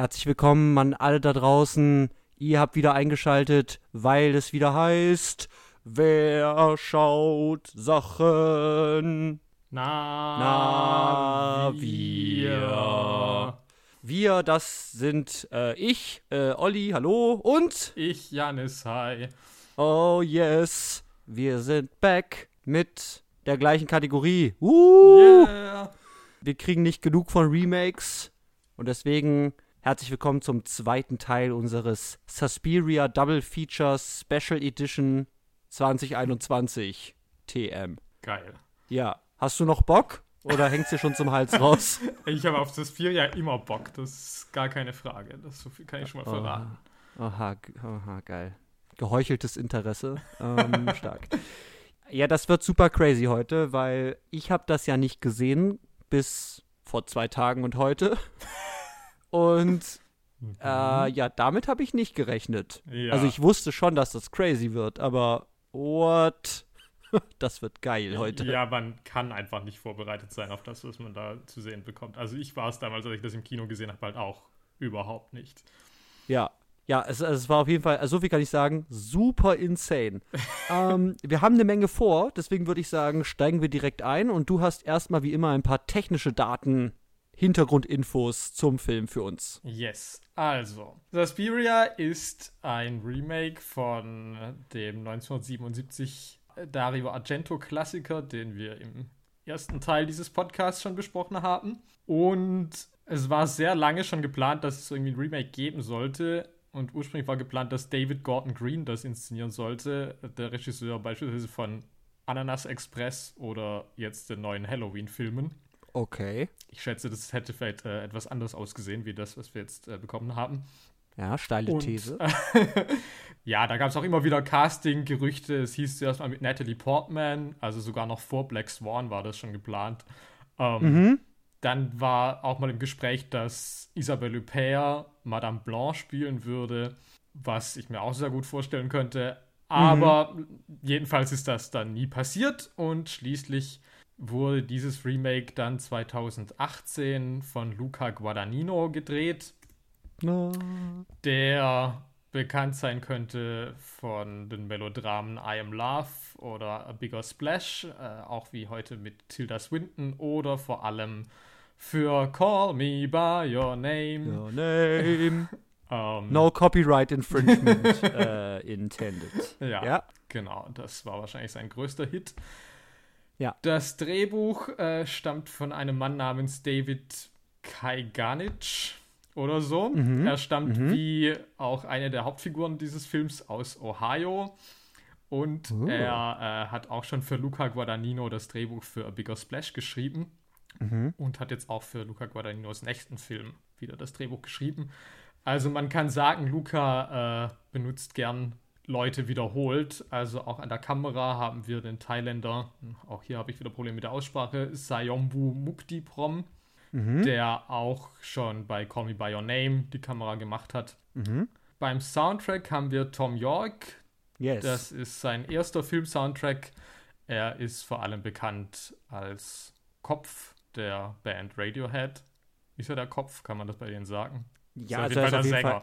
Herzlich willkommen an alle da draußen. Ihr habt wieder eingeschaltet, weil es wieder heißt, wer schaut Sachen? Na, Na, wir. Wir, das sind äh, ich, äh, Olli, hallo, und Ich, Janis, hi. oh yes, wir sind back mit der gleichen Kategorie. Uh! Yeah. Wir kriegen nicht genug von Remakes und deswegen herzlich willkommen zum zweiten Teil unseres Suspiria Double Feature Special Edition 2021 TM. Geil. Ja, hast du noch Bock oder hängst dir schon zum Hals raus? Ich habe auf das 4 ja immer Bock, das ist gar keine Frage. Das so viel kann ich schon mal verraten. Aha, g- aha, geil. Geheucheltes Interesse. Ähm, stark. Ja, das wird super crazy heute, weil ich habe das ja nicht gesehen bis vor zwei Tagen und heute. Und äh, ja, damit habe ich nicht gerechnet. Ja. Also ich wusste schon, dass das crazy wird, aber what? Das wird geil heute. Ja, man kann einfach nicht vorbereitet sein auf das, was man da zu sehen bekommt. Also ich war es damals, als ich das im Kino gesehen habe, halt auch überhaupt nicht. Ja. Ja, es, es war auf jeden Fall, also so viel kann ich sagen, super insane. ähm, wir haben eine Menge vor, deswegen würde ich sagen, steigen wir direkt ein und du hast erstmal wie immer ein paar technische Daten, Hintergrundinfos zum Film für uns. Yes. Also, Suspiria ist ein Remake von dem 1977 Dario Argento-Klassiker, den wir im ersten Teil dieses Podcasts schon besprochen haben. Und es war sehr lange schon geplant, dass es irgendwie ein Remake geben sollte. Und ursprünglich war geplant, dass David Gordon Green das inszenieren sollte, der Regisseur beispielsweise von Ananas Express oder jetzt den neuen Halloween-Filmen. Okay. Ich schätze, das hätte vielleicht äh, etwas anders ausgesehen, wie das, was wir jetzt äh, bekommen haben. Ja, steile Und, These. ja, da gab es auch immer wieder Casting-Gerüchte. Es hieß zuerst mal mit Natalie Portman, also sogar noch vor Black Swan war das schon geplant. Ähm, Mhm. Dann war auch mal im Gespräch, dass Isabelle Huppert Madame Blanc spielen würde, was ich mir auch sehr gut vorstellen könnte. Aber jedenfalls ist das dann nie passiert und schließlich wurde dieses Remake dann 2018 von Luca Guadagnino gedreht Na, der bekannt sein könnte von den Melodramen I Am Love oder A Bigger Splash, äh, auch wie heute mit Tilda Swinton oder vor allem für Call Me By Your Name. your name. Ähm, No copyright infringement äh, intended. Ja, Ja. genau. Das war wahrscheinlich sein größter Hit. Ja. Das Drehbuch äh, stammt von einem Mann namens David Kaiganich oder so. Mhm. Er stammt Mhm. wie auch eine der Hauptfiguren dieses Films aus Ohio. Und Oh. er äh, hat auch schon für Luca Guadagnino das Drehbuch für A Bigger Splash geschrieben Mhm. und hat jetzt auch für Luca Guadagninos nächsten Film wieder das Drehbuch geschrieben. Also man kann sagen, Luca äh, benutzt gern Leute wiederholt. Also auch an der Kamera haben wir den Thailänder, auch hier habe ich wieder Probleme mit der Aussprache, Sayombu Muktiprom, Mhm. der auch schon bei Call Me By Your Name die Kamera gemacht hat. Mhm. Beim Soundtrack haben wir Tom York, Yes. das ist sein erster Film-Soundtrack. Er ist vor allem bekannt als Kopf der Band Radiohead. Ist er der Kopf? Kann man das bei denen sagen? ja, ist also er ist, auf jeden Fall Fall,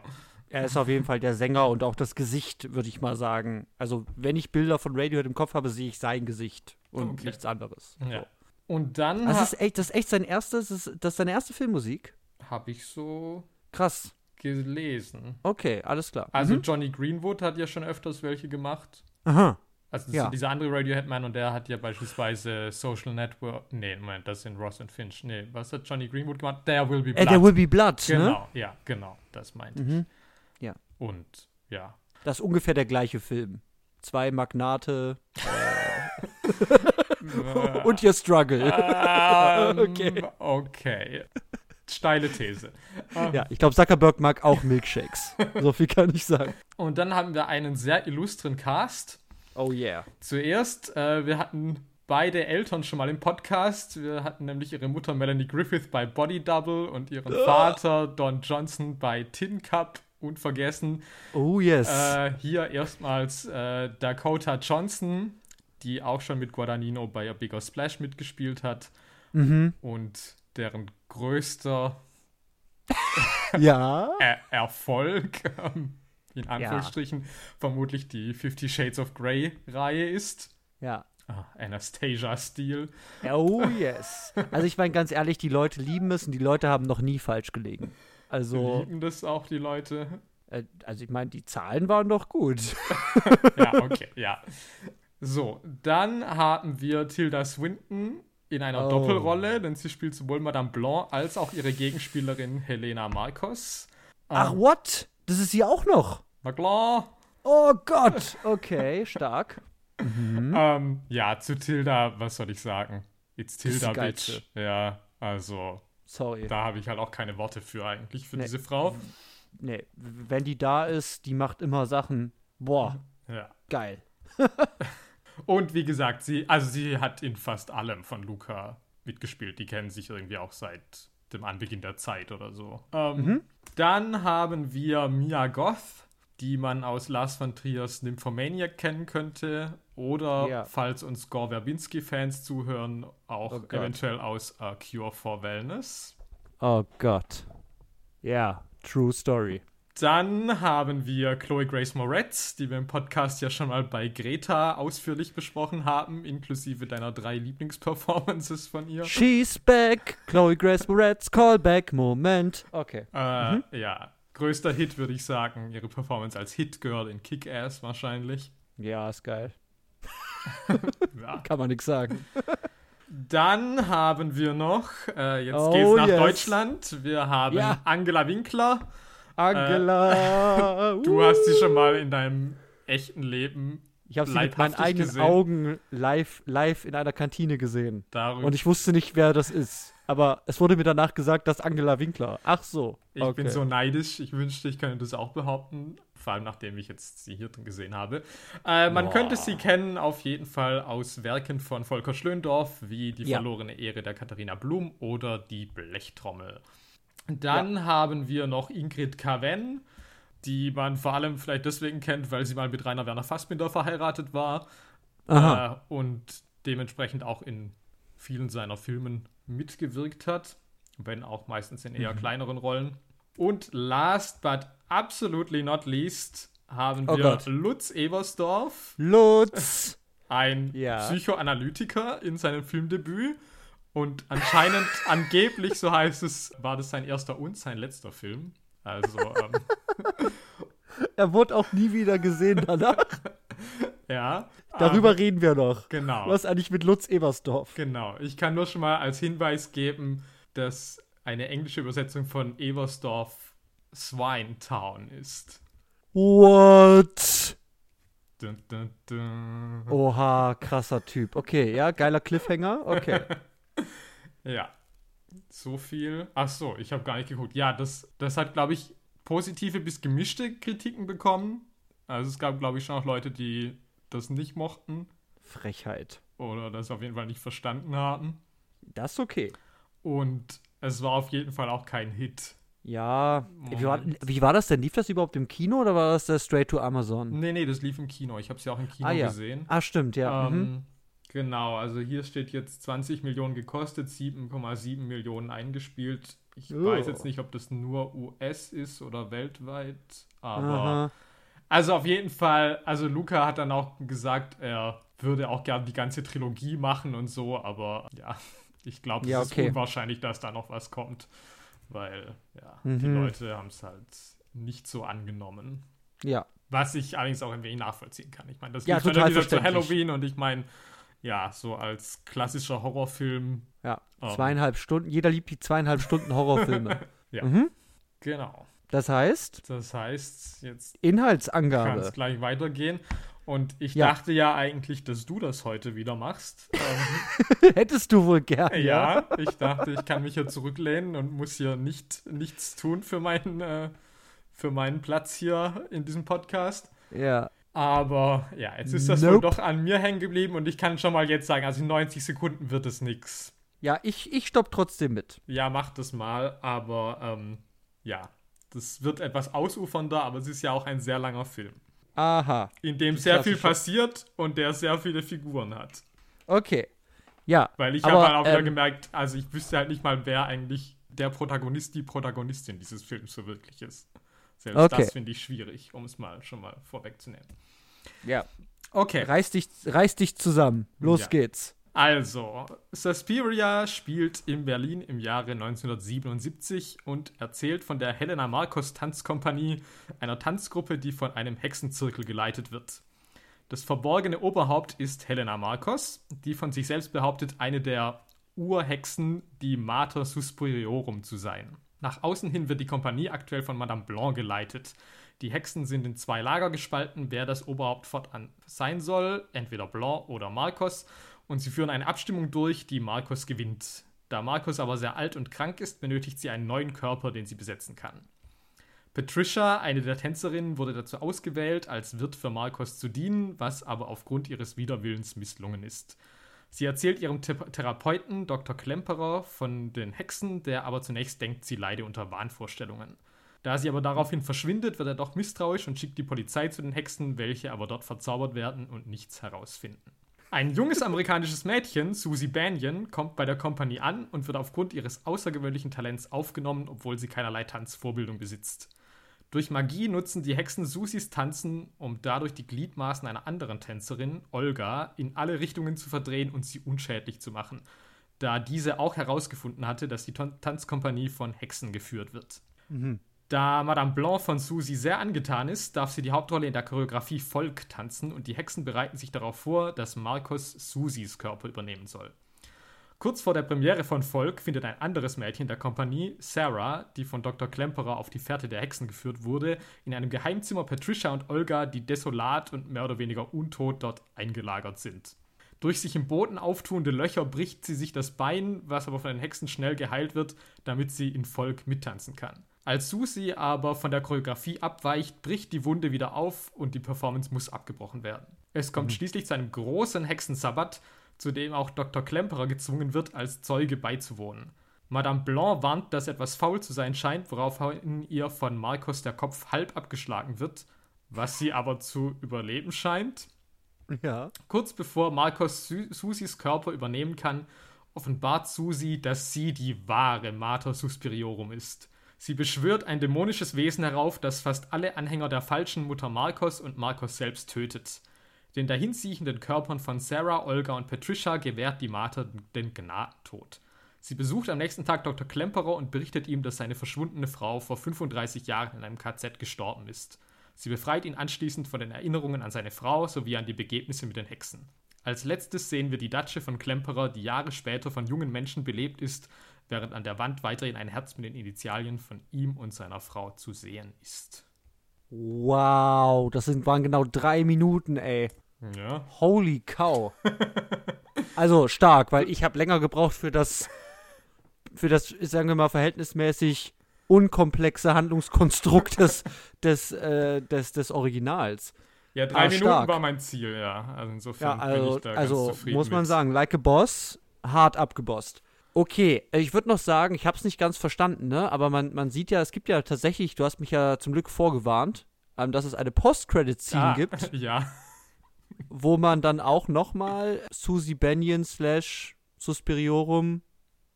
er ist auf jeden Fall der Sänger und auch das Gesicht, würde ich mal sagen. Also, wenn ich Bilder von Radiohead im Kopf habe, sehe ich sein Gesicht und Okay. nichts anderes. Ja. So. Und dann das, ist echt, das ist echt sein erstes, das ist, das ist seine erste Filmmusik. habe ich so Krass. gelesen. Okay, alles klar. Also mhm. Johnny Greenwood hat ja schon öfters welche gemacht. Aha. Also Ja. dieser andere Radiohead-Mann und der hat ja beispielsweise Social Network. Nee, Moment, das sind Ross und Finch. Nee, was hat Johnny Greenwood gemacht? There Will Be Äh, Blood. There Will Be Blood, ne? genau, ja, genau, das meinte Mhm. ich. Und ja. Das ist ungefähr der gleiche Film. Zwei Magnate und ihr Struggle. Ähm, Okay. okay. Steile These. Ähm, Ja, ich glaube, Zuckerberg mag auch Milkshakes. so viel kann ich sagen. Und dann haben wir einen sehr illustren Cast. Oh yeah. Zuerst, äh, wir hatten beide Eltern schon mal im Podcast. Wir hatten nämlich ihre Mutter Melanie Griffith bei Body Double und ihren Vater Don Johnson bei Tin Cup unvergessen. Oh yes. Äh, hier erstmals äh, Dakota Johnson, die auch schon mit Guadagnino bei A Bigger Splash mitgespielt hat mhm. und deren größter Ja. er Erfolg, ähm, in Anführungsstrichen, vermutlich die Fifty Shades of Grey-Reihe ist. Ja. Ah, Anastasia-Stil. Oh yes. Also ich meine ganz ehrlich, die Leute lieben es und die Leute haben noch nie falsch gelegen. Also, Lieben das auch die Leute? äh, also ich meine, die Zahlen waren doch gut. ja, okay, ja. So, dann haben wir Tilda Swinton in einer Oh. Doppelrolle, denn sie spielt sowohl Madame Blanc als auch ihre Gegenspielerin Helena Marcos. Ach, Ähm, what? Das ist sie auch noch. Na klar. Oh Gott. Okay, stark. Ähm, ja, zu Tilda, was soll ich sagen? It's Tilda, Bitch. Ja, also, Sorry. da habe ich halt auch keine Worte für eigentlich, für Nee. diese Frau. Nee, wenn die da ist, die macht immer Sachen. Boah, Ja. geil. Und wie gesagt, sie, also sie hat in fast allem von Luca mitgespielt. Die kennen sich irgendwie auch seit dem Anbeginn der Zeit oder so. Ähm, Dann haben wir Mia Goth, die man aus Lars von Triers Nymphomaniac kennen könnte. Oder, Ja. falls uns Gore Verbinski-Fans zuhören, auch Oh eventuell aus A Cure for Wellness. Oh Gott. Ja, true story. Dann haben wir Chloe Grace Moretz, die wir im Podcast ja schon mal bei Greta ausführlich besprochen haben, inklusive deiner drei Lieblingsperformances von ihr. She's back. Chloe Grace Moretz, Callback, Moment. Okay. Äh, Ja, größter Hit würde ich sagen, ihre Performance als Hit Girl in Kick-Ass wahrscheinlich. Ja, ist geil. Ja. Kann man nichts sagen. Dann haben wir noch, äh, jetzt Oh, geht's nach yes. Deutschland, wir haben Ja. Angela Winkler. Angela. Du hast sie schon mal in deinem echten Leben ich habe sie mit meinen eigenen gesehen. Augen live, live in einer Kantine gesehen. darüber. Und ich wusste nicht, wer das ist. Aber es wurde mir danach gesagt, dass Angela Winkler. Ach so. Ich okay. bin so neidisch. Ich wünschte, ich könnte das auch behaupten. Vor allem, nachdem ich jetzt sie hier drin gesehen habe. Äh, man Boah. könnte sie kennen auf jeden Fall aus Werken von Volker Schlöndorff, wie Die Ja. verlorene Ehre der Katharina Blum oder Die Blechtrommel. Dann haben wir noch Ingrid Caven, die man vor allem vielleicht deswegen kennt, weil sie mal mit Rainer Werner Fassbinder verheiratet war. Äh, und dementsprechend auch in vielen seiner Filmen mitgewirkt hat, wenn auch meistens in Mhm. eher kleineren Rollen. Und last but absolutely not least haben Oh wir Gott. Lutz Ebersdorf, Lutz. ein Ja. Psychoanalytiker in seinem Filmdebüt. Und anscheinend, angeblich, so heißt es, war das sein erster und sein letzter Film. Also, ähm, Er wurde auch nie wieder gesehen danach. ja. Darüber aber- reden wir noch. Genau. Was eigentlich mit Lutz Ebersdorf? Genau. Ich kann nur schon mal als Hinweis geben, dass eine englische Übersetzung von Eversdorf Swine Town ist. What? Dun, dun, dun. Oha, krasser Typ. Okay, ja, geiler Cliffhanger. Okay. Ja. So viel. Ach so, ich habe gar nicht geguckt. Ja, das, das hat, glaube ich, positive bis gemischte Kritiken bekommen. Also es gab, glaube ich, schon auch Leute, die das nicht mochten Frechheit. oder das auf jeden Fall nicht verstanden haben. Das ist okay. Und es war auf jeden Fall auch kein Hit. Ja. Wie war, wie war das denn? Lief das überhaupt im Kino oder war das der straight to Amazon? Nee, nee, das lief im Kino. Ich habe es ja auch im Kino Ah, ja. gesehen. Ah, stimmt, ja. mhm. Ähm, Genau, also hier steht jetzt 20 Millionen gekostet, 7,7 Millionen eingespielt. Ich Oh. weiß jetzt nicht, ob das nur US ist oder weltweit, aber Aha. also auf jeden Fall, also Luca hat dann auch gesagt, er würde auch gern die ganze Trilogie machen und so, aber ja, ich glaube, es Ja, ist okay. unwahrscheinlich, dass da noch was kommt, weil ja, die Mhm. Leute haben es halt nicht so angenommen. Ja. Was ich allerdings auch ein wenig nachvollziehen kann. Ich meine, das Ja, dann total wieder zu. Halloween und ich meine, ja, so als klassischer Horrorfilm. Ja. Ähm. Zweieinhalb Stunden. Jeder liebt die zweieinhalb Stunden Horrorfilme. Ja. Mhm. Genau. Das heißt, Das heißt, jetzt kann Inhaltsangabe. es gleich weitergehen. Und ich Ja. dachte ja eigentlich, dass du das heute wieder machst. Ähm, Hättest du wohl gern. ja, ich dachte, ich kann mich hier zurücklehnen und muss hier nicht, nichts tun für meinen, äh, für meinen Platz hier in diesem Podcast. Ja. Aber ja, jetzt ist das wohl Nope. doch an mir hängen geblieben und ich kann schon mal jetzt sagen, also in 90 Sekunden wird es nix. Ja, ich, ich stopp trotzdem mit. Ja, mach das mal, aber ähm, ja, das wird etwas ausufernder, aber es ist ja auch ein sehr langer Film, Aha. in dem sehr viel passiert und der sehr viele Figuren hat. Okay. Ja. Weil ich habe halt auch wieder ähm, gemerkt, also ich wüsste halt nicht mal, wer eigentlich der Protagonist die Protagonistin dieses Films so wirklich ist. Selbst Okay. das finde ich schwierig, um es mal schon mal vorwegzunehmen. Ja. Okay. Reiß dich, reiß dich zusammen. Los Ja. geht's. Also, Suspiria spielt in Berlin im Jahre 1977 und erzählt von der Helena Marcos Tanzkompanie, einer Tanzgruppe, die von einem Hexenzirkel geleitet wird. Das verborgene Oberhaupt ist Helena Marcos, die von sich selbst behauptet, eine der Urhexen, die Mater Suspiriorum zu sein. Nach außen hin wird die Kompanie aktuell von Madame Blanc geleitet. Die Hexen sind in zwei Lager gespalten, wer das Oberhaupt fortan sein soll, entweder Blanc oder Marcos, und sie führen eine Abstimmung durch, die Marcos gewinnt. Da Marcos aber sehr alt und krank ist, benötigt sie einen neuen Körper, den sie besetzen kann. Patricia, eine der Tänzerinnen, wurde dazu ausgewählt, als Wirt für Marcos zu dienen, was aber aufgrund ihres Widerwillens misslungen ist. Sie erzählt ihrem The Therapeuten Dr. Klemperer von den Hexen, der aber zunächst denkt, sie leide unter Wahnvorstellungen. Da sie aber daraufhin verschwindet, wird er doch misstrauisch und schickt die Polizei zu den Hexen, welche aber dort verzaubert werden und nichts herausfinden. Ein junges amerikanisches Mädchen, Susie Banyan, kommt bei der Kompanie an und wird aufgrund ihres außergewöhnlichen Talents aufgenommen, obwohl sie keinerlei Tanzvorbildung besitzt. Durch Magie nutzen die Hexen Susis Tanzen, um dadurch die Gliedmaßen einer anderen Tänzerin, Olga, in alle Richtungen zu verdrehen und sie unschädlich zu machen, da diese auch herausgefunden hatte, dass die Tan Tanzkompanie von Hexen geführt wird. Da Madame Blanc von Susie sehr angetan ist, darf sie die Hauptrolle in der Choreografie Volk tanzen und die Hexen bereiten sich darauf vor, dass Marcos Susies Körper übernehmen soll. Kurz vor der Premiere von Volk findet ein anderes Mädchen der Kompanie, Sarah, die von Dr. Klemperer auf die Fährte der Hexen geführt wurde, in einem Geheimzimmer Patricia und Olga, die desolat und mehr oder weniger untot dort eingelagert sind. Durch sich im Boden auftuende Löcher bricht sie sich das Bein, was aber von den Hexen schnell geheilt wird, damit sie in Volk mittanzen kann. Als Susie aber von der Choreografie abweicht, bricht die Wunde wieder auf und die Performance muss abgebrochen werden. Es kommt schließlich zu einem großen Hexensabbat, zu dem auch Dr. Klemperer gezwungen wird, als Zeuge beizuwohnen. Madame Blanc warnt, dass etwas faul zu sein scheint, woraufhin ihr von Marcos der Kopf halb abgeschlagen wird, was sie aber zu überleben scheint. Ja. Kurz bevor Marcos Su Susis Körper übernehmen kann, offenbart Susi, dass sie die wahre Mater Suspiriorum ist. Sie beschwört ein dämonisches Wesen herauf, das fast alle Anhänger der falschen Mutter Marcos und Marcos selbst tötet. Den dahinziehenden Körpern von Sarah, Olga und Patricia gewährt die Mater den Gnadentod. Sie besucht am nächsten Tag Dr. Klemperer und berichtet ihm, dass seine verschwundene Frau vor 35 Jahren in einem KZ gestorben ist. Sie befreit ihn anschließend von den Erinnerungen an seine Frau sowie an die Begebnisse mit den Hexen. Als letztes sehen wir die Datsche von Klemperer, die Jahre später von jungen Menschen belebt ist, während an der Wand weiterhin ein Herz mit den Initialien von ihm und seiner Frau zu sehen ist. Wow, das sind, waren genau drei Minuten, ey. Ja. Holy cow. also stark, weil ich habe länger gebraucht für das, für das, sagen wir mal, verhältnismäßig unkomplexe Handlungskonstrukt des, des, äh, des, des Originals. Ja, drei Ah, Minuten stark. war mein Ziel, ja. Also Ja, insofern bin also, ich da also ganz zufrieden muss man mit. sagen, like a boss, hart abgebosst. Okay, äh, ich würde noch sagen, ich habe es nicht ganz verstanden, ne? Aber man, man sieht ja, es gibt ja tatsächlich, du hast mich ja zum Glück vorgewarnt, ähm, dass es eine Post-Credit-Scene ah, gibt, Ja, wo man dann auch nochmal Susie Bennion slash Suspiriorum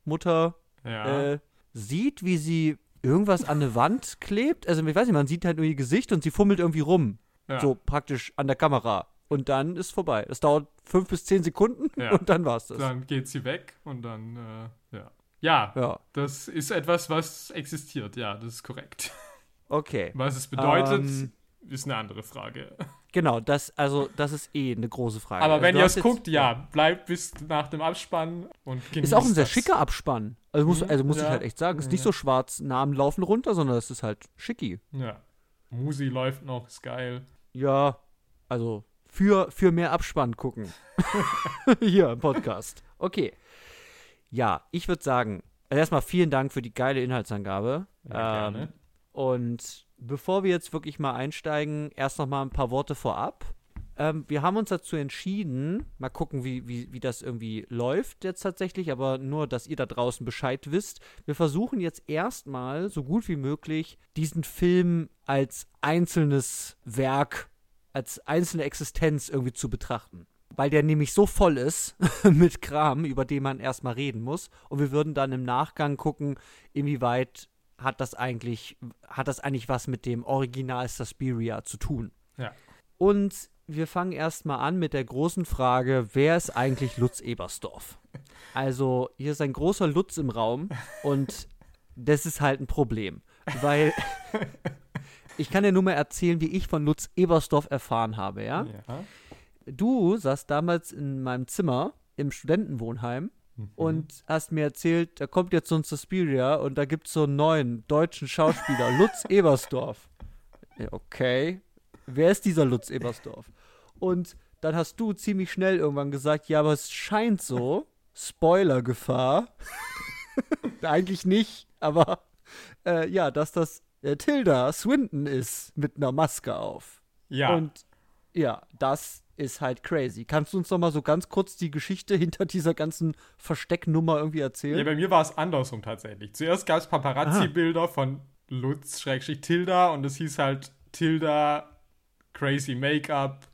Mutter ja. äh, sieht, wie sie irgendwas an eine Wand klebt. Also ich weiß nicht, man sieht halt nur ihr Gesicht und sie fummelt irgendwie rum. ja. So praktisch an der Kamera. Und dann ist vorbei. Das dauert fünf bis zehn Sekunden Ja. und dann war's das. Dann geht sie weg und dann, äh, ja. Ja, Ja, das ist etwas, was existiert, ja, das ist korrekt. okay. Was es bedeutet, Ähm, ist eine andere Frage. Genau, das, also, das ist eh eine große Frage. Aber also, wenn ihr es guckt, ja, bleibt bis nach dem Abspann und genießt Ist auch ein sehr das. schicker Abspann. Also muss, Mhm, also muss ich ja. halt echt sagen, ist nicht so schwarz, Namen laufen runter, sondern es ist halt schicki. Ja. Musi läuft noch, ist geil. Ja, also für, für mehr Abspann gucken. Hier im Podcast. Okay. Ja, ich würde sagen, also erstmal vielen Dank für die geile Inhaltsangabe. Ja, Ähm, gerne. Und bevor wir jetzt wirklich mal einsteigen, erst noch mal ein paar Worte vorab. Ähm, wir haben uns dazu entschieden, mal gucken, wie, wie, wie das irgendwie läuft jetzt tatsächlich, aber nur, dass ihr da draußen Bescheid wisst. Wir versuchen jetzt erstmal so gut wie möglich diesen Film als einzelnes Werk, als einzelne Existenz irgendwie zu betrachten. weil der nämlich so voll ist mit Kram, über den man erstmal reden muss. Und wir würden dann im Nachgang gucken, inwieweit hat das eigentlich, hat das eigentlich was mit dem Original Suspiria zu tun. Ja. Und wir fangen erstmal an mit der großen Frage, wer ist eigentlich Lutz Ebersdorf? Also, hier ist ein großer Lutz im Raum und das ist halt ein Problem, weil ich kann dir nur mal erzählen, wie ich von Lutz Ebersdorf erfahren habe, ja? Ja. Du saßt damals in meinem Zimmer im Studentenwohnheim Mhm. und hast mir erzählt, da kommt jetzt so ein Suspiria und da gibt es so einen neuen deutschen Schauspieler, Lutz Ebersdorf. Okay. Wer ist dieser Lutz Ebersdorf? Und dann hast du ziemlich schnell irgendwann gesagt, ja, aber es scheint so, Spoiler-Gefahr. Eigentlich nicht, aber äh, ja, dass das äh, Tilda Swinton ist mit einer Maske auf. ja. Und ja, das ist halt crazy. Kannst du uns noch mal so ganz kurz die Geschichte hinter dieser ganzen Verstecknummer irgendwie Ja, erzählen? bei mir war es andersrum tatsächlich. Zuerst gab es Paparazzi-Bilder von Lutz-Tilda und es hieß halt Tilda, crazy Make-up,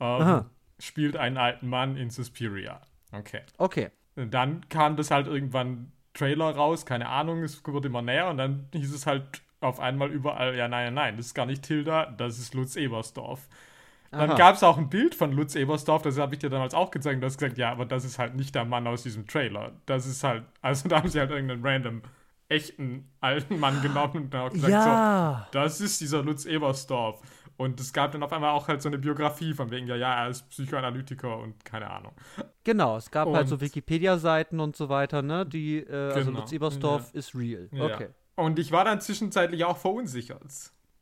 ähm, spielt einen alten Mann in Suspiria. Okay. Okay. Und dann kam das halt irgendwann Trailer raus, keine Ahnung, es wurde immer näher und dann hieß es halt auf einmal überall, ja, nein, nein, das ist gar nicht Tilda, das ist Lutz Ebersdorf. Dann gab es auch ein Bild von Lutz Ebersdorf, das habe ich dir damals auch gezeigt. und Du hast gesagt, ja, aber das ist halt nicht der Mann aus diesem Trailer. Das ist halt, also da haben sie halt irgendeinen random echten alten Mann genommen und dann auch gesagt, Ja. so, das ist dieser Lutz Ebersdorf. Und es gab dann auf einmal auch halt so eine Biografie von wegen, ja, ja, er ist Psychoanalytiker und keine Ahnung. Genau, es gab halt so Und- Wikipedia-Seiten und so weiter, ne? Die, äh, also Genau, Lutz Ebersdorf ist real. Ja. Okay. Und ich war dann zwischenzeitlich auch verunsichert.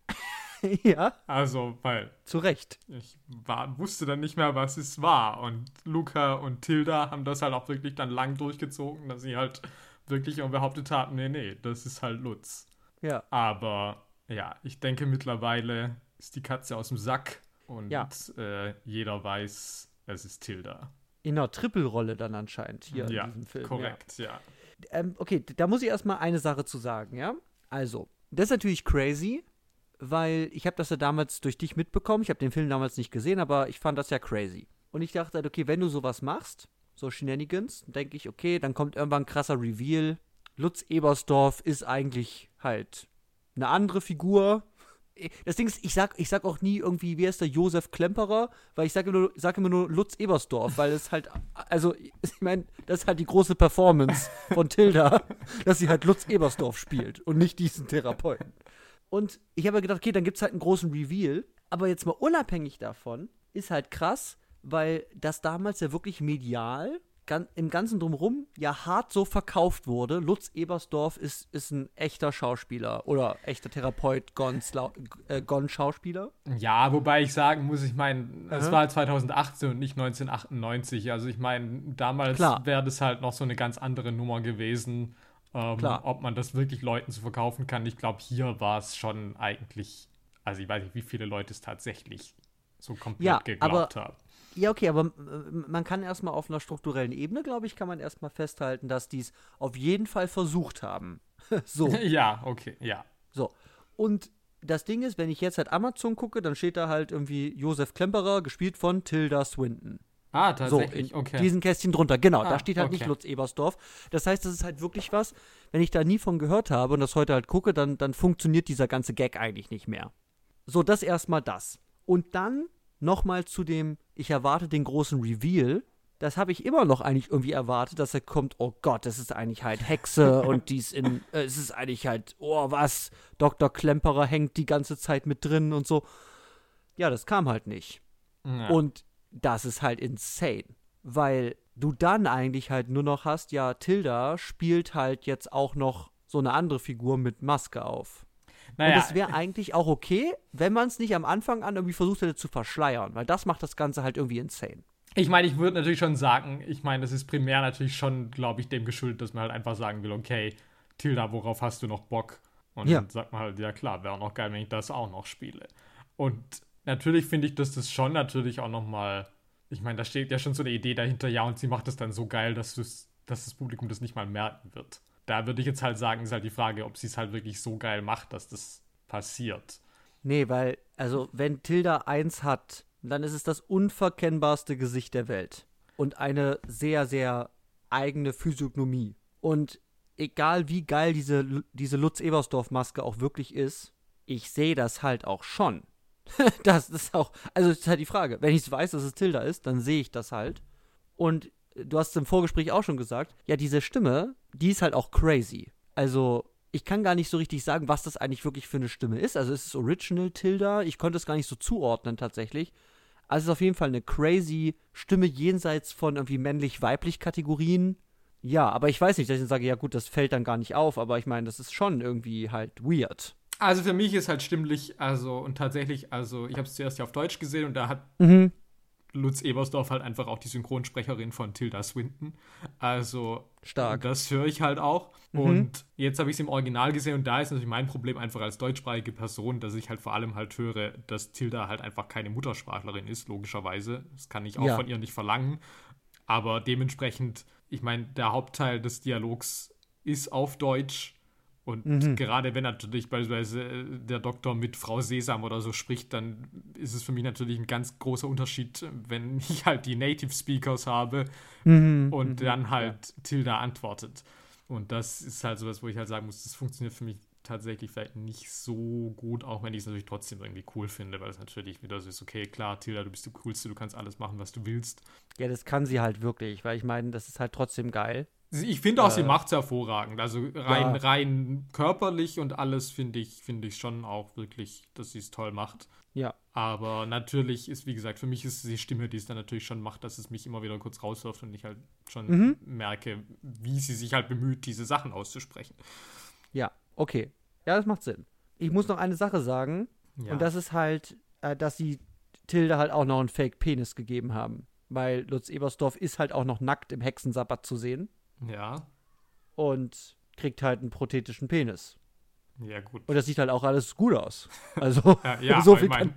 ja, Also, weil zu Recht. ich war, wusste dann nicht mehr, was es war. Und Luca und Tilda haben das halt auch wirklich dann lang durchgezogen, dass sie halt wirklich auch behauptet haben, nee, nee, das ist halt Lutz. Ja. Aber ja, ich denke mittlerweile ist die Katze aus dem Sack und Ja. äh, jeder weiß, es ist Tilda. In einer Trippelrolle dann anscheinend hier ja, in diesem Film. Ja. korrekt, ja. Ähm, okay, da muss ich erstmal eine Sache zu sagen, ja? Also, das ist natürlich crazy, weil ich habe das ja damals durch dich mitbekommen. Ich habe den Film damals nicht gesehen, aber ich fand das ja crazy. Und ich dachte halt, okay, wenn du sowas machst, so Shenanigans, denke ich, okay, dann kommt irgendwann ein krasser Reveal. Lutz Ebersdorf ist eigentlich halt eine andere Figur. Das Ding ist, ich sag, ich sag auch nie irgendwie, wie ist der Josef Klemperer, weil ich sage immer, nur- sag immer nur Lutz Ebersdorf, weil es halt, also, ich meine, das ist halt die große Performance von Tilda, dass sie halt Lutz Ebersdorf spielt und nicht diesen Therapeuten. Und ich habe gedacht, okay, dann gibt es halt einen großen Reveal, aber jetzt mal unabhängig davon, ist halt krass, weil das damals ja wirklich medial im Ganzen drumherum ja hart so verkauft wurde. Lutz Ebersdorf ist, ist ein echter Schauspieler oder echter Therapeut, Gon-Slau- äh, Gon-Schauspieler. Ja, wobei ich sagen muss, ich meine, es war 2018 und nicht 1998. Also ich meine, damals wäre das halt noch so eine ganz andere Nummer gewesen. Ähm. Ob man das wirklich Leuten zu verkaufen kann. Ich glaube, hier war es schon eigentlich, also ich weiß nicht, wie viele Leute es tatsächlich so komplett Ja, geglaubt haben. Ja, okay, aber äh, man kann erstmal auf einer strukturellen Ebene, glaube ich, kann man erstmal festhalten, dass die es auf jeden Fall versucht haben. so. Ja, okay, ja. So. Und das Ding ist, wenn ich jetzt halt Amazon gucke, dann steht da halt irgendwie Josef Klemperer, gespielt von Tilda Swinton. Ah, So, tatsächlich, in okay. diesen Kästchen drunter. Genau, Ah, da steht halt nicht okay. Lutz Ebersdorf. Das heißt, das ist halt wirklich was, wenn ich da nie von gehört habe und das heute halt gucke, dann, dann funktioniert dieser ganze Gag eigentlich nicht mehr. So, das erstmal das. Und dann nochmal zu dem, ich erwarte den großen Reveal. Das habe ich immer noch eigentlich irgendwie erwartet, dass er kommt, oh Gott, das ist eigentlich halt Hexe und dies in, äh, es ist eigentlich halt, oh was, Dr. Klemperer hängt die ganze Zeit mit drin und so. Ja, das kam halt nicht. ja. Und das ist halt insane, weil du dann eigentlich halt nur noch hast, ja, Tilda spielt halt jetzt auch noch so eine andere Figur mit Maske auf. Naja, Und es wäre eigentlich auch okay, wenn man es nicht am Anfang an irgendwie versucht hätte zu verschleiern, weil das macht das Ganze halt irgendwie insane. Ich meine, ich würde natürlich schon sagen, ich meine, das ist primär natürlich schon, glaube ich, dem geschuldet, dass man halt einfach sagen will, okay, Tilda, worauf hast du noch Bock? Und Ja. dann sagt man halt, ja klar, wäre auch noch geil, wenn ich das auch noch spiele. Und natürlich finde ich, dass das schon natürlich auch noch mal, ich meine, da steht ja schon so eine Idee dahinter, ja, und sie macht es dann so geil, dass, dass das Publikum das nicht mal merken wird. Da würde ich jetzt halt sagen, ist halt die Frage, ob sie es halt wirklich so geil macht, dass das passiert. Nee, weil, also, wenn Tilda eins hat, dann ist es das unverkennbarste Gesicht der Welt. Und eine sehr, sehr eigene Physiognomie. Und egal wie geil diese, diese Lutz-Ebersdorf-Maske auch wirklich ist, ich sehe das halt auch schon. das ist auch, also das ist halt die Frage. Wenn ich weiß, dass es Tilda ist, dann sehe ich das halt. Und du hast es im Vorgespräch auch schon gesagt, ja, diese Stimme, die ist halt auch crazy. Also, ich kann gar nicht so richtig sagen, was das eigentlich wirklich für eine Stimme ist. Also, ist es Original Tilda? Ich konnte es gar nicht so zuordnen tatsächlich. Also, es ist auf jeden Fall eine crazy Stimme jenseits von irgendwie männlich-weiblich Kategorien. Ja, aber ich weiß nicht, dass ich dann sage, ja gut, das fällt dann gar nicht auf, aber ich meine, das ist schon irgendwie halt weird. Also für mich ist halt stimmlich, also und tatsächlich, also ich habe es zuerst ja auf Deutsch gesehen und da hat Mhm. Lutz Ebersdorf halt einfach auch die Synchronsprecherin von Tilda Swinton. Also Stark. das höre ich halt auch. Mhm. Und jetzt habe ich es im Original gesehen und da ist natürlich mein Problem einfach als deutschsprachige Person, dass ich halt vor allem halt höre, dass Tilda halt einfach keine Muttersprachlerin ist, logischerweise. Das kann ich auch Ja. von ihr nicht verlangen. Aber dementsprechend, ich meine, der Hauptteil des Dialogs ist auf Deutsch. Und Mhm. gerade wenn natürlich beispielsweise äh, der Doktor mit Frau Sesam oder so spricht, dann ist es für mich natürlich ein ganz großer Unterschied, wenn ich halt die Native Speakers habe Mhm. und dann halt Tilda antwortet. Und das ist halt sowas, wo ich halt sagen muss, das funktioniert für mich tatsächlich vielleicht nicht so gut, auch wenn ich es natürlich trotzdem irgendwie cool finde, weil es natürlich wieder so ist, okay, klar, Tilda, du bist die Coolste, du kannst alles machen, was du willst. Ja, das kann sie halt wirklich, weil ich meine, das ist halt trotzdem geil. Sie- Ich finde auch, sie Äh, macht es hervorragend. Also rein, Ja. rein körperlich und alles finde ich, finde ich schon auch wirklich, dass sie es toll macht. Ja. Aber natürlich ist, wie gesagt, für mich ist die Stimme, die es dann natürlich schon macht, dass es mich immer wieder kurz rauswirft und ich halt schon Mhm. merke, wie sie sich halt bemüht, diese Sachen auszusprechen. Ja, okay. Ja, das macht Sinn. Ich muss noch eine Sache sagen, Ja. und das ist halt, äh, dass sie Tilde halt auch noch einen Fake-Penis gegeben haben. Weil Lutz Ebersdorf ist halt auch noch nackt im Hexensabbat zu sehen ja. und kriegt halt einen prothetischen Penis. Ja, gut. Und das sieht halt auch alles gut aus. Also, Ja, ja so aber viel ich mein,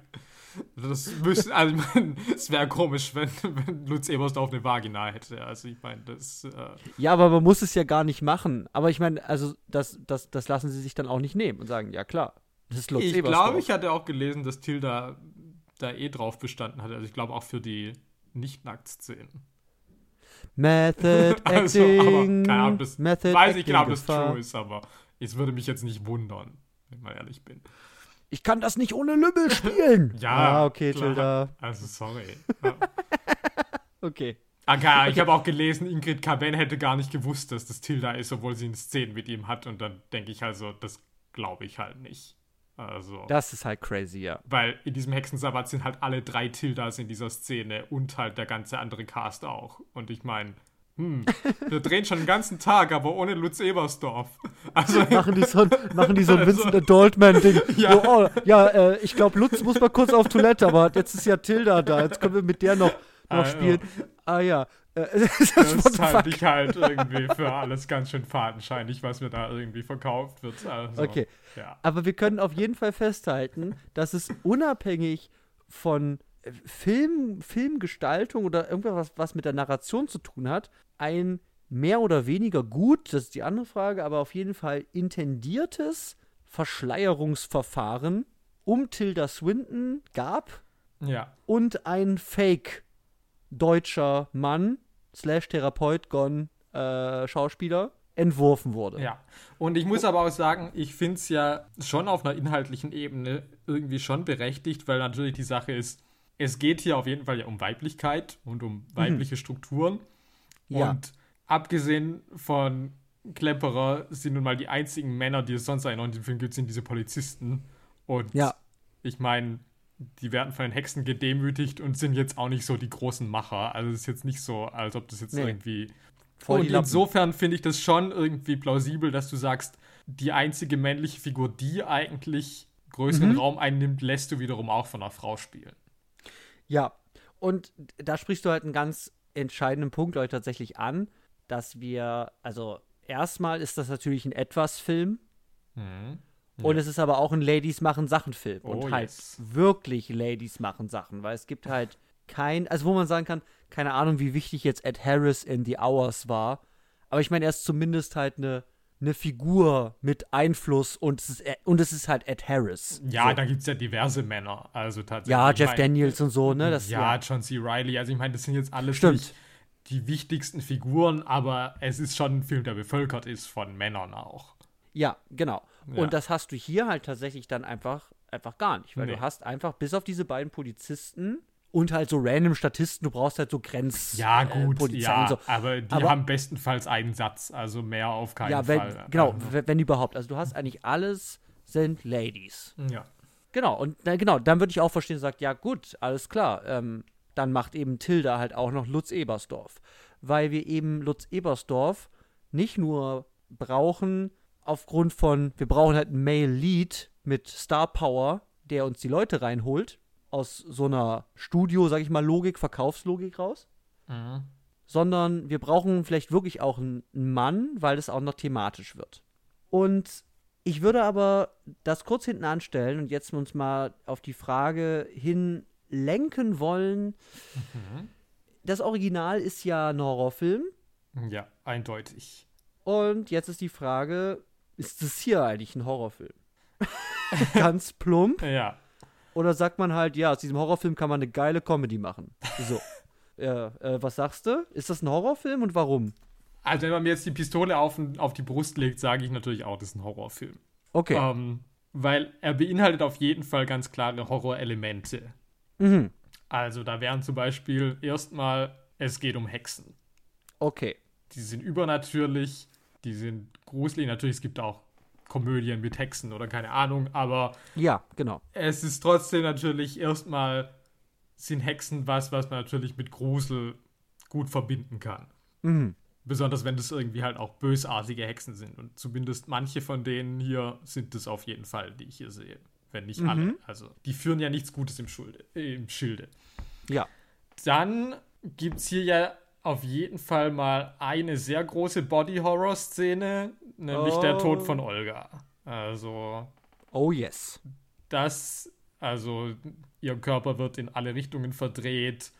das müsste, also ich mein, es wäre komisch, wenn, wenn Lutz Ebersdorf eine Vagina hätte. Also ich meine, das, äh, Ja, aber man muss es ja gar nicht machen. Aber ich meine, also das, das, das lassen sie sich dann auch nicht nehmen und sagen, ja klar, das ist Lutz ich Ebersdorf. glaube, ich hatte auch gelesen, dass Tilda da eh drauf bestanden hatte. Also ich glaube auch für die Nicht-Nackt-Szenen. Method Also, Acting. keine Ahnung, das Method weiß ich genau, ob Acting das true ist, aber es würde mich jetzt nicht wundern, wenn ich mal ehrlich bin. Ich kann das nicht ohne Lümmel spielen. Ja, Ah, okay, klar. Tilda. Also sorry. Ja. Okay. Ah, Ahnung, Ich habe auch gelesen, Ingrid Caben hätte gar nicht gewusst, dass das Tilda ist, obwohl sie eine Szene mit ihm hat. Und dann denke ich also, das glaube ich halt nicht. Also. Das ist halt crazy, ja. Weil in diesem Hexensabbat sind halt alle drei Tildas in dieser Szene und halt der ganze andere Cast auch. Und ich meine, hm, wir drehen schon den ganzen Tag, aber ohne Lutz Ebersdorf. Also, Machen die so, ein- machen die so ein Also- Vincent Adultman-Ding. Ja. So, oh, ja, äh, ich glaube, Lutz muss mal kurz auf Toilette, aber jetzt ist ja Tilda da. Jetzt können wir mit der noch, noch Ah, spielen. Ah ja. Äh, das das halte ich halt irgendwie für alles ganz schön fadenscheinig, was mir da irgendwie verkauft wird. Also, Okay. Ja. Aber wir können auf jeden Fall festhalten, dass es unabhängig von äh, Film, Filmgestaltung oder irgendwas, was, was mit der Narration zu tun hat, ein mehr oder weniger gut, das ist die andere Frage, aber auf jeden Fall intendiertes Verschleierungsverfahren um Tilda Swinton gab Ja. und ein Fake deutscher Mann slash Therapeut Gon äh, Schauspieler entworfen wurde. Ja, und ich muss aber auch sagen, ich finde es ja schon auf einer inhaltlichen Ebene irgendwie schon berechtigt, weil natürlich die Sache ist, es geht hier auf jeden Fall ja um Weiblichkeit und um weibliche Strukturen. Ja. Und abgesehen von Klepperer sind nun mal die einzigen Männer, die es sonst noch in dem Film gibt, sind diese Polizisten. Und Ja. ich meine, die werden von den Hexen gedemütigt und sind jetzt auch nicht so die großen Macher. Also es ist jetzt nicht so, als ob das jetzt Nee. irgendwie Voll und insofern finde ich das schon irgendwie plausibel, dass du sagst, die einzige männliche Figur, die eigentlich größeren Mhm. Raum einnimmt, lässt du wiederum auch von einer Frau spielen. Ja, und da sprichst du halt einen ganz entscheidenden Punkt euch tatsächlich an, dass wir, also erstmal ist das natürlich ein Etwas-Film und Ja. es ist aber auch ein Ladies machen Sachen-Film Oh, und halt yes. wirklich Ladies machen Sachen, weil es gibt halt kein, also wo man sagen kann, keine Ahnung, wie wichtig jetzt Ed Harris in The Hours war, aber ich meine, er ist zumindest halt eine eine Figur mit Einfluss und es ist, und es ist halt Ed Harris. Ja, so. da gibt es ja diverse Männer. Also tatsächlich. Ja, Jeff mein, Daniels und so, ne? Das, ja, John C. Riley. Also ich meine, das sind jetzt alles Stimmt. die wichtigsten Figuren, aber es ist schon ein Film, der bevölkert ist von Männern auch. Ja, genau. Ja. Und das hast du hier halt tatsächlich dann einfach, einfach gar nicht, weil Nee. du hast einfach bis auf diese beiden Polizisten und halt so random Statisten, du brauchst halt so Grenz Ja, äh, gut, Polizei ja, so. aber die Aber- haben bestenfalls einen Satz, also mehr auf keinen Ja, wenn, Fall. genau, Also, wenn, wenn überhaupt. Also du hast eigentlich alles sind Ladies. ja. Genau, und na, genau, dann würde ich auch verstehen, sagt, ja gut, alles klar, ähm, dann macht eben Tilda halt auch noch Lutz Ebersdorf. Weil wir eben Lutz Ebersdorf nicht nur brauchen aufgrund von, wir brauchen halt einen Male Lead mit Star Power, der uns die Leute reinholt, aus so einer Studio, sag ich mal, Logik, Verkaufslogik raus, Mhm. sondern wir brauchen vielleicht wirklich auch einen Mann, weil das auch noch thematisch wird. Und ich würde aber das kurz hinten anstellen und jetzt uns mal auf die Frage hin lenken wollen. Das Original ist ja ein Horrorfilm Ja, eindeutig. und jetzt ist die Frage, ist es hier eigentlich ein Horrorfilm? Ganz plump. Ja. Oder sagt man halt, ja, aus diesem Horrorfilm kann man eine geile Comedy machen. So. ja, äh, was sagst du? Ist das ein Horrorfilm und warum? Also, wenn man mir jetzt die Pistole auf, auf die Brust legt, sage ich natürlich auch, das ist ein Horrorfilm. Okay. Ähm, weil er beinhaltet auf jeden Fall ganz klare Horrorelemente. Mhm. Also, da wären zum Beispiel erstmal, es geht um Hexen. Okay. Die sind übernatürlich, die sind gruselig. Natürlich, es gibt auch Komödien mit Hexen oder keine Ahnung, aber Ja, genau. es ist trotzdem natürlich erstmal sind Hexen was, was man natürlich mit Grusel gut verbinden kann. Mhm. Besonders wenn das irgendwie halt auch bösartige Hexen sind. Und zumindest manche von denen hier sind es auf jeden Fall, die ich hier sehe. Wenn nicht alle. Also, die führen ja nichts Gutes im, Schulde, äh, im Schilde. Ja. Dann gibt es hier ja auf jeden Fall mal eine sehr große Body-Horror-Szene, nämlich der Oh. Tod von Olga. Also, Oh yes. das, also, ihr Körper wird in alle Richtungen verdreht.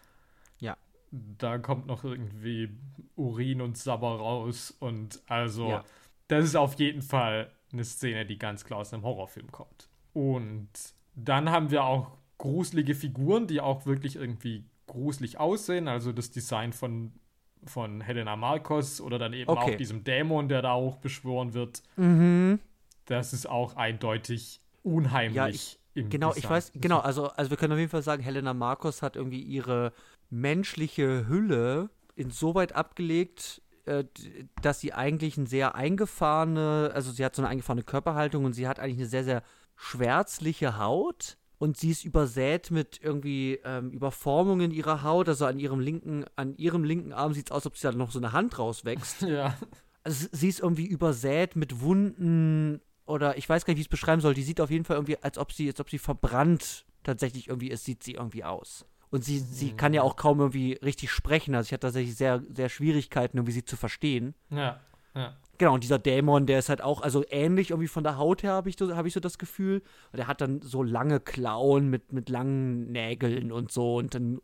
Ja. Da kommt noch irgendwie Urin und Sabber raus. Und also, Ja. das ist auf jeden Fall eine Szene, die ganz klar aus einem Horrorfilm kommt. Und dann haben wir auch gruselige Figuren, die auch wirklich irgendwie gruselig aussehen. Also das Design von, von Helena Marcos oder dann eben Okay. auch diesem Dämon, der da auch beschworen wird. Mhm. Das ist auch eindeutig unheimlich. Ja, ich- Genau, ich Design. weiß, genau, also, also wir können auf jeden Fall sagen, Helena Marcos hat irgendwie ihre menschliche Hülle insoweit abgelegt, äh, dass sie eigentlich eine sehr eingefahrene, also sie hat so eine eingefahrene Körperhaltung und sie hat eigentlich eine sehr, sehr schwärzliche Haut und sie ist übersät mit irgendwie ähm, Überformungen ihrer Haut, also an ihrem linken, an ihrem linken Arm sieht es aus, als ob sie da noch so eine Hand rauswächst. Ja. Also sie ist irgendwie übersät mit Wunden oder ich weiß gar nicht, wie ich es beschreiben soll. Die sieht auf jeden Fall irgendwie, als ob sie, als ob sie verbrannt tatsächlich irgendwie ist, sieht sie irgendwie aus. Und sie, sie kann ja auch kaum irgendwie richtig sprechen. Also ich hatte tatsächlich sehr, sehr Schwierigkeiten, irgendwie sie zu verstehen. Ja. Ja. Genau, und dieser Dämon, der ist halt auch, also ähnlich irgendwie von der Haut her, habe ich, so- hab ich so das Gefühl. Und er hat dann so lange Klauen mit, mit langen Nägeln und so. Und dann,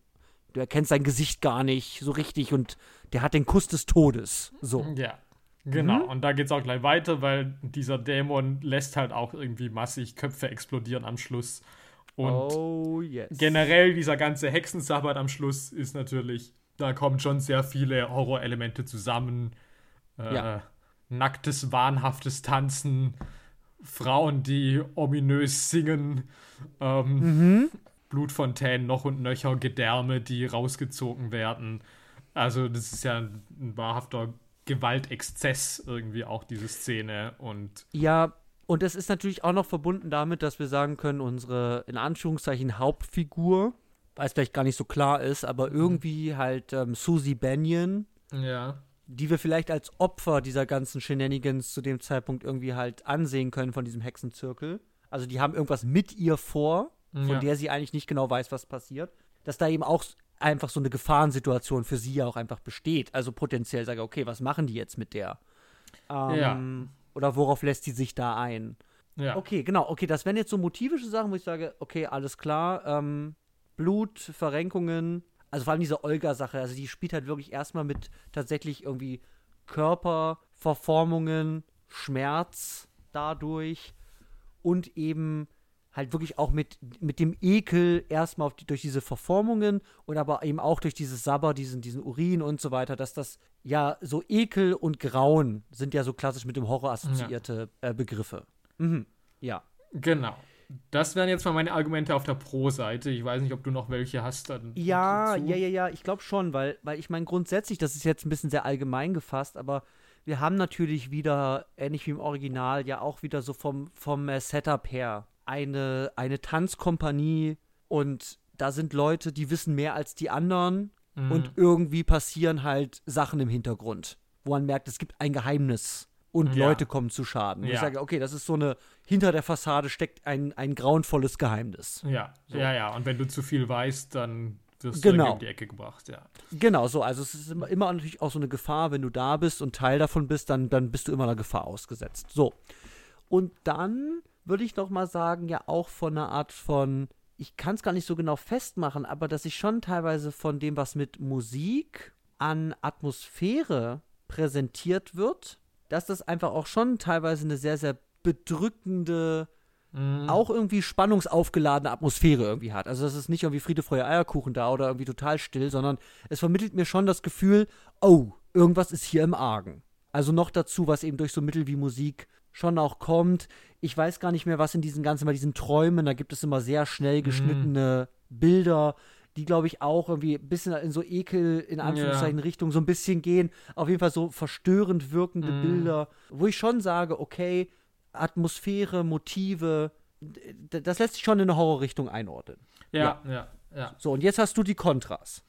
du erkennst sein Gesicht gar nicht so richtig. Und der hat den Kuss des Todes. So. Ja. Genau, Mhm. und da geht es auch gleich weiter, weil dieser Dämon lässt halt auch irgendwie massig Köpfe explodieren am Schluss. Und oh, yes. generell dieser ganze Hexensabbat am Schluss ist natürlich, da kommen schon sehr viele Horrorelemente zusammen. Äh, Ja. Nacktes, wahnhaftes Tanzen, Frauen, die ominös singen, ähm, Mhm. Blutfontänen noch und nöcher, Gedärme, die rausgezogen werden. Also das ist ja ein, ein wahrhafter Gewaltexzess irgendwie auch diese Szene und Ja, und das ist natürlich auch noch verbunden damit, dass wir sagen können, unsere in Anführungszeichen Hauptfigur, weil es vielleicht gar nicht so klar ist, aber irgendwie halt ähm, Susie Bennion, ja, die wir vielleicht als Opfer dieser ganzen Shenanigans zu dem Zeitpunkt irgendwie halt ansehen können von diesem Hexenzirkel. Also die haben irgendwas mit ihr vor, von Ja. der sie eigentlich nicht genau weiß, was passiert. Dass da eben auch einfach so eine Gefahrensituation für sie ja auch einfach besteht. Also potenziell sage, okay, was machen die jetzt mit der? Ähm, Ja. Oder worauf lässt sie sich da ein? ja. Okay, genau. Okay, das wären jetzt so motivische Sachen, wo ich sage, okay, alles klar. Ähm, Blut, Verrenkungen. Also vor allem diese Olga-Sache. Also die spielt halt wirklich erstmal mit tatsächlich irgendwie Körperverformungen, Schmerz dadurch und eben halt wirklich auch mit, mit dem Ekel erstmal die, durch diese Verformungen und aber eben auch durch dieses Sabber, diesen, diesen Urin und so weiter, dass das ja so Ekel und Grauen sind ja so klassisch mit dem Horror assoziierte ja. äh, Begriffe. Mhm. Ja. Genau. Das wären jetzt mal meine Argumente auf der Pro-Seite. Ich weiß nicht, ob du noch welche hast. Dann ja, ja, ja, ja, ich glaube schon, weil, weil ich meine, grundsätzlich, das ist jetzt ein bisschen sehr allgemein gefasst, aber wir haben natürlich wieder, ähnlich wie im Original, ja auch wieder so vom, vom äh, Setup her eine, eine Tanzkompanie und da sind Leute, die wissen mehr als die anderen mhm. und irgendwie passieren halt Sachen im Hintergrund, wo man merkt, es gibt ein Geheimnis und ja. Leute kommen zu Schaden. Ja. Ich sage, okay, das ist so eine, hinter der Fassade steckt ein, ein grauenvolles Geheimnis. Ja, so. ja, ja. Und wenn du zu viel weißt, dann wirst genau. du in die Ecke gebracht, ja. Genau, so. Also es ist immer, immer natürlich auch so eine Gefahr, wenn du da bist und Teil davon bist, dann, dann bist du immer einer Gefahr ausgesetzt. So. Und dann würde ich noch mal sagen, ja auch von einer Art von, ich kann es gar nicht so genau festmachen, aber dass ich schon teilweise von dem, was mit Musik an Atmosphäre präsentiert wird, dass das einfach auch schon teilweise eine sehr, sehr bedrückende, mhm. auch irgendwie spannungsaufgeladene Atmosphäre irgendwie hat. Also das ist nicht irgendwie Friede, Freude, Eierkuchen da oder irgendwie total still, sondern es vermittelt mir schon das Gefühl, oh, irgendwas ist hier im Argen. Also noch dazu, was eben durch so Mittel wie Musik schon auch kommt. Ich weiß gar nicht mehr, was in diesen ganzen, bei diesen Träumen, da gibt es immer sehr schnell mhm. geschnittene mhm. Bilder, die, glaube ich, auch irgendwie ein bisschen in so Ekel, in Anführungszeichen, ja. Richtung so ein bisschen gehen. Auf jeden Fall so verstörend wirkende mhm. Bilder, wo ich schon sage, okay, Atmosphäre, Motive, das lässt sich schon in eine Horrorrichtung einordnen. Ja, ja, ja, ja. So, und jetzt hast du die Kontras.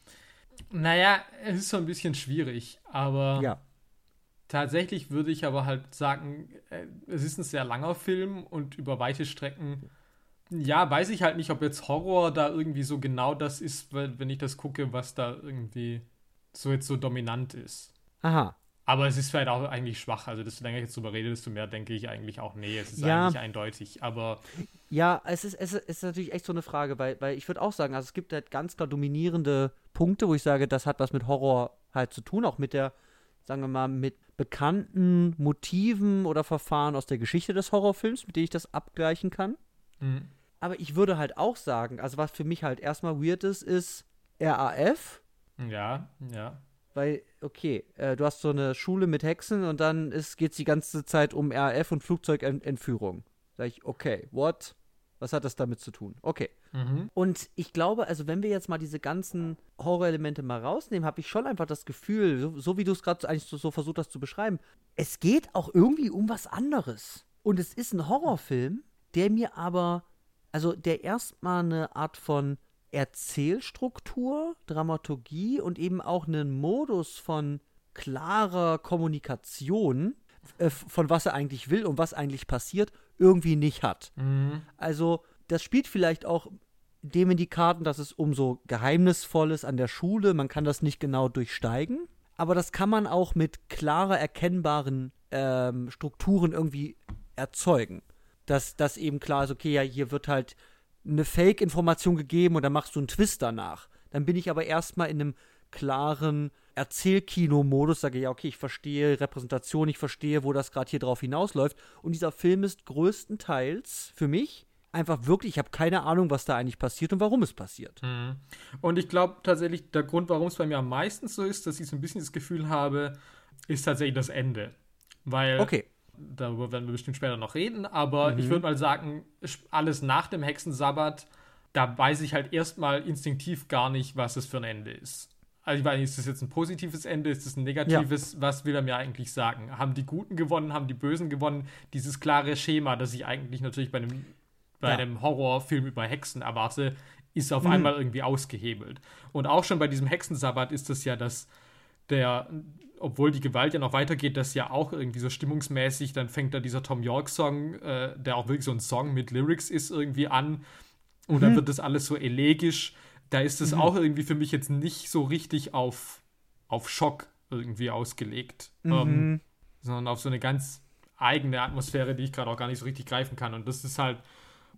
Naja, es ist so ein bisschen schwierig, aber ja. Tatsächlich würde ich aber halt sagen, äh, es ist ein sehr langer Film und über weite Strecken, ja, weiß ich halt nicht, ob jetzt Horror da irgendwie so genau das ist, wenn ich das gucke, was da irgendwie so jetzt so dominant ist. Aha. Aber es ist vielleicht auch eigentlich schwach. Also, desto länger ich jetzt drüber rede, desto mehr denke ich eigentlich auch, nee, es ist ja. eigentlich eindeutig. Aber. Ja, es ist, es ist natürlich echt so eine Frage, weil, weil ich würde auch sagen, also es gibt halt ganz klar dominierende Punkte, wo ich sage, das hat was mit Horror halt zu tun, auch mit der, sagen wir mal, mit bekannten Motiven oder Verfahren aus der Geschichte des Horrorfilms, mit denen ich das abgleichen kann. Mhm. Aber ich würde halt auch sagen, also was für mich halt erstmal weird ist, ist RAF. Ja, ja. Weil, okay, äh, du hast so eine Schule mit Hexen und dann geht es die ganze Zeit um RAF und Flugzeugentführung. Sag ich, okay, what? Was hat das damit zu tun? Okay. Mhm. Und ich glaube, also wenn wir jetzt mal diese ganzen Horrorelemente mal rausnehmen, habe ich schon einfach das Gefühl, so, so wie du es gerade eigentlich so, so versucht hast zu beschreiben, es geht auch irgendwie um was anderes. Und es ist ein Horrorfilm, der mir aber, also der erstmal eine Art von Erzählstruktur, Dramaturgie und eben auch einen Modus von klarer Kommunikation, äh, von was er eigentlich will und was eigentlich passiert, irgendwie nicht hat. Mhm. Also, das spielt vielleicht auch dem in die Karten, dass es umso geheimnisvolles an der Schule, man kann das nicht genau durchsteigen, aber das kann man auch mit klarer erkennbaren ähm, Strukturen irgendwie erzeugen. Dass das eben klar ist, okay, ja, hier wird halt eine Fake-Information gegeben und dann machst du einen Twist danach. Dann bin ich aber erstmal in einem klaren Erzählkino-Modus, sage ja, okay, ich verstehe Repräsentation, ich verstehe, wo das gerade hier drauf hinausläuft. Und dieser Film ist größtenteils für mich einfach wirklich, ich habe keine Ahnung, was da eigentlich passiert und warum es passiert. Mhm. Und ich glaube tatsächlich, der Grund, warum es bei mir am meisten so ist, dass ich so ein bisschen das Gefühl habe, ist tatsächlich das Ende. Weil okay. Darüber werden wir bestimmt später noch reden, aber mhm. ich würde mal sagen, alles nach dem Hexensabbat, da weiß ich halt erstmal instinktiv gar nicht, was es für ein Ende ist. Also ich weiß nicht, ist das jetzt ein positives Ende, ist das ein negatives? Ja. Was will er mir eigentlich sagen? Haben die Guten gewonnen, haben die Bösen gewonnen? Dieses klare Schema, das ich eigentlich natürlich bei einem, bei ja. einem Horrorfilm über Hexen erwarte, ist auf mhm. einmal irgendwie ausgehebelt. Und auch schon bei diesem Hexensabbat ist das ja, dass der, obwohl die Gewalt ja noch weitergeht, das ja auch irgendwie so stimmungsmäßig, dann fängt da dieser Tom York-Song, äh, der auch wirklich so ein Song mit Lyrics ist, irgendwie an. Und mhm. dann wird das alles so elegisch da ist es mhm. auch irgendwie für mich jetzt nicht so richtig auf, auf Schock irgendwie ausgelegt, mhm. ähm, sondern auf so eine ganz eigene Atmosphäre, die ich gerade auch gar nicht so richtig greifen kann. Und das ist halt,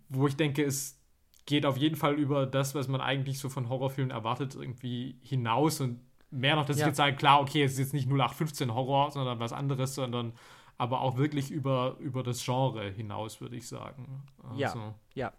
wo ich denke, es geht auf jeden Fall über das, was man eigentlich so von Horrorfilmen erwartet, irgendwie hinaus und mehr noch, dass ja. ich jetzt sage, klar, okay, es ist jetzt nicht 0815 Horror, sondern was anderes, sondern aber auch wirklich über, über das Genre hinaus, würde ich sagen. Also. Ja, ja.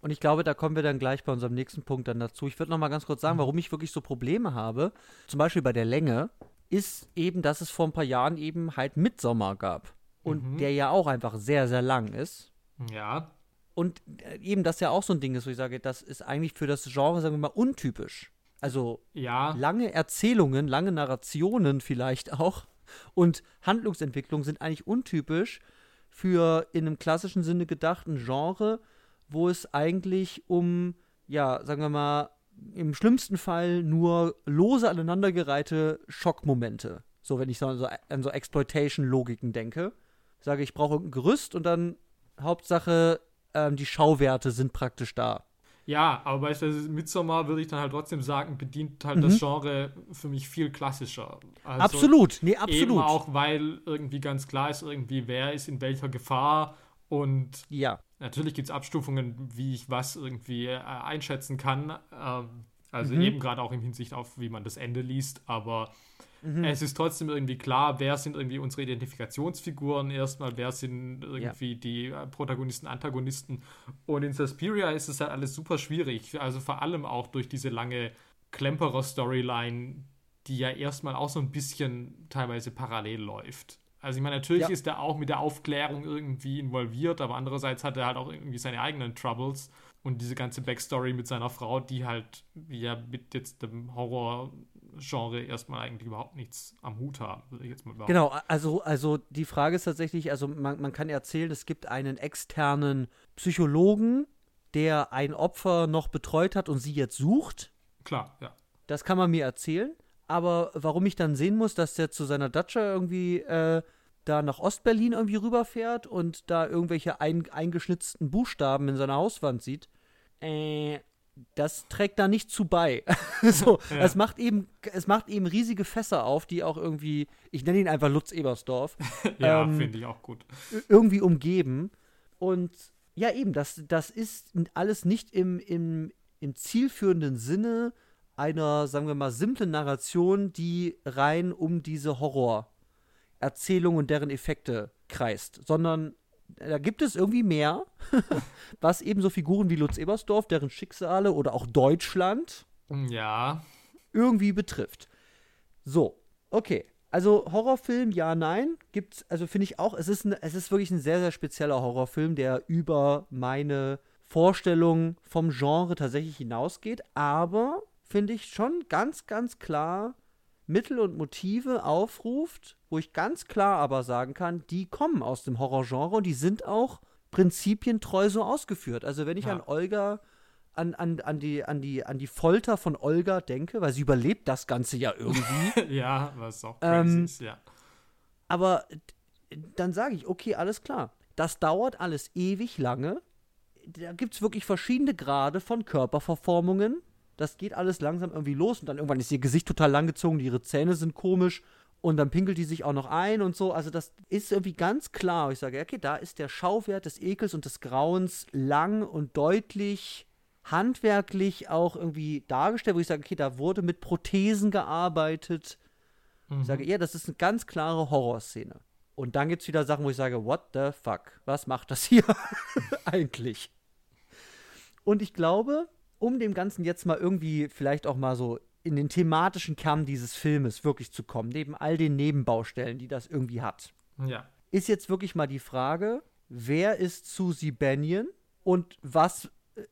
Und ich glaube, da kommen wir dann gleich bei unserem nächsten Punkt dann dazu. Ich würde noch mal ganz kurz sagen, mhm. warum ich wirklich so Probleme habe, zum Beispiel bei der Länge, ist eben, dass es vor ein paar Jahren eben halt Midsommer gab. Und mhm. der ja auch einfach sehr, sehr lang ist. Ja. Und äh, eben das ja auch so ein Ding ist, wo ich sage, das ist eigentlich für das Genre, sagen wir mal, untypisch. Also ja. lange Erzählungen, lange Narrationen vielleicht auch und Handlungsentwicklung sind eigentlich untypisch für in einem klassischen Sinne gedachten Genre, wo es eigentlich um, ja, sagen wir mal, im schlimmsten Fall nur lose aneinandergereihte Schockmomente. So, wenn ich so, so an so Exploitation-Logiken denke, sage ich, brauche ein Gerüst und dann Hauptsache, ähm, die Schauwerte sind praktisch da. Ja, aber beispielsweise Midsommar würde ich dann halt trotzdem sagen, bedient halt mhm. das Genre für mich viel klassischer. Also absolut, nee, absolut. Eben auch, weil irgendwie ganz klar ist, irgendwie, wer ist in welcher Gefahr und ja. natürlich gibt es Abstufungen, wie ich was irgendwie äh, einschätzen kann. Ähm, also mhm. eben gerade auch im Hinsicht auf, wie man das Ende liest, aber Mhm. Es ist trotzdem irgendwie klar, wer sind irgendwie unsere Identifikationsfiguren erstmal, wer sind irgendwie ja. die äh, Protagonisten, Antagonisten. Und in Suspiria ist es halt alles super schwierig. Also vor allem auch durch diese lange Klemperer-Storyline, die ja erstmal auch so ein bisschen teilweise parallel läuft. Also ich meine, natürlich ja. ist er auch mit der Aufklärung irgendwie involviert, aber andererseits hat er halt auch irgendwie seine eigenen Troubles und diese ganze Backstory mit seiner Frau, die halt ja mit jetzt dem Horror Genre erstmal eigentlich überhaupt nichts am Hut haben, würde ich jetzt mal behaupten. Genau, also, also die Frage ist tatsächlich, also man, man kann erzählen, es gibt einen externen Psychologen, der ein Opfer noch betreut hat und sie jetzt sucht. Klar, ja. Das kann man mir erzählen. Aber warum ich dann sehen muss, dass der zu seiner Datscha irgendwie äh, da nach Ostberlin irgendwie rüberfährt und da irgendwelche ein, eingeschnitzten Buchstaben in seiner Hauswand sieht, äh, das trägt da nicht zu bei. so, ja. es macht eben, es macht eben riesige Fässer auf, die auch irgendwie, ich nenne ihn einfach Lutz Ebersdorf. ja, ähm, finde ich auch gut. Irgendwie umgeben. Und ja, eben, das, das ist alles nicht im, im, im zielführenden Sinne einer, sagen wir mal, simplen Narration, die rein um diese Horrorerzählung und deren Effekte kreist, sondern da gibt es irgendwie mehr, was eben so Figuren wie Lutz Ebersdorf, deren Schicksale oder auch Deutschland ja. irgendwie betrifft. So, okay. Also Horrorfilm, ja, nein, gibt's, also finde ich auch, es ist, ein, es ist wirklich ein sehr, sehr spezieller Horrorfilm, der über meine Vorstellung vom Genre tatsächlich hinausgeht, aber finde ich schon ganz, ganz klar Mittel und Motive aufruft, wo ich ganz klar aber sagen kann, die kommen aus dem Horrorgenre und die sind auch prinzipientreu so ausgeführt. Also wenn ich ja. an Olga, an, an, an, die, an, die, an die Folter von Olga denke, weil sie überlebt das Ganze ja irgendwie. ja, was auch ähm, ist, ja. Aber dann sage ich, okay, alles klar. Das dauert alles ewig lange. Da gibt es wirklich verschiedene Grade von Körperverformungen das geht alles langsam irgendwie los und dann irgendwann ist ihr Gesicht total langgezogen, ihre Zähne sind komisch und dann pinkelt die sich auch noch ein und so. Also das ist irgendwie ganz klar. Ich sage, okay, da ist der Schauwert des Ekels und des Grauens lang und deutlich handwerklich auch irgendwie dargestellt, wo ich sage, okay, da wurde mit Prothesen gearbeitet. Mhm. Ich sage, ja, das ist eine ganz klare Horrorszene. Und dann gibt es wieder Sachen, wo ich sage, what the fuck? Was macht das hier eigentlich? Und ich glaube, um dem Ganzen jetzt mal irgendwie vielleicht auch mal so in den thematischen Kern dieses Filmes wirklich zu kommen, neben all den Nebenbaustellen, die das irgendwie hat. Ja. Ist jetzt wirklich mal die Frage, wer ist Susie Bennion und was äh,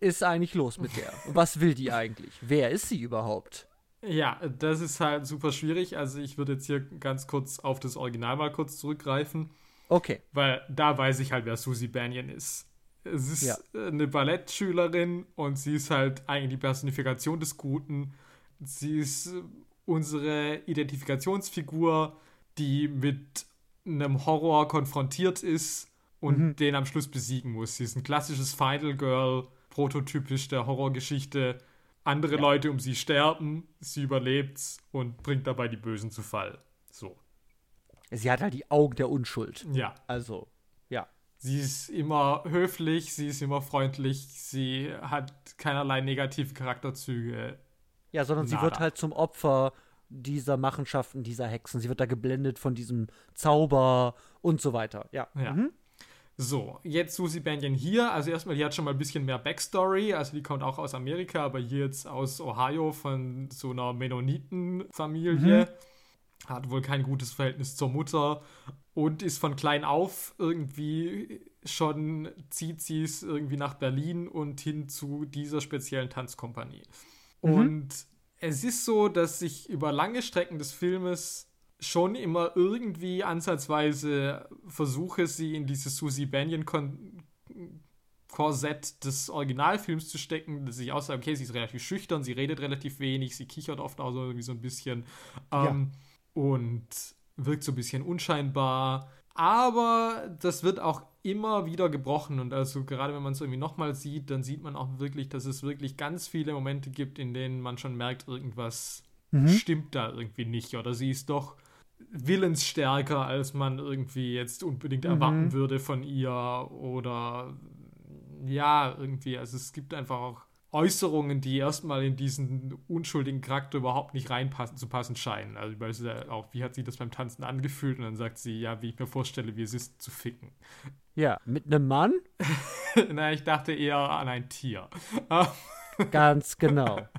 ist eigentlich los mit der? Was will die eigentlich? Wer ist sie überhaupt? Ja, das ist halt super schwierig. Also ich würde jetzt hier ganz kurz auf das Original mal kurz zurückgreifen. Okay. Weil da weiß ich halt, wer Susie Banyan ist. Es ist ja. eine Ballettschülerin und sie ist halt eigentlich die Personifikation des Guten. Sie ist unsere Identifikationsfigur, die mit einem Horror konfrontiert ist und mhm. den am Schluss besiegen muss. Sie ist ein klassisches Final Girl, prototypisch der Horrorgeschichte. Andere ja. Leute um sie sterben, sie überlebt und bringt dabei die Bösen zu Fall. So. Sie hat halt die Augen der Unschuld. Ja. Also. Sie ist immer höflich, sie ist immer freundlich, sie hat keinerlei negative Charakterzüge. Ja, sondern Nada. sie wird halt zum Opfer dieser Machenschaften dieser Hexen. Sie wird da geblendet von diesem Zauber und so weiter. Ja. Ja. Mhm. So, jetzt Susie Banyan hier. Also erstmal, die hat schon mal ein bisschen mehr Backstory. Also die kommt auch aus Amerika, aber hier jetzt aus Ohio von so einer Mennonitenfamilie. Hat wohl kein gutes Verhältnis zur Mutter und ist von klein auf irgendwie schon, zieht sie es irgendwie nach Berlin und hin zu dieser speziellen Tanzkompanie. Mhm. Und es ist so, dass sich über lange Strecken des Filmes schon immer irgendwie ansatzweise versuche, sie in dieses Susie Banyan Korsett des Originalfilms zu stecken, dass ich auch sage, okay, sie ist relativ schüchtern, sie redet relativ wenig, sie kichert oft auch so irgendwie so ein bisschen ähm, und wirkt so ein bisschen unscheinbar. Aber das wird auch immer wieder gebrochen und also gerade wenn man es irgendwie nochmal sieht, dann sieht man auch wirklich, dass es wirklich ganz viele Momente gibt, in denen man schon merkt, irgendwas Mhm. stimmt da irgendwie nicht oder sie ist doch willensstärker, als man irgendwie jetzt unbedingt Mhm. erwarten würde von ihr oder ja, irgendwie, also es gibt einfach auch Äußerungen, die erstmal in diesen unschuldigen Charakter überhaupt nicht reinpassen zu passen scheinen. Also beispielsweise auch, wie hat sie das beim Tanzen angefühlt? Und dann sagt sie, ja, wie ich mir vorstelle, wie es ist zu ficken. Ja, mit einem Mann, Na, ich dachte eher an ein Tier. ganz genau.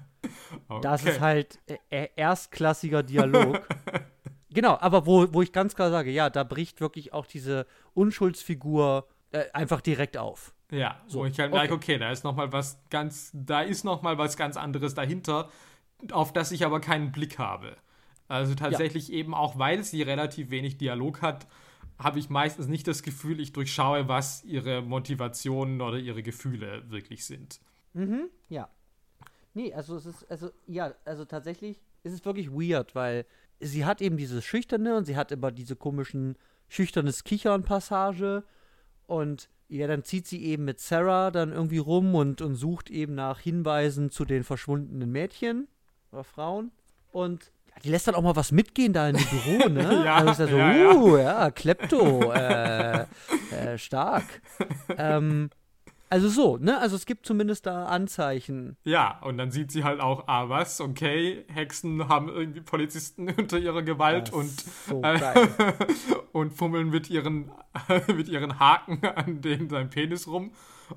Das Okay. ist halt äh, äh, erstklassiger Dialog. genau, aber wo, wo ich ganz klar sage, ja, da bricht wirklich auch diese Unschuldsfigur äh, einfach direkt auf. Ja, So, wo ich halt okay. merke, okay, da ist noch mal was ganz, da ist noch mal was ganz anderes dahinter, auf das ich aber keinen Blick habe. Also tatsächlich eben auch, weil sie relativ wenig Dialog hat, habe ich meistens nicht das Gefühl, ich durchschaue, was ihre Motivationen oder ihre Gefühle wirklich sind. Mhm, ja. Nee, also es ist, also, ja, also tatsächlich ist es wirklich weird, weil sie hat eben dieses Schüchterne und sie hat immer diese komischen schüchternes Kichern-Passage und ja, dann zieht sie eben mit Sarah dann irgendwie rum und, und sucht eben nach Hinweisen zu den verschwundenen Mädchen oder Frauen und ja, die lässt dann auch mal was mitgehen da in dem Büro, ne? Ja, also ist ja so, ja, ja. uh, ja, Klepto, äh, äh, stark. ähm, also so, ne? Also es gibt zumindest da Anzeichen. Ja, und dann sieht sie halt auch, ah, was, okay, Hexen haben irgendwie Polizisten unter ihrer Gewalt und so Äh, und fummeln mit ihren, mit ihren Haken an den sein Penis rum.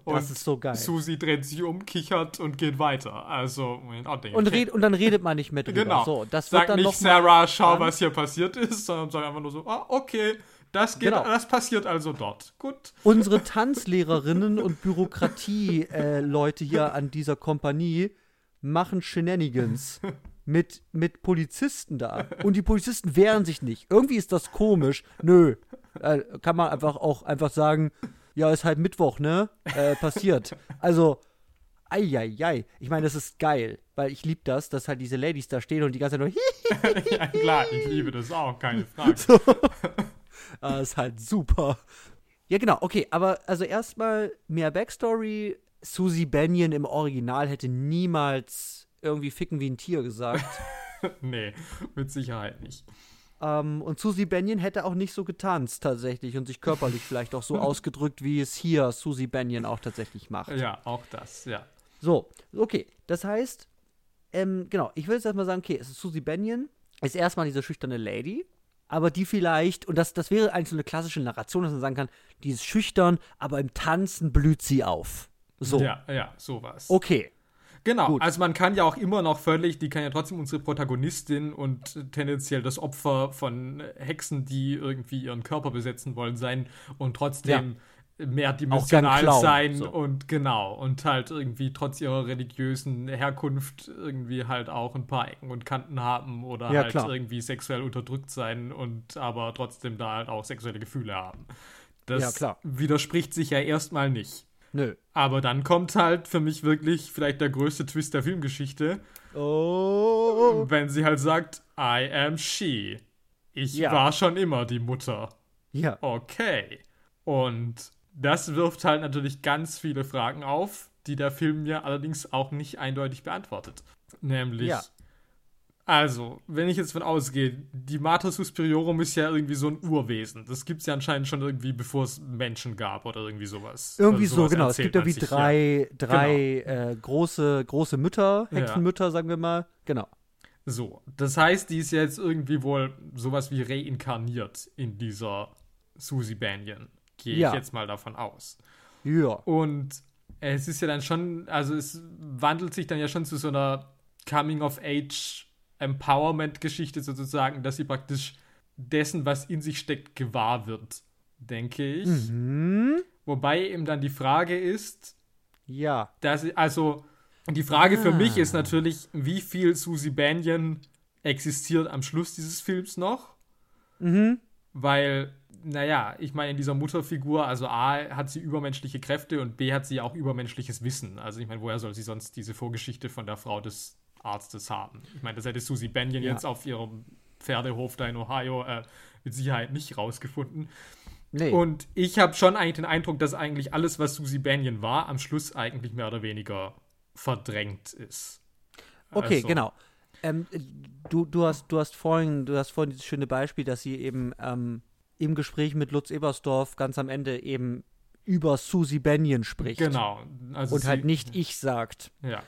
Und Das ist so geil. Susi dreht sich um, kichert und geht weiter. Also, in Ordnung. Und, red, und dann redet man nicht mehr drüber. Genau. So, das wird Sag dann nicht, Sarah, schau, was hier passiert ist, sondern sag einfach nur so, ah, okay, das geht, Genau. das passiert also dort. Gut. Unsere Tanzlehrerinnen und Bürokratie-Leute hier an dieser Kompanie machen Shenanigans mit, mit Polizisten da. Und die Polizisten wehren sich nicht. Irgendwie ist das komisch. Nö. Äh, kann man einfach auch einfach sagen, ja, ist halt Mittwoch, ne? Äh, passiert. Also, eieiei. Ich meine, das ist geil, weil ich liebe das, dass halt diese Ladies da stehen und die ganze Zeit nur ja, klar, ich liebe das auch, keine Frage. So. ah, ist halt super. Ja, genau, okay, aber also erstmal mehr Backstory. Susie Banyan im Original hätte niemals irgendwie ficken wie ein Tier gesagt. nee, mit Sicherheit nicht. ähm, und Susie Banyan hätte auch nicht so getanzt tatsächlich und sich körperlich vielleicht auch so ausgedrückt, wie es hier Susie Banyan auch tatsächlich macht. Ja, auch das, ja. So, okay. Das heißt, ähm, genau, ich will jetzt erstmal sagen, okay, es ist Susie Banyan, ist erstmal diese schüchterne Lady, aber die vielleicht, und das, das wäre eigentlich so eine klassische Narration, dass man sagen kann, die ist schüchtern, aber im Tanzen blüht sie auf. So, Ja, ja, sowas. okay. Genau, Gut. also man kann ja auch immer noch völlig, die kann ja trotzdem unsere Protagonistin und tendenziell das Opfer von Hexen, die irgendwie ihren Körper besetzen wollen, sein und trotzdem mehrdimensional sein so. und genau, und halt irgendwie trotz ihrer religiösen Herkunft irgendwie halt auch ein paar Ecken und Kanten haben oder Ja, halt klar. irgendwie sexuell unterdrückt sein und aber trotzdem da halt auch sexuelle Gefühle haben. Das Ja, widerspricht sich ja erstmal nicht. Nö. Aber dann kommt halt für mich wirklich vielleicht der größte Twist der Filmgeschichte, Oh. wenn sie halt sagt, I am she. Ich Ja. war schon immer die Mutter. Ja. Okay. Und das wirft halt natürlich ganz viele Fragen auf, die der Film mir allerdings auch nicht eindeutig beantwortet. Nämlich, Ja. also, wenn ich jetzt von ausgehe, die Mater Superiorum ist ja irgendwie so ein Urwesen. Das gibt es ja anscheinend schon irgendwie, bevor es Menschen gab oder irgendwie sowas. Irgendwie Also so, sowas genau. Es gibt irgendwie sich, ja. drei, drei äh, große, große Mütter, Ja. Hexenmütter, sagen wir mal. Genau. So, das heißt, die ist jetzt irgendwie wohl sowas wie reinkarniert in dieser Susie Banyan. Gehe Ja. ich jetzt mal davon aus. Ja. Und es ist ja dann schon, also es wandelt sich dann ja schon zu so einer Coming-of-Age-Empowerment-Geschichte sozusagen, dass sie praktisch dessen, was in sich steckt, gewahr wird, denke ich. Mhm. Wobei eben dann die Frage ist, Ja. dass, also, die Frage für Ah. mich ist natürlich, wie viel Susie Banyan existiert am Schluss dieses Films noch? Mhm. Weil, naja, ich meine, in dieser Mutterfigur, also A, hat sie übermenschliche Kräfte und B, hat sie auch übermenschliches Wissen. Also, ich meine, woher soll sie sonst diese Vorgeschichte von der Frau des Arztes haben? Ich meine, das hätte Susie Banyan Ja. jetzt auf ihrem Pferdehof da in Ohio äh, mit Sicherheit nicht rausgefunden. Nee. Und ich habe schon eigentlich den Eindruck, dass eigentlich alles, was Susie Banyan war, am Schluss eigentlich mehr oder weniger verdrängt ist. Okay, Also, genau. Ähm, du, du, hast, du hast vorhin, du hast vorhin dieses schöne Beispiel, dass sie eben ähm, im Gespräch mit Lutz Ebersdorf ganz am Ende eben über Susie Bennion spricht. Genau. Also Und halt nicht ich sagt. Ja.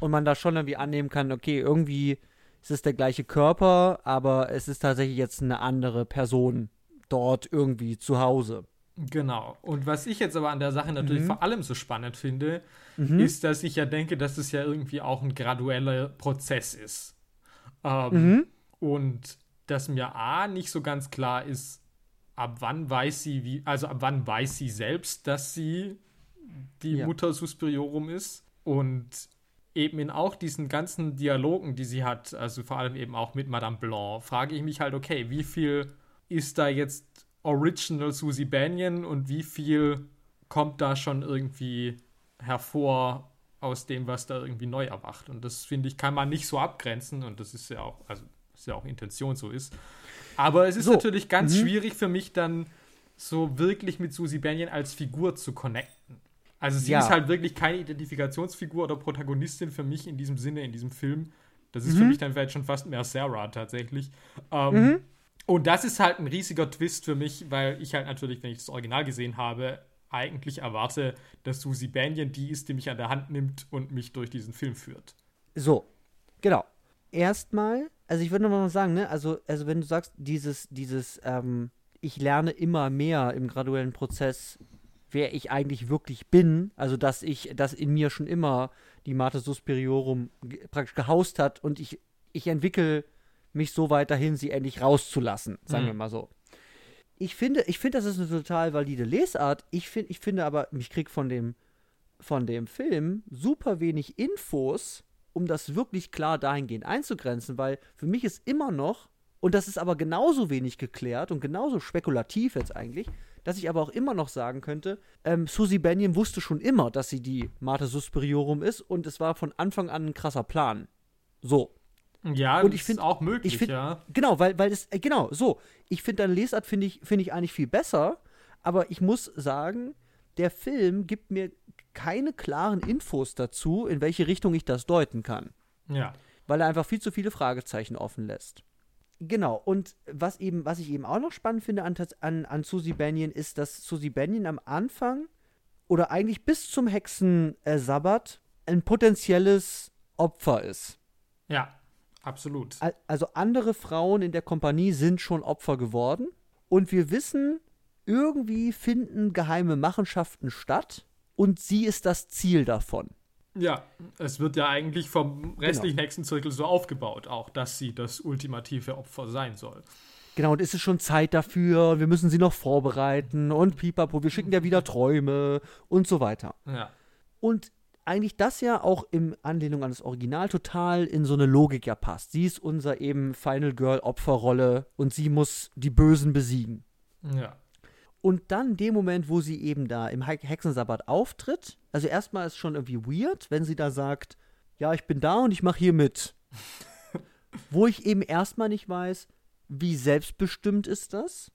Und man da schon irgendwie annehmen kann, okay, irgendwie ist es der gleiche Körper, aber es ist tatsächlich jetzt eine andere Person dort irgendwie zu Hause. Genau. Und was ich jetzt aber an der Sache natürlich Mhm. vor allem so spannend finde, Mhm. ist, dass ich ja denke, dass es ja irgendwie auch ein gradueller Prozess ist. Ähm, Mhm. Und dass mir A nicht so ganz klar ist, ab wann weiß sie, wie, also ab wann weiß sie selbst, dass sie die Ja. Mutter Suspiriorum ist. Und eben in auch diesen ganzen Dialogen, die sie hat, also vor allem eben auch mit Madame Blanc, frage ich mich halt, okay, wie viel ist da jetzt Original Susie Banyan und wie viel kommt da schon irgendwie hervor aus dem, was da irgendwie neu erwacht. Und das finde ich, kann man nicht so abgrenzen und das ist ja auch, also ist ja auch Intention so ist. Aber es ist So. natürlich ganz Mhm. schwierig für mich dann so wirklich mit Susie Banyan als Figur zu connecten. Also sie Ja. ist halt wirklich keine Identifikationsfigur oder Protagonistin für mich in diesem Sinne, in diesem Film. Das ist Mhm. für mich dann vielleicht schon fast mehr Sarah tatsächlich. Ähm, Mhm. Und das ist halt ein riesiger Twist für mich, weil ich halt natürlich, wenn ich das Original gesehen habe, eigentlich erwarte, dass Susie Banyan die ist, die mich an der Hand nimmt und mich durch diesen Film führt. So, genau. Erstmal, also ich würde noch mal sagen, ne, also, also wenn du sagst, dieses, dieses, ähm, ich lerne immer mehr im graduellen Prozess, wer ich eigentlich wirklich bin, also dass ich, dass in mir schon immer die Mater Suspiriorum ge- praktisch gehaust hat und ich, ich entwickle mich so weit dahin, sie endlich rauszulassen, sagen Mhm. wir mal so. Ich finde, ich finde, das ist eine total valide Lesart. Ich finde, ich finde aber, ich krieg von dem, von dem Film super wenig Infos, um das wirklich klar dahingehend einzugrenzen, weil für mich ist immer noch, und das ist aber genauso wenig geklärt und genauso spekulativ jetzt eigentlich, dass ich aber auch immer noch sagen könnte, ähm, Susie Bennion wusste schon immer, dass sie die Mater Suspiriorum ist und es war von Anfang an ein krasser Plan. So. Ja, Und das ich find- ist auch möglich, ich find- ja. Genau, weil, weil es, äh, genau, so. Ich finde deine Lesart finde ich, finde ich eigentlich viel besser, aber ich muss sagen, der Film gibt mir keine klaren Infos dazu, in welche Richtung ich das deuten kann, Ja. weil er einfach viel zu viele Fragezeichen offen lässt. Genau, und was eben, was ich eben auch noch spannend finde an, an, an Susie Banyan, ist, dass Susie Banyan am Anfang oder eigentlich bis zum Hexensabbat ein potenzielles Opfer ist. Ja, absolut. Al- Also andere Frauen in der Kompanie sind schon Opfer geworden und wir wissen, irgendwie finden geheime Machenschaften statt und sie ist das Ziel davon. Ja, es wird ja eigentlich vom Genau. restlichen Hexenzirkel so aufgebaut, auch dass sie das ultimative Opfer sein soll. Genau, und es ist schon Zeit dafür, wir müssen sie noch vorbereiten und pipapo, wir schicken ja wieder Träume und so weiter. Ja. Und eigentlich das ja auch in Anlehnung an das Original total in so eine Logik ja passt. Sie ist unser eben Final Girl Opferrolle und sie muss die Bösen besiegen. Ja. Und dann dem Moment, wo sie eben da im He- Hexensabbat auftritt, also erstmal ist schon irgendwie weird, wenn sie da sagt, ja, ich bin da und ich mache hier mit. wo ich eben erstmal nicht weiß, wie selbstbestimmt ist das?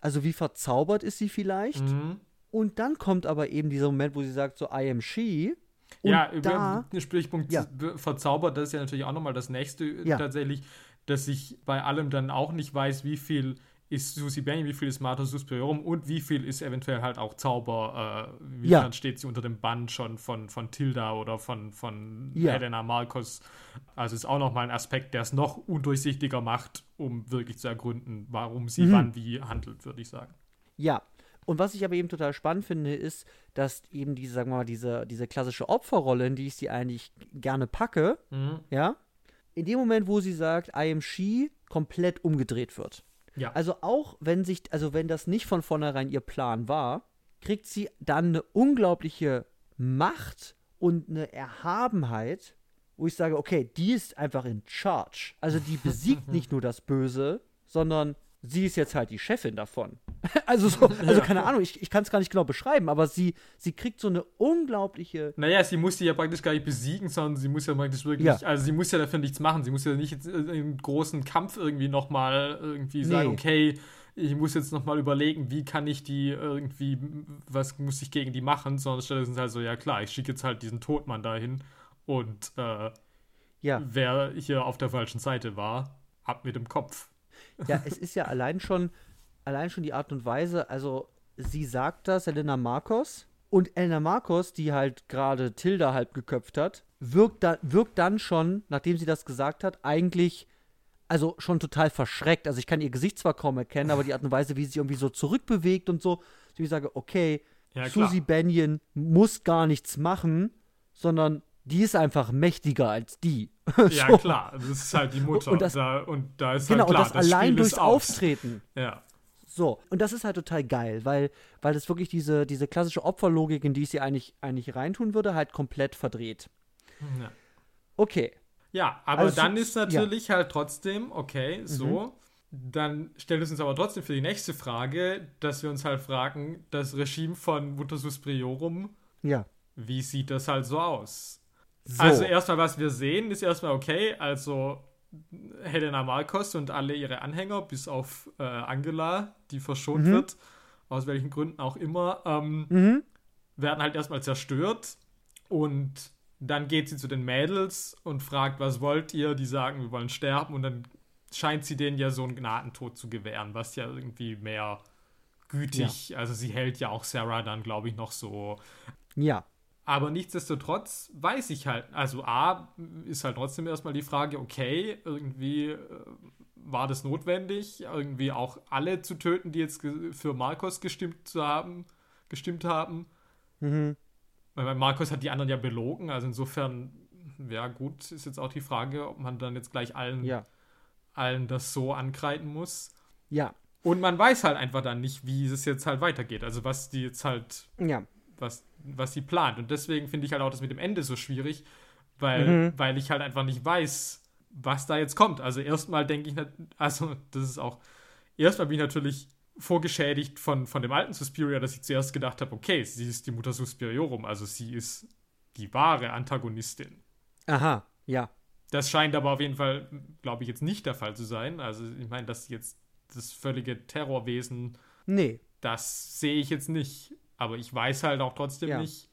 Also wie verzaubert ist sie vielleicht? Mhm. Und dann kommt aber eben dieser Moment, wo sie sagt, so, I am she. Und ja, da, über den Stichpunkt Ja. be- verzaubert, das ist ja natürlich auch nochmal das nächste Ja. tatsächlich, dass ich bei allem dann auch nicht weiß, wie viel ist Susie Benny, wie viel ist Martha Suspiriorum und wie viel ist eventuell halt auch Zauber, äh, wie Ja. steht sie unter dem Bann schon von, von Tilda oder von, von Ja. Helena Marcos. Also ist auch nochmal ein Aspekt, der es noch undurchsichtiger macht, um wirklich zu ergründen, warum sie Mhm. wann wie handelt, würde ich sagen. Ja. Und was ich aber eben total spannend finde, ist, dass eben diese, sagen wir mal, diese, diese klassische Opferrolle, in die ich sie eigentlich gerne packe, Mhm. ja, in dem Moment, wo sie sagt, I am she, komplett umgedreht wird. Ja. Also auch wenn sich, also wenn das nicht von vornherein ihr Plan war, kriegt sie dann eine unglaubliche Macht und eine Erhabenheit, wo ich sage, okay, die ist einfach in charge. Also die besiegt nicht nur das Böse, sondern sie ist jetzt halt die Chefin davon. Also so, also keine Ahnung, ich, ich kann es gar nicht genau beschreiben, aber sie, sie kriegt so eine unglaubliche Naja, sie muss die ja praktisch gar nicht besiegen, sondern sie muss ja praktisch wirklich, Ja. also sie muss ja dafür nichts machen. Sie muss ja nicht jetzt in einen großen Kampf irgendwie nochmal irgendwie sagen, Nee. okay, ich muss jetzt nochmal überlegen, wie kann ich die irgendwie, was muss ich gegen die machen, sondern stattdessen ist halt so, ja klar, ich schicke jetzt halt diesen Todmann dahin und äh, Ja, wer hier auf der falschen Seite war, ab mit dem Kopf. Ja, es ist ja allein schon, allein schon die Art und Weise, also sie sagt das, Elena Marcos, und Elena Marcos, die halt gerade Tilda halb geköpft hat, wirkt, da, wirkt dann schon, nachdem sie das gesagt hat, eigentlich, also schon total verschreckt. Also ich kann ihr Gesicht zwar kaum erkennen, aber die Art und Weise, wie sie sich irgendwie so zurückbewegt und so, so ich sage, okay, Ja. Susie Bennion muss gar nichts machen, sondern die ist einfach mächtiger als die. Ja, So. klar, das ist halt die Mutter. Und das- da, und da ist Genau, halt klar, und das, allein Spiel durchs. Auftreten. Ja. So, und das ist halt total geil, weil, weil das wirklich diese, diese klassische Opferlogik, in die ich sie eigentlich, eigentlich reintun würde, halt komplett verdreht. ja. Okay. Ja, aber Also, dann ist ja. Mhm. natürlich halt trotzdem, okay, so. Dann stellt es uns aber trotzdem für die nächste Frage, dass wir uns halt fragen, das Regime von Mutter Suspriorum, Ja. wie sieht das halt so aus? So. Also erstmal, was wir sehen, ist erstmal okay, also Helena Marcos und alle ihre Anhänger, bis auf äh, Angela, die verschont Mhm. wird, aus welchen Gründen auch immer, ähm, mhm. werden halt erstmal zerstört und dann geht sie zu den Mädels und fragt, was wollt ihr? Die sagen, wir wollen sterben und dann scheint sie denen ja so einen Gnadentod zu gewähren, was ja irgendwie mehr gütig, also sie hält ja auch Sarah dann, glaube ich, noch so. Ja. Aber nichtsdestotrotz weiß ich halt, also A, ist halt trotzdem erstmal die Frage, okay, irgendwie äh, war das notwendig, irgendwie auch alle zu töten, die jetzt für Marcos gestimmt zu haben, gestimmt haben. Mhm. Weil Markus hat die anderen ja belogen, also insofern, ja gut, ist jetzt auch die Frage, ob man dann jetzt gleich allen, Ja. allen das so ankreiden muss. Ja. Und man weiß halt einfach dann nicht, wie es jetzt halt weitergeht. Also was die jetzt halt, Ja. Was, was sie plant. Und deswegen finde ich halt auch das mit dem Ende so schwierig, weil, Mhm. weil ich halt einfach nicht weiß, was da jetzt kommt. Also erstmal denke ich, also das ist auch, erstmal bin ich natürlich vorgeschädigt von, von dem alten Suspiria, dass ich zuerst gedacht habe, okay, sie ist die Mutter Suspiriorum, also sie ist die wahre Antagonistin. Aha. Ja. Das scheint aber auf jeden Fall, glaube ich, jetzt nicht der Fall zu sein. Also ich meine, dass jetzt das völlige Terrorwesen, Nee. das sehe ich jetzt nicht. Aber ich weiß halt auch trotzdem Ja. nicht,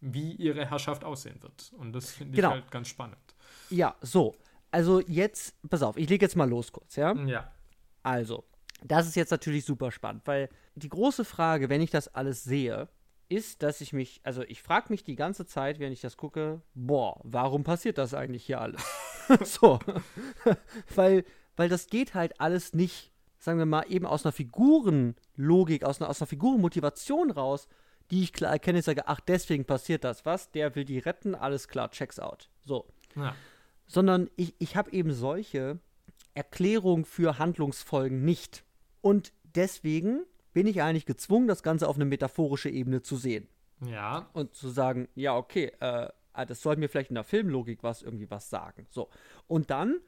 wie ihre Herrschaft aussehen wird. Und das finde Genau. ich halt ganz spannend. Ja, so. Also jetzt, pass auf, ich lege jetzt mal los kurz, ja? Ja. Also, das ist jetzt natürlich super spannend, weil die große Frage, wenn ich das alles sehe, ist, dass ich mich, also ich frage mich die ganze Zeit, wenn ich das gucke, boah, warum passiert das eigentlich hier alles? so, weil, weil das geht halt alles nicht, sagen wir mal, eben aus einer Figurenlogik, aus einer, aus einer Figurenmotivation raus, die ich klar erkenne, ich sage, ach, deswegen passiert das, was? Der will die retten, alles klar, checks out. So ja. sondern ich, ich habe eben solche Erklärungen für Handlungsfolgen nicht. Und deswegen bin ich eigentlich gezwungen, das Ganze auf eine metaphorische Ebene zu sehen. Ja. Und zu sagen, ja, okay, äh, ah, das soll mir vielleicht in der Filmlogik was irgendwie was sagen. So. Und dann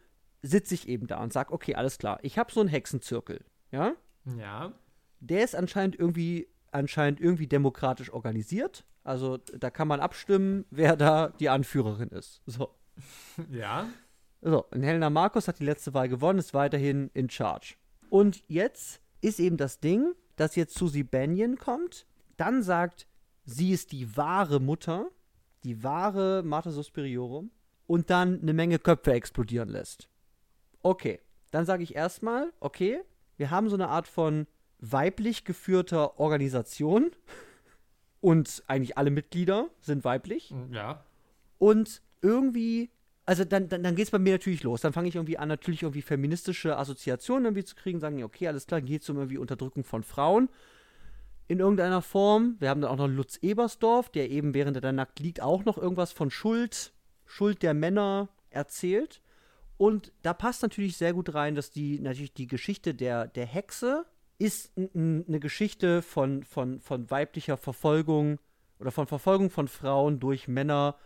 sitze ich eben da und sage, okay, alles klar, ich habe so einen Hexenzirkel, ja? Ja. Der ist anscheinend irgendwie, anscheinend irgendwie demokratisch organisiert. Also da kann man abstimmen, wer da die Anführerin ist. So. Ja. So, und Helena Markus hat die letzte Wahl gewonnen, ist weiterhin in charge. Und jetzt ist eben das Ding, dass jetzt Susie Bennion kommt, dann sagt, sie ist die wahre Mutter, die wahre Mater Suspiriorum und dann eine Menge Köpfe explodieren lässt. Okay, dann sage ich erstmal, okay, wir haben so eine Art von weiblich geführter Organisation und eigentlich alle Mitglieder sind weiblich. Ja. Und irgendwie, also dann, dann, dann geht es bei mir natürlich los. Dann fange ich irgendwie an, natürlich irgendwie feministische Assoziationen irgendwie zu kriegen, sagen, okay, alles klar, geht es um irgendwie Unterdrückung von Frauen in irgendeiner Form. Wir haben dann auch noch Lutz Ebersdorf, der eben während er da nackt liegt auch noch irgendwas von Schuld, Schuld der Männer erzählt. Und da passt natürlich sehr gut rein, dass die natürlich die Geschichte der, der Hexe ist eine Geschichte von, von, von weiblicher Verfolgung oder von Verfolgung von Frauen durch Männer,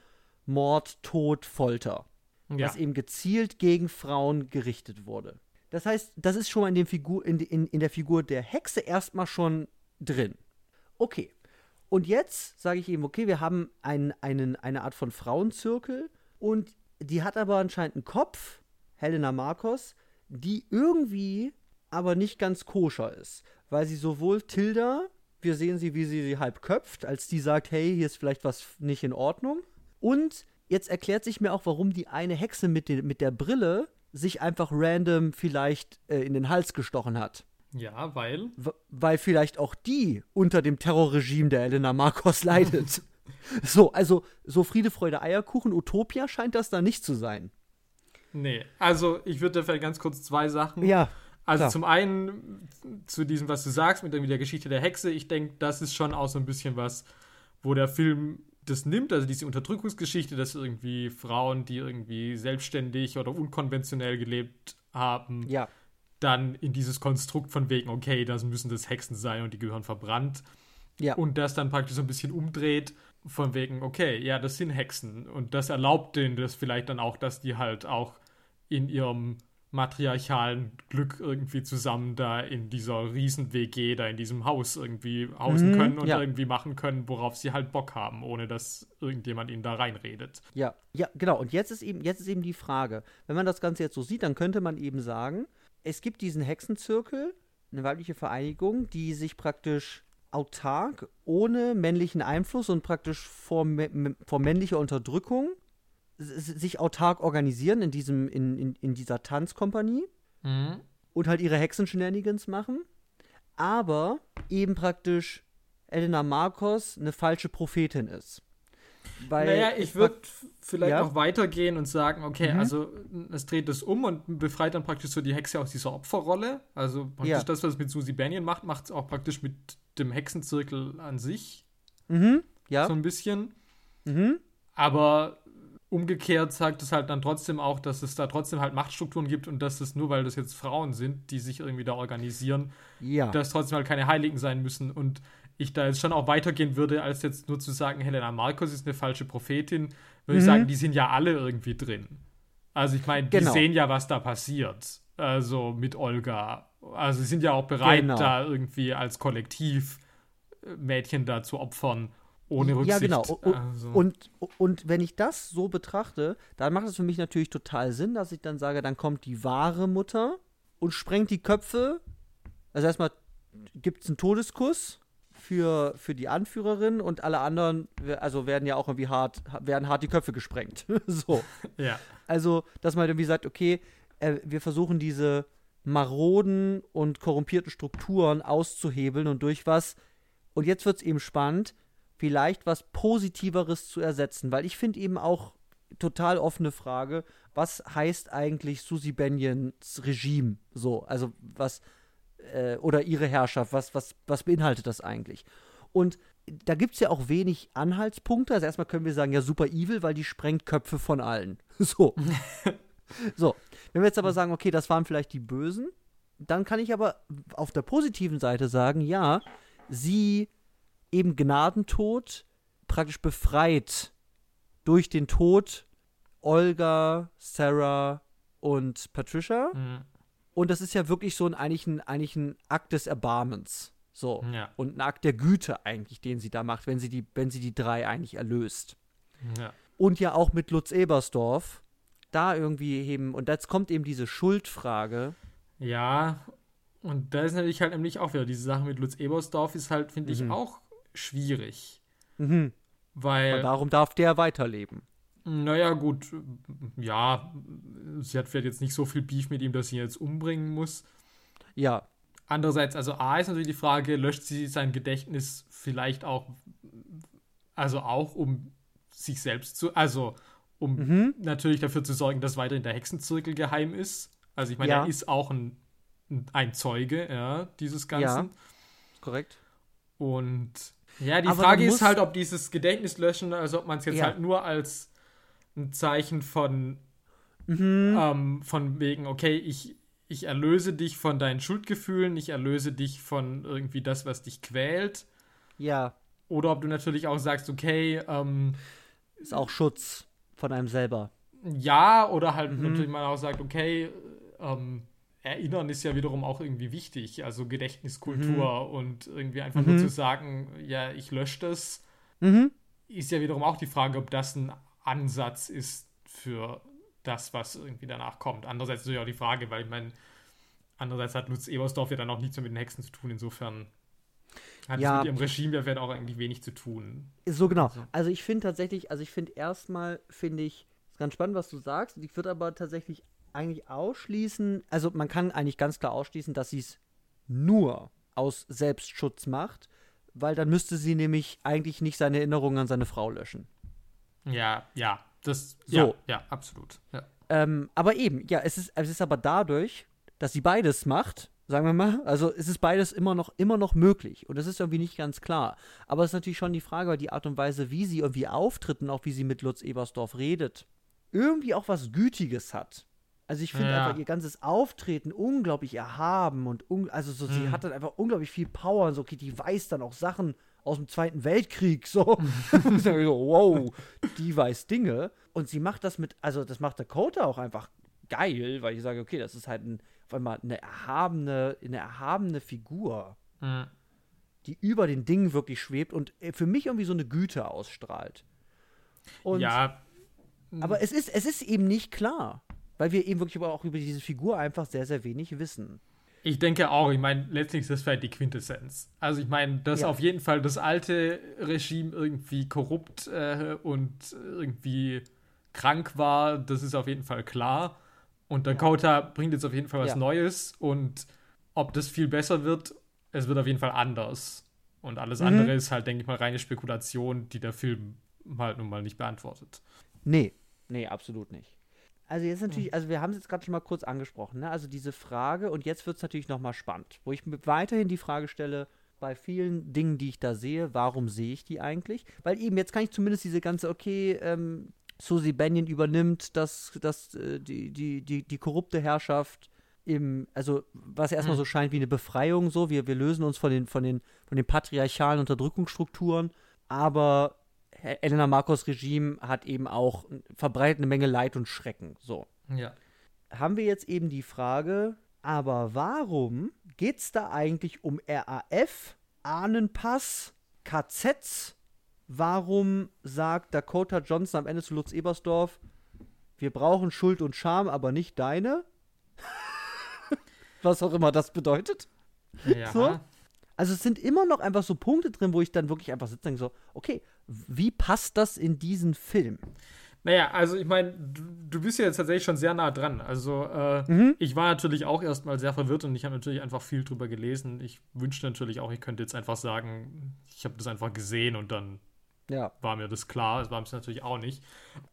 Mord, Tod, Folter. Ja. Was eben gezielt gegen Frauen gerichtet wurde. Das heißt, das ist schon mal in, dem Figur, in, in, in der Figur der Hexe erstmal schon drin. Okay. Und jetzt sage ich eben, okay, wir haben einen, einen, eine Art von Frauenzirkel und die hat aber anscheinend einen Kopf, Helena Marcos, die irgendwie aber nicht ganz koscher ist, weil sie sowohl Tilda, wir sehen sie, wie sie sie halb köpft, als die sagt, hey, hier ist vielleicht was nicht in Ordnung. Und jetzt erklärt sich mir auch, warum die eine Hexe mit, den, mit der Brille sich einfach random vielleicht äh, in den Hals gestochen hat. Ja, weil? W weil vielleicht auch die unter dem Terrorregime der Elena Marcos leidet. so, also so Friede, Freude, Eierkuchen, Utopia scheint das da nicht zu sein. Nee, also ich würde da vielleicht ganz kurz zwei Sachen. Ja. Also klar. zum einen zu diesem, was du sagst, mit der Geschichte der Hexe. Ich denke, das ist schon auch so ein bisschen was, wo der Film das nimmt, also diese Unterdrückungsgeschichte, dass irgendwie Frauen, die irgendwie selbstständig oder unkonventionell gelebt haben, Ja. dann in dieses Konstrukt von wegen, okay, das müssen das Hexen sein und die gehören verbrannt. Ja. Und das dann praktisch so ein bisschen umdreht, von wegen, okay, ja, das sind Hexen. Und das erlaubt denen das vielleicht dann auch, dass die halt auch in ihrem matriarchalen Glück irgendwie zusammen da in dieser Riesen-WG, da in diesem Haus irgendwie hausen Mhm, können und ja. irgendwie machen können, worauf sie halt Bock haben, ohne dass irgendjemand ihnen da reinredet. Ja, ja, genau. Und jetzt ist eben, jetzt ist eben die Frage, wenn man das Ganze jetzt so sieht, dann könnte man eben sagen, es gibt diesen Hexenzirkel, eine weibliche Vereinigung, die sich praktisch autark, ohne männlichen Einfluss und praktisch vor, vor männlicher Unterdrückung sich autark organisieren in diesem, in, in, in dieser Tanzkompanie und halt ihre Hexenshenanigans machen, aber eben praktisch Elena Marcos eine falsche Prophetin ist. Weil Naja, ich würde vielleicht Ja? noch weitergehen und sagen, okay, Mhm. also es dreht es um und befreit dann praktisch so die Hexe aus dieser Opferrolle. Also praktisch Ja. das, was es mit Susie Bannion macht, macht es auch praktisch mit dem Hexenzirkel an sich Mhm, ja. so ein bisschen. Mhm. Aber umgekehrt sagt es halt dann trotzdem auch, dass es da trotzdem halt Machtstrukturen gibt und dass es nur, weil das jetzt Frauen sind, die sich irgendwie da organisieren, Ja. dass trotzdem halt keine Heiligen sein müssen und ich da jetzt schon auch weitergehen würde, als jetzt nur zu sagen, Helena Marcos ist eine falsche Prophetin, würde ich Mhm. sagen, die sind ja alle irgendwie drin. Also ich meine, die Genau. sehen ja, was da passiert. Also mit Olga. Also sie sind ja auch bereit, Genau. da irgendwie als Kollektiv äh, Mädchen da zu opfern, ohne Rücksicht. Ja, genau. Und, Also, und, und wenn ich das so betrachte, dann macht es für mich natürlich total Sinn, dass ich dann sage, dann kommt die wahre Mutter und sprengt die Köpfe. Also erstmal gibt es einen Todeskuss für, für die Anführerin und alle anderen, also werden ja auch irgendwie hart, werden hart die Köpfe gesprengt. so. ja. Also, dass man irgendwie sagt, okay, äh, wir versuchen diese maroden und korrumpierten Strukturen auszuhebeln und durch was, und jetzt wird es eben spannend, vielleicht was Positiveres zu ersetzen, weil ich finde eben auch total offene Frage, was heißt eigentlich Susie Benions Regime so, also was, äh, oder ihre Herrschaft, was, was, was beinhaltet das eigentlich? Und da gibt es ja auch wenig Anhaltspunkte. Also erstmal können wir sagen, ja, super evil, weil die sprengt Köpfe von allen. So. so. Wenn wir jetzt aber sagen, okay, das waren vielleicht die Bösen, dann kann ich aber auf der positiven Seite sagen, ja, sie eben Gnadentod praktisch befreit durch den Tod Olga, Sarah und Patricia. Mhm. Und das ist ja wirklich so ein eigentlich ein, eigentlich ein Akt des Erbarmens. So. Ja. Und ein Akt der Güte eigentlich, den sie da macht, wenn sie die, wenn sie die drei eigentlich erlöst. ja. Und ja auch mit Lutz Ebersdorf. Da irgendwie eben, und jetzt kommt eben diese Schuldfrage. Ja, und da ist natürlich halt nämlich auch wieder diese Sache mit Lutz Ebersdorf ist halt, finde ich, Mhm. auch schwierig. Mhm. Weil, Und warum darf der weiterleben? naja, gut, ja, sie hat vielleicht jetzt nicht so viel Beef mit ihm, dass sie ihn jetzt umbringen muss. Ja, Andererseits, also A ist natürlich die Frage, löscht sie sein Gedächtnis vielleicht auch, also auch um sich selbst zu, also um mhm. natürlich dafür zu sorgen, dass weiterhin der Hexenzirkel geheim ist. Also ich meine, ja. er ist auch ein, ein Zeuge, ja, dieses Ganzen. Ja, korrekt. Und ja, die Aber Frage ist halt, ob dieses Gedächtnis löschen, also ob man es jetzt ja. halt nur als ein Zeichen von, mhm. ähm, von wegen, okay, ich, ich erlöse dich von deinen Schuldgefühlen, ich erlöse dich von irgendwie das, was dich quält. Ja. Oder ob du natürlich auch sagst, okay, ähm, ist auch Schutz von einem selber. Ja, oder halt mhm. natürlich man auch sagt, okay, ähm, Erinnern ist ja wiederum auch irgendwie wichtig, also Gedächtniskultur mhm. und irgendwie einfach mhm. nur zu sagen, ja, ich lösche das, mhm. ist ja wiederum auch die Frage, ob das ein Ansatz ist für das, was irgendwie danach kommt. Andererseits natürlich auch die Frage, weil ich meine, andererseits hat Lutz Ebersdorf ja dann auch nichts mehr mit den Hexen zu tun, insofern hat ja. es mit ihrem Regime ja auch eigentlich wenig zu tun. So genau. Also, also ich finde tatsächlich, also ich finde erstmal, finde ich, ist ganz spannend, was du sagst. Ich würde aber tatsächlich eigentlich ausschließen, also man kann eigentlich ganz klar ausschließen, dass sie es nur aus Selbstschutz macht, weil dann müsste sie nämlich eigentlich nicht seine Erinnerungen an seine Frau löschen. Ja, ja, das, so. ja, ja, absolut. Ja. Ähm, aber eben, ja, es ist, es ist aber dadurch, dass sie beides macht, sagen wir mal, also es ist beides immer noch, immer noch möglich und das ist irgendwie nicht ganz klar. Aber es ist natürlich schon die Frage, die Art und Weise, wie sie irgendwie auftritt und auch wie sie mit Lutz Ebersdorf redet, irgendwie auch was Gütiges hat. Also ich finde ja. einfach ihr ganzes Auftreten unglaublich erhaben und un also so, mhm. sie hat dann einfach unglaublich viel Power und so, okay, die weiß dann auch Sachen aus dem Zweiten Weltkrieg, so. so wow, die weiß Dinge. Und sie macht das mit, also das macht Dakota auch einfach geil, weil ich sage, okay, das ist halt ein, auf einmal eine erhabene, eine erhabene Figur, mhm. die über den Dingen wirklich schwebt und äh, für mich irgendwie so eine Güte ausstrahlt. Und, ja. Aber es ist, es ist eben nicht klar weil wir eben wirklich aber auch über diese Figur einfach sehr, sehr wenig wissen. Ich denke auch, ich meine, letztlich ist das vielleicht die Quintessenz. Also ich meine, dass ja. auf jeden Fall das alte Regime irgendwie korrupt äh, und irgendwie krank war, das ist auf jeden Fall klar. Und Dakota ja. bringt jetzt auf jeden Fall was ja. Neues und ob das viel besser wird, es wird auf jeden Fall anders. Und alles mhm. andere ist halt, denke ich mal, reine Spekulation, die der Film halt nun mal nicht beantwortet. Nee, nee, absolut nicht. Also jetzt natürlich, also wir haben es jetzt gerade schon mal kurz angesprochen, ne? Also diese Frage, und jetzt wird es natürlich nochmal spannend, wo ich weiterhin die Frage stelle, bei vielen Dingen, die ich da sehe, warum sehe ich die eigentlich? Weil eben, jetzt kann ich zumindest diese ganze, okay, ähm, Susie Bennion übernimmt das, das, äh, die, die, die, die korrupte Herrschaft im, also was erstmal mhm. so scheint wie eine Befreiung, so, wir, wir lösen uns von den, von den, von den patriarchalen Unterdrückungsstrukturen, aber Elena Marcos Regime hat eben auch verbreitet eine Menge Leid und Schrecken. So. Ja. Haben wir jetzt eben die Frage, aber warum geht es da eigentlich um RAF, Ahnenpass, KZs? Warum sagt Dakota Johnson am Ende zu Lutz Ebersdorf, wir brauchen Schuld und Scham, aber nicht deine? Was auch immer das bedeutet. Ja. So. Also es sind immer noch einfach so Punkte drin, wo ich dann wirklich einfach sitze und denke so, okay, wie passt das in diesen Film? Naja, also ich meine, du, du, bist ja jetzt tatsächlich schon sehr nah dran. Also äh, mhm. ich war natürlich auch erstmal sehr verwirrt und ich habe natürlich einfach viel drüber gelesen. Ich wünschte natürlich auch, ich könnte jetzt einfach sagen, ich habe das einfach gesehen und dann ja. war mir das klar. Das war es natürlich auch nicht.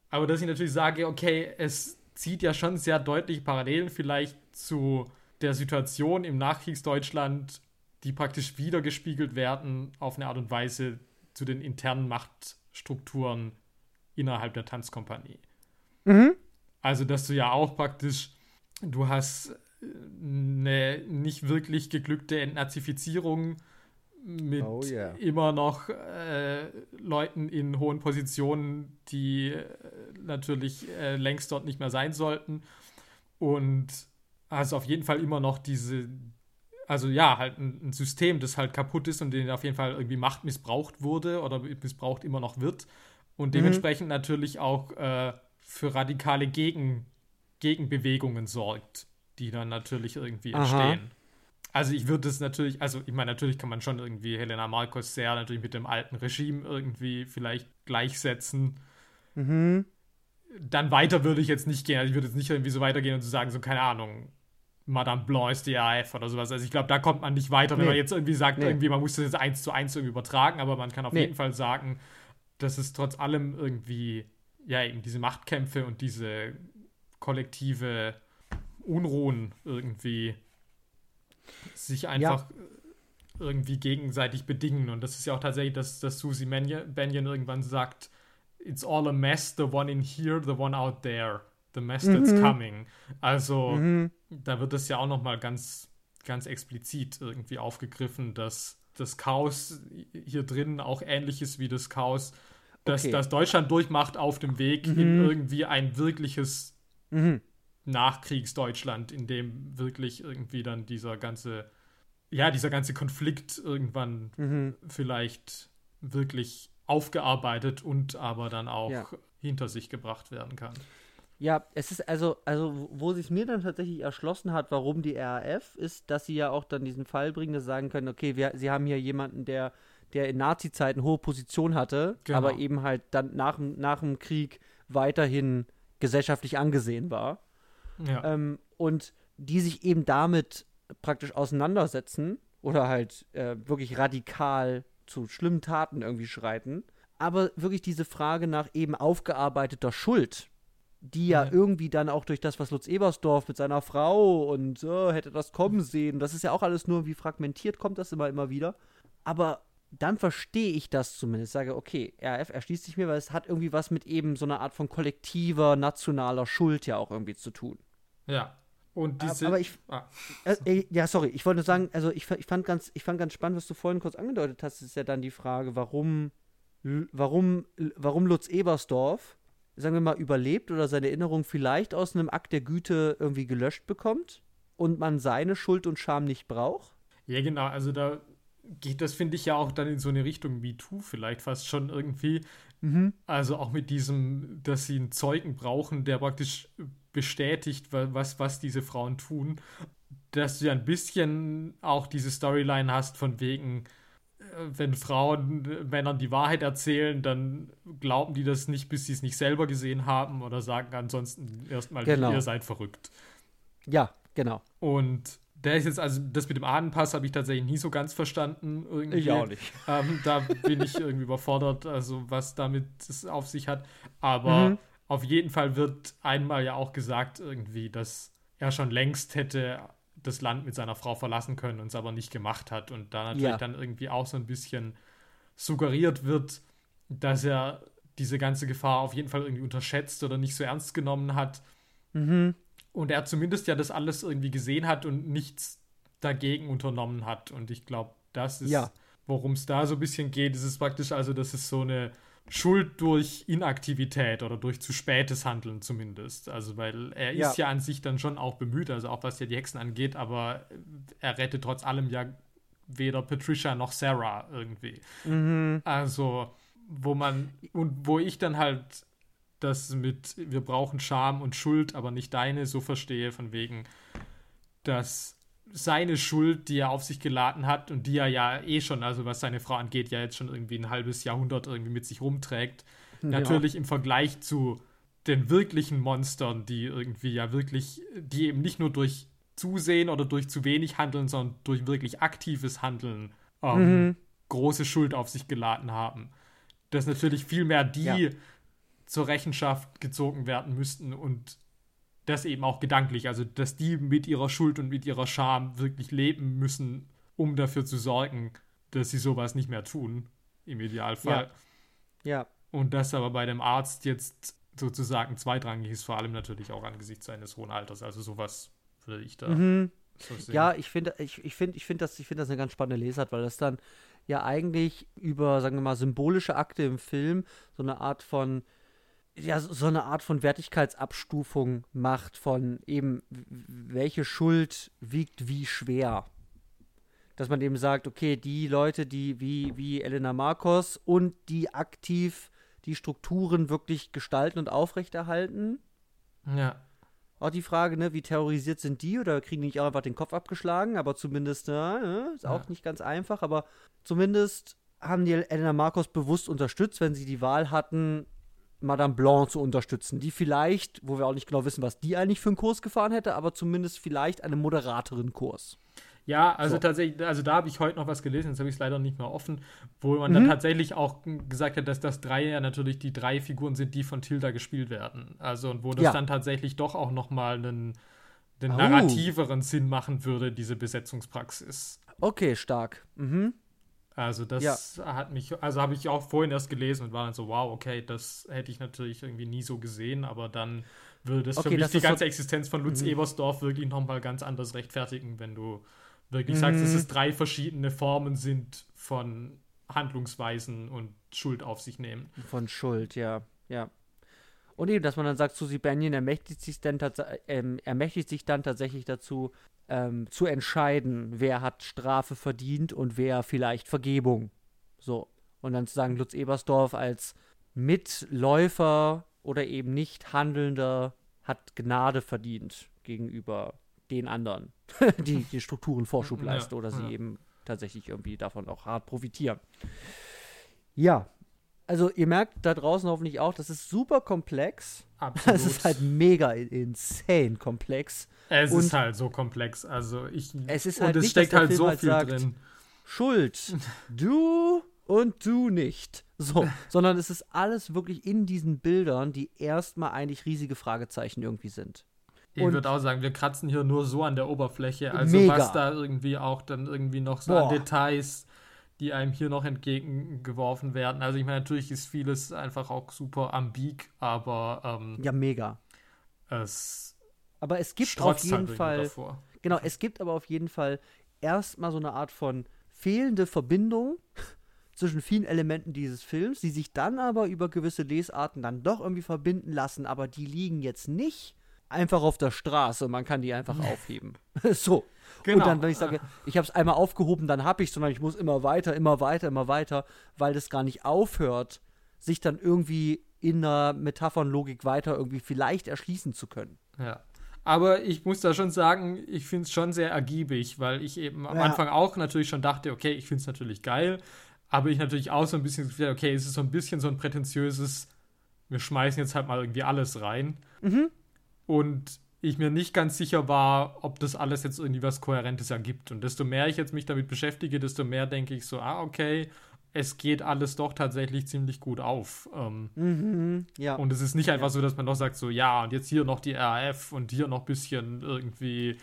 Aber dass ich natürlich sage, okay, es zieht ja schon sehr deutlich Parallelen vielleicht zu der Situation im Nachkriegsdeutschland die praktisch wiedergespiegelt werden auf eine Art und Weise zu den internen Machtstrukturen innerhalb der Tanzkompanie. Mhm. Also, dass du ja auch praktisch, du hast eine nicht wirklich geglückte Entnazifizierung mit oh, yeah. immer noch äh, Leuten in hohen Positionen, die äh, natürlich äh, längst dort nicht mehr sein sollten. Und also auf jeden Fall immer noch diese, also ja, halt ein, ein, System, das halt kaputt ist und den auf jeden Fall irgendwie Macht missbraucht wurde oder missbraucht immer noch wird. Und mhm. dementsprechend mhm. natürlich auch äh, für radikale Gegen, Gegenbewegungen sorgt, die dann natürlich irgendwie Aha. entstehen. Also ich würde es natürlich, also ich meine, natürlich kann man schon irgendwie Helena Marcos sehr natürlich mit dem alten Regime irgendwie vielleicht gleichsetzen. Mhm. Dann weiter würde ich jetzt nicht gehen. Also ich würde jetzt nicht irgendwie so weitergehen und zu so sagen, so keine Ahnung, Madame Blanc ist die RAF oder sowas. Also ich glaube, da kommt man nicht weiter, wenn Nee. man jetzt irgendwie sagt, Nee. irgendwie, man muss das jetzt eins zu eins irgendwie übertragen, aber man kann auf Nee. jeden Fall sagen, dass es trotz allem irgendwie, ja, eben diese Machtkämpfe und diese kollektive Unruhen irgendwie sich einfach irgendwie gegenseitig bedingen. Und das ist ja auch tatsächlich, dass, dass Susie Benyon irgendwann sagt, It's all a mess, the one in here, the one out there. The mess that's coming. Also, Mhm. da wird es ja auch nochmal ganz, ganz explizit irgendwie aufgegriffen, dass das Chaos hier drin auch ähnlich ist wie das Chaos, das, Okay. das Deutschland durchmacht auf dem Weg in irgendwie ein wirkliches Mhm. Nachkriegsdeutschland, in dem wirklich irgendwie dann dieser ganze, ja, dieser ganze Konflikt irgendwann Mhm. vielleicht wirklich aufgearbeitet und aber dann auch Ja. hinter sich gebracht werden kann. Ja, es ist also, also wo sich mir dann tatsächlich erschlossen hat, warum die RAF ist, dass sie ja auch dann diesen Fall bringen, dass sie sagen können, okay, wir, sie haben hier jemanden, der, der in Nazi-Zeiten hohe Position hatte, Genau. aber eben halt dann nach, dem- nach dem Krieg weiterhin gesellschaftlich angesehen war. Ja. Ähm, und die sich eben damit praktisch auseinandersetzen oder halt äh, wirklich radikal zu schlimmen Taten irgendwie schreiten. Aber wirklich diese Frage nach eben aufgearbeiteter Schuld, die ja, Ja. irgendwie dann auch durch das, was Lutz Ebersdorf mit seiner Frau und so hätte das kommen sehen, das ist ja auch alles nur wie fragmentiert, kommt das immer, immer wieder. Aber dann verstehe ich das zumindest. Sage, okay, RAF erschließt sich mir, weil es hat irgendwie was mit eben so einer Art von kollektiver, nationaler Schuld ja auch irgendwie zu tun. ja. Und diese. aber ich- ah, Äh, äh, ja, sorry, ich wollte nur sagen, also ich, ich, fand ganz, ich fand ganz spannend, was du vorhin kurz angedeutet hast, ist ja dann die Frage, warum, warum, warum Lutz Ebersdorf, sagen wir mal, überlebt oder seine Erinnerung vielleicht aus einem Akt der Güte irgendwie gelöscht bekommt und man seine Schuld und Scham nicht braucht. Ja, genau, also da geht das, finde ich, ja auch dann in so eine Richtung MeToo vielleicht fast schon irgendwie. Also auch mit diesem, dass sie einen Zeugen brauchen, der praktisch bestätigt, wa- was, was diese Frauen tun. Dass du ja ein bisschen auch diese Storyline hast von wegen, wenn Frauen äh, Männern die Wahrheit erzählen, dann glauben die das nicht, bis sie es nicht selber gesehen haben oder sagen ansonsten erstmal, Genau. ihr seid verrückt. Ja, genau. Und der ist jetzt, also das mit dem Ahnenpass habe ich tatsächlich nie so ganz verstanden. Irgendwie. nicht. Ähm, da bin ich irgendwie überfordert, also was damit es auf sich hat. Aber Mhm. auf jeden Fall wird einmal ja auch gesagt, irgendwie, dass er schon längst hätte das Land mit seiner Frau verlassen können und es aber nicht gemacht hat. Und da natürlich Ja. dann irgendwie auch so ein bisschen suggeriert wird, dass er diese ganze Gefahr auf jeden Fall irgendwie unterschätzt oder nicht so ernst genommen hat. Mhm. Und er zumindest ja das alles irgendwie gesehen hat und nichts dagegen unternommen hat. Und ich glaube, das ist, Ja. worum es da so ein bisschen geht. Es ist praktisch also, das ist so eine Schuld durch Inaktivität oder durch zu spätes Handeln zumindest. Also, weil er Ja. ist ja an sich dann schon auch bemüht, also auch was ja die Hexen angeht, aber er rettet trotz allem ja weder Patricia noch Sarah irgendwie. Mhm. Also, wo man, und wo ich dann halt das mit, wir brauchen Scham und Schuld, aber nicht deine, so verstehe, von wegen, dass seine Schuld, die er auf sich geladen hat und die er ja eh schon, also was seine Frau angeht, ja jetzt schon irgendwie ein halbes Jahrhundert irgendwie mit sich rumträgt, natürlich im Vergleich zu den wirklichen Monstern, die irgendwie ja wirklich, die eben nicht nur durch Zusehen oder durch zu wenig Handeln, sondern durch wirklich aktives Handeln ähm, Mhm. große Schuld auf sich geladen haben. Dass natürlich viel mehr die Ja. zur Rechenschaft gezogen werden müssten und das eben auch gedanklich, also dass die mit ihrer Schuld und mit ihrer Scham wirklich leben müssen, um dafür zu sorgen, dass sie sowas nicht mehr tun, im Idealfall. Ja. Und das aber bei dem Arzt jetzt sozusagen zweitrangig ist, vor allem natürlich auch angesichts seines hohen Alters. Also sowas würde ich da Mhm. so. Ja, ich finde, ich, ich finde, ich finde das, ich finde das eine ganz spannende Lesart, weil das dann ja eigentlich über, sagen wir mal, symbolische Akte im Film so eine Art von, ja, so eine Art von Wertigkeitsabstufung macht von eben, welche Schuld wiegt wie schwer. Dass man eben sagt, okay, die Leute, die wie, wie Elena Marcos und die aktiv die Strukturen wirklich gestalten und aufrechterhalten, Ja. auch die Frage, ne, wie terrorisiert sind die oder kriegen die nicht auch einfach den Kopf abgeschlagen? Aber zumindest, ja, ne, ist auch Ja. nicht ganz einfach, aber zumindest haben die Elena Marcos bewusst unterstützt, wenn sie die Wahl hatten, Madame Blanc zu unterstützen, die vielleicht, wo wir auch nicht genau wissen, was die eigentlich für einen Kurs gefahren hätte, aber zumindest vielleicht einen moderateren Kurs. Ja, also so. tatsächlich, also da habe ich heute noch was gelesen, jetzt habe ich es leider nicht mehr offen, wo man mhm. dann tatsächlich auch gesagt hat, dass das drei ja natürlich die drei Figuren sind, die von Tilda gespielt werden. Also und wo das ja. dann tatsächlich doch auch nochmal einen, einen oh. narrativeren Sinn machen würde, diese Besetzungspraxis. Okay, stark. Mhm. Also das ja. hat mich, also habe ich auch vorhin erst gelesen und war dann so, wow, okay, das hätte ich natürlich irgendwie nie so gesehen, aber dann würde das okay, für mich die ganze so Existenz von Lutz mhm. Ebersdorf wirklich nochmal ganz anders rechtfertigen, wenn du wirklich mhm. sagst, dass es drei verschiedene Formen sind von Handlungsweisen und Schuld auf sich nehmen. Von Schuld, ja, ja. Und eben, dass man dann sagt, Susie Bennion ermächtigt sich, dann ähm, ermächtigt sich dann tatsächlich dazu, ähm, zu entscheiden, wer hat Strafe verdient und wer vielleicht Vergebung. So. Und dann zu sagen, Lutz Ebersdorf als Mitläufer oder eben nicht Handelnder hat Gnade verdient gegenüber den anderen, die die Strukturen Vorschub leisten ja, oder sie ja. eben tatsächlich irgendwie davon auch hart profitieren. Ja, also ihr merkt da draußen hoffentlich auch, das ist super komplex. Absolut. Es ist halt mega insane komplex. Es und ist halt so komplex. Also ich es ist halt und es nicht, steckt halt so halt viel sagt, drin. Schuld, du und du nicht. So, sondern es ist alles wirklich in diesen Bildern, die erstmal eigentlich riesige Fragezeichen irgendwie sind. Ich würde auch sagen, wir kratzen hier nur so an der Oberfläche. Also mega. was da irgendwie auch dann irgendwie noch so Boah. an Details die einem hier noch entgegengeworfen werden. Also ich meine, natürlich ist vieles einfach auch super ambig, aber ähm, ja, mega. Es aber es gibt auf halt jeden halt Fall genau, es gibt aber auf jeden Fall erstmal so eine Art von fehlende Verbindung zwischen vielen Elementen dieses Films, die sich dann aber über gewisse Lesarten dann doch irgendwie verbinden lassen, aber die liegen jetzt nicht einfach auf der Straße und man kann die einfach aufheben. so. Genau. Und dann, wenn ich sage, ich habe es einmal aufgehoben, dann habe ich sondern ich muss immer weiter, immer weiter, immer weiter, weil das gar nicht aufhört, sich dann irgendwie in einer Metaphernlogik weiter irgendwie vielleicht erschließen zu können. Ja. Aber ich muss da schon sagen, ich finde es schon sehr ergiebig, weil ich eben am ja. Anfang auch natürlich schon dachte, okay, ich finde es natürlich geil, aber ich natürlich auch so ein bisschen, okay, es ist so ein bisschen so ein prätentiöses, wir schmeißen jetzt halt mal irgendwie alles rein. Mhm. Und ich mir nicht ganz sicher war, ob das alles jetzt irgendwie was Kohärentes ergibt. Und desto mehr ich jetzt mich damit beschäftige, desto mehr denke ich so, ah, okay, es geht alles doch tatsächlich ziemlich gut auf. Ähm, mhm, ja. Und es ist nicht einfach ja. so, dass man noch sagt, so, ja, und jetzt hier noch die RAF und hier noch ein bisschen irgendwie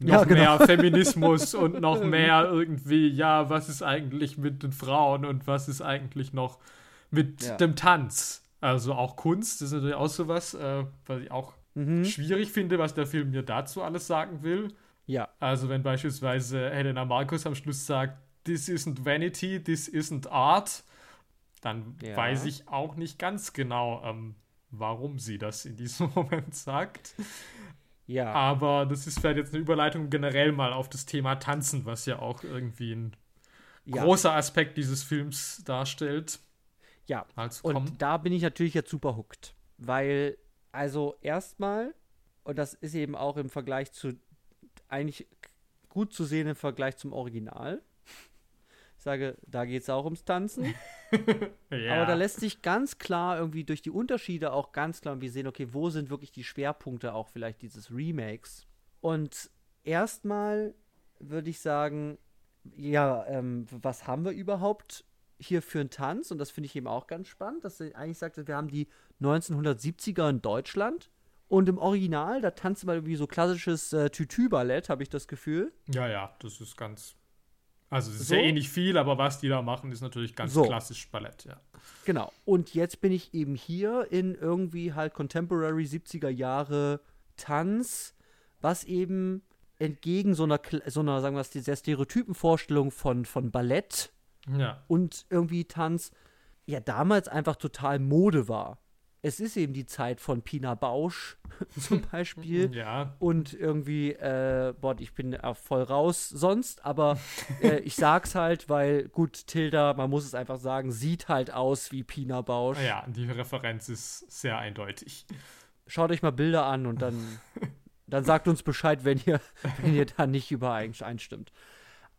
noch ja, genau. mehr Feminismus und noch mehr irgendwie, ja, was ist eigentlich mit den Frauen und was ist eigentlich noch mit dem Tanz? Also auch Kunst ist natürlich auch sowas, äh, was ich auch mhm. schwierig finde, was der Film mir dazu alles sagen will. Ja. Also wenn beispielsweise Helena Markus am Schluss sagt, this isn't vanity, this isn't art, dann ja. weiß ich auch nicht ganz genau, ähm, warum sie das in diesem Moment sagt. Ja. Aber das ist vielleicht jetzt eine Überleitung generell mal auf das Thema Tanzen, was ja auch irgendwie ein ja. großer Aspekt dieses Films darstellt. Ja, und da bin ich natürlich jetzt super hooked, weil also erstmal, und das ist eben auch im Vergleich zu, eigentlich gut zu sehen im Vergleich zum Original. Ich sage, da geht es auch ums Tanzen. ja. Aber da lässt sich ganz klar irgendwie durch die Unterschiede auch ganz klar irgendwie sehen, okay, wo sind wirklich die Schwerpunkte auch vielleicht dieses Remakes. Und erstmal würde ich sagen, ja, ähm, was haben wir überhaupt hier für einen Tanz? Und das finde ich eben auch ganz spannend, dass er eigentlich sagt, wir haben die 1970er in Deutschland. Und im Original, da tanzt man irgendwie so klassisches äh, Tütü-Ballett, habe ich das Gefühl. Ja, ja, das ist ganz. Also, es ist so. ja eh nicht viel, aber was die da machen, ist natürlich ganz so. klassisch Ballett, ja. Genau. Und jetzt bin ich eben hier in irgendwie halt Contemporary 70er Jahre Tanz, was eben entgegen so einer, so einer sagen wir es, dieser Stereotypenvorstellung von, von Ballett ja. und irgendwie Tanz ja damals einfach total Mode war es ist eben die Zeit von Pina Bausch zum Beispiel. Ja. Und irgendwie, äh, boah, ich bin voll raus sonst, aber äh, ich sag's halt, weil gut, Tilda, man muss es einfach sagen, sieht halt aus wie Pina Bausch. Ja, die Referenz ist sehr eindeutig. Schaut euch mal Bilder an und dann, dann sagt uns Bescheid, wenn ihr, wenn ihr da nicht übereinstimmt.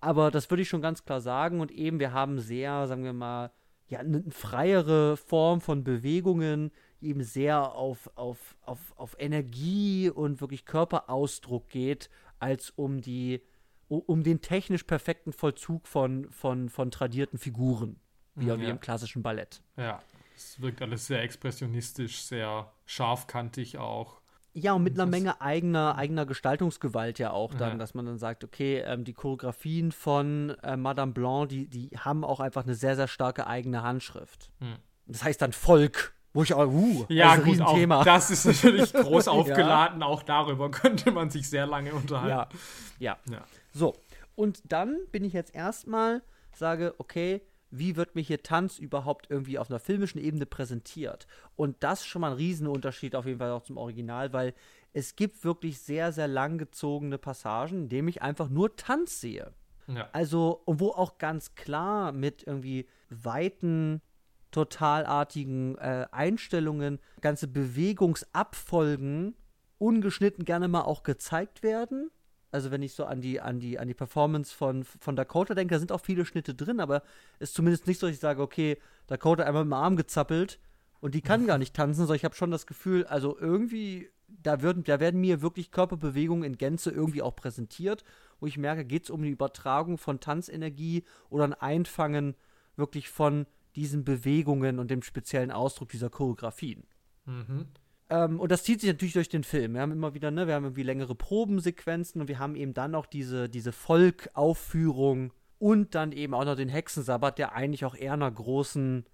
Aber das würde ich schon ganz klar sagen. Und eben, wir haben sehr, sagen wir mal, ja, eine freiere Form von Bewegungen die eben sehr auf, auf, auf, auf Energie und wirklich Körperausdruck geht, als um die, um den technisch perfekten Vollzug von, von, von tradierten Figuren, wie, ja. wie im klassischen Ballett. Ja, es wirkt alles sehr expressionistisch, sehr scharfkantig auch. Ja, und mit einer Menge eigener, eigener Gestaltungsgewalt ja auch dann, ja. dass man dann sagt, okay, ähm, die Choreografien von äh, Madame Blanc, die, die haben auch einfach eine sehr, sehr starke eigene Handschrift. Hm. Das heißt dann Volk, wo ich auch, uh, ja, das ist ein Riesenthema. Auch, das ist natürlich groß aufgeladen, ja. auch darüber könnte man sich sehr lange unterhalten. Ja, ja. ja. So, und dann bin ich jetzt erstmal, sage, okay, wie wird mir hier Tanz überhaupt irgendwie auf einer filmischen Ebene präsentiert? Und das ist schon mal ein Riesenunterschied auf jeden Fall auch zum Original, weil es gibt wirklich sehr, sehr langgezogene Passagen, in denen ich einfach nur Tanz sehe. Ja. Also, und wo auch ganz klar mit irgendwie weiten, totalartigen äh, Einstellungen, ganze Bewegungsabfolgen ungeschnitten gerne mal auch gezeigt werden also wenn ich so an die, an die, an die Performance von, von Dakota denke, da sind auch viele Schnitte drin, aber es ist zumindest nicht so, dass ich sage, okay, Dakota einmal mit dem Arm gezappelt und die kann gar nicht tanzen, sondern ich habe schon das Gefühl, also irgendwie, da, würden, da werden mir wirklich Körperbewegungen in Gänze irgendwie auch präsentiert, wo ich merke, geht es um die Übertragung von Tanzenergie oder ein Einfangen wirklich von diesen Bewegungen und dem speziellen Ausdruck dieser Choreografien. Mhm. Ähm, und das zieht sich natürlich durch den Film. Wir haben immer wieder, ne, wir haben irgendwie längere Probensequenzen und wir haben eben dann auch diese, diese Volkaufführung und dann eben auch noch den Hexensabbat, der eigentlich auch eher einer großen,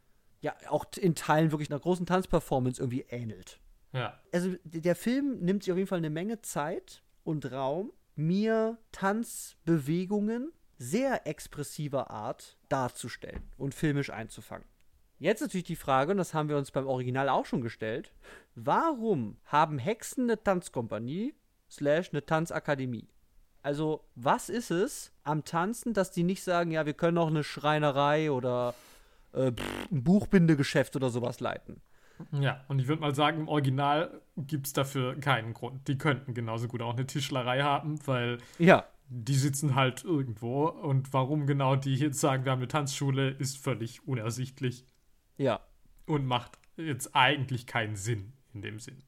ja, auch in Teilen wirklich einer großen Tanzperformance irgendwie ähnelt. Ja. Also der Film nimmt sich auf jeden Fall eine Menge Zeit und Raum, mir Tanzbewegungen sehr expressiver Art darzustellen und filmisch einzufangen. Jetzt natürlich die Frage, und das haben wir uns beim Original auch schon gestellt, warum haben Hexen eine Tanzkompanie slash eine Tanzakademie? Also, was ist es am Tanzen, dass die nicht sagen, ja, wir können auch eine Schreinerei oder äh, pff, ein Buchbindegeschäft oder sowas leiten? Ja, und ich würde mal sagen, im Original gibt es dafür keinen Grund. Die könnten genauso gut auch eine Tischlerei haben, weil ja. die sitzen halt irgendwo. Und warum genau die jetzt sagen, wir haben eine Tanzschule, ist völlig unersichtlich. Ja. Und macht jetzt eigentlich keinen Sinn in dem Sinn.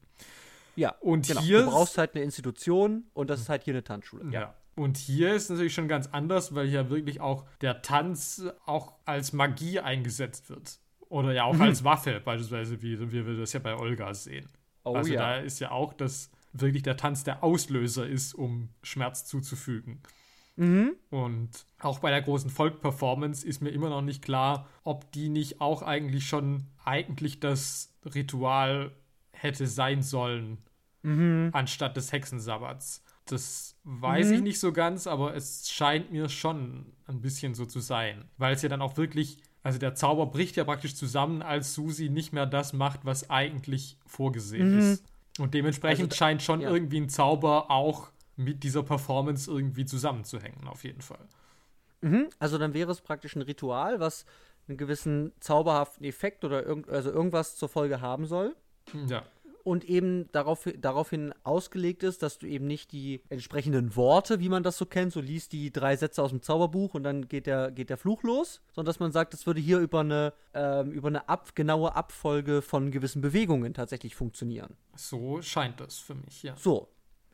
Ja, und genau. hier. Du brauchst halt eine Institution und das ist halt hier eine Tanzschule. Ja. ja. Und hier ist natürlich schon ganz anders, weil hier wirklich auch der Tanz auch als Magie eingesetzt wird. Oder ja auch mhm. als Waffe, beispielsweise, wie, wie wir das ja bei Olga sehen. Oh, also ja. da ist ja auch, dass wirklich der Tanz der Auslöser ist, um Schmerz zuzufügen. Mhm. Und auch bei der großen Folk-Performance ist mir immer noch nicht klar, ob die nicht auch eigentlich schon eigentlich das Ritual hätte sein sollen, mhm. anstatt des Hexensabbats. Das weiß mhm. ich nicht so ganz, aber es scheint mir schon ein bisschen so zu sein. Weil es ja dann auch wirklich, also der Zauber bricht ja praktisch zusammen, als Susi nicht mehr das macht, was eigentlich vorgesehen mhm. ist. Und dementsprechend also, scheint schon ja. irgendwie ein Zauber auch mit dieser Performance irgendwie zusammenzuhängen, auf jeden Fall. Mhm, also dann wäre es praktisch ein Ritual, was einen gewissen zauberhaften Effekt oder irg also irgendwas zur Folge haben soll. Ja. Und eben darauf, daraufhin ausgelegt ist, dass du eben nicht die entsprechenden Worte, wie man das so kennt, so liest die drei Sätze aus dem Zauberbuch und dann geht der, geht der Fluch los, sondern dass man sagt, das würde hier über eine, ähm, über eine ab, genaue Abfolge von gewissen Bewegungen tatsächlich funktionieren. So scheint das für mich, ja. So,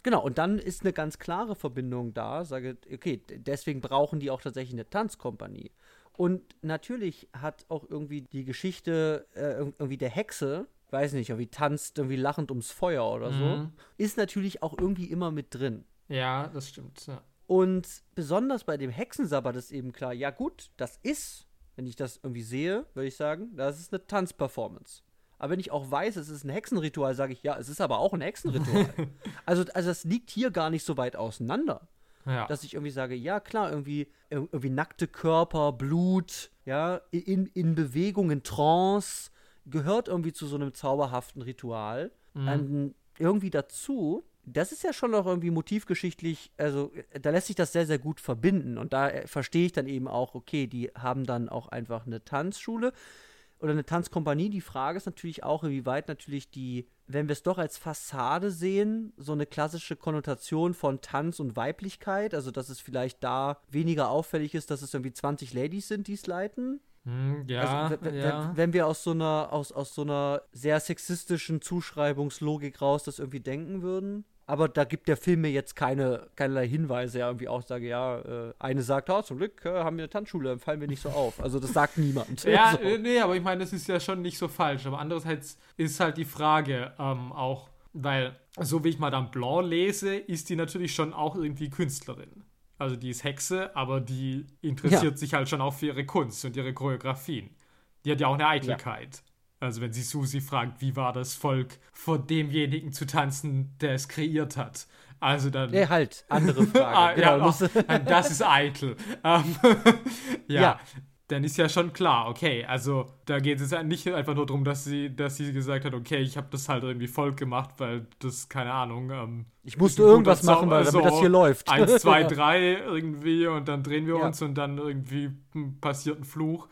Genau, und dann ist eine ganz klare Verbindung da, sage, okay, deswegen brauchen die auch tatsächlich eine Tanzkompanie. Und natürlich hat auch irgendwie die Geschichte äh, irgendwie der Hexe, weiß nicht, irgendwie tanzt irgendwie lachend ums Feuer oder so, mhm. ist natürlich auch irgendwie immer mit drin. Ja, das stimmt, ja. Und besonders bei dem Hexensabbat ist eben klar, ja gut, das ist, wenn ich das irgendwie sehe, würde ich sagen, das ist eine Tanzperformance. Aber wenn ich auch weiß, es ist ein Hexenritual, sage ich, ja, es ist aber auch ein Hexenritual. also, also das liegt hier gar nicht so weit auseinander. Ja. Dass ich irgendwie sage, ja, klar, irgendwie, irgendwie nackte Körper, Blut, ja, in, in Bewegung, in Trance, gehört irgendwie zu so einem zauberhaften Ritual. Mhm. Ähm, irgendwie dazu. Das ist ja schon noch irgendwie motivgeschichtlich, also da lässt sich das sehr, sehr gut verbinden. Und da äh, verstehe ich dann eben auch, okay, die haben dann auch einfach eine Tanzschule oder eine Tanzkompanie. Die Frage ist natürlich auch, inwieweit natürlich die, wenn wir es doch als Fassade sehen, so eine klassische Konnotation von Tanz und Weiblichkeit, also dass es vielleicht da weniger auffällig ist, dass es irgendwie 20 Ladies sind, die es leiten. Hm, ja, also, wenn, ja. wenn wir aus so einer, aus, aus so einer sehr sexistischen Zuschreibungslogik raus das irgendwie denken würden. Aber da gibt der Film mir jetzt keine, keinerlei Hinweise, ja, irgendwie auch sage, ja, äh, eine sagt, oh, zum Glück äh, haben wir eine Tanzschule, fallen wir nicht so auf. Also das sagt niemand. ja, so. äh, nee, aber ich meine, das ist ja schon nicht so falsch. Aber andererseits ist halt die Frage ähm, auch, weil, so wie ich Madame Blanc lese, ist die natürlich schon auch irgendwie Künstlerin. Also die ist Hexe, aber die interessiert Ja. sich halt schon auch für ihre Kunst und ihre Choreografien. Die hat ja auch eine Eitelkeit. Also wenn sie Susi fragt, wie war das Volk, vor demjenigen zu tanzen, der es kreiert hat. Also dann... Nee, halt, andere Frage. Ah, genau, ja, oh, das ist eitel. Ähm, ja, Ja. dann ist ja schon klar, okay, also da geht es ja nicht einfach nur darum, dass sie, dass sie gesagt hat, okay, ich habe das halt irgendwie Volk gemacht, weil das, keine Ahnung, ähm, ich musste irgendwas machen, weil, damit so das hier läuft. Eins, zwei, drei irgendwie und dann drehen wir Ja. uns und dann irgendwie passiert ein Fluch,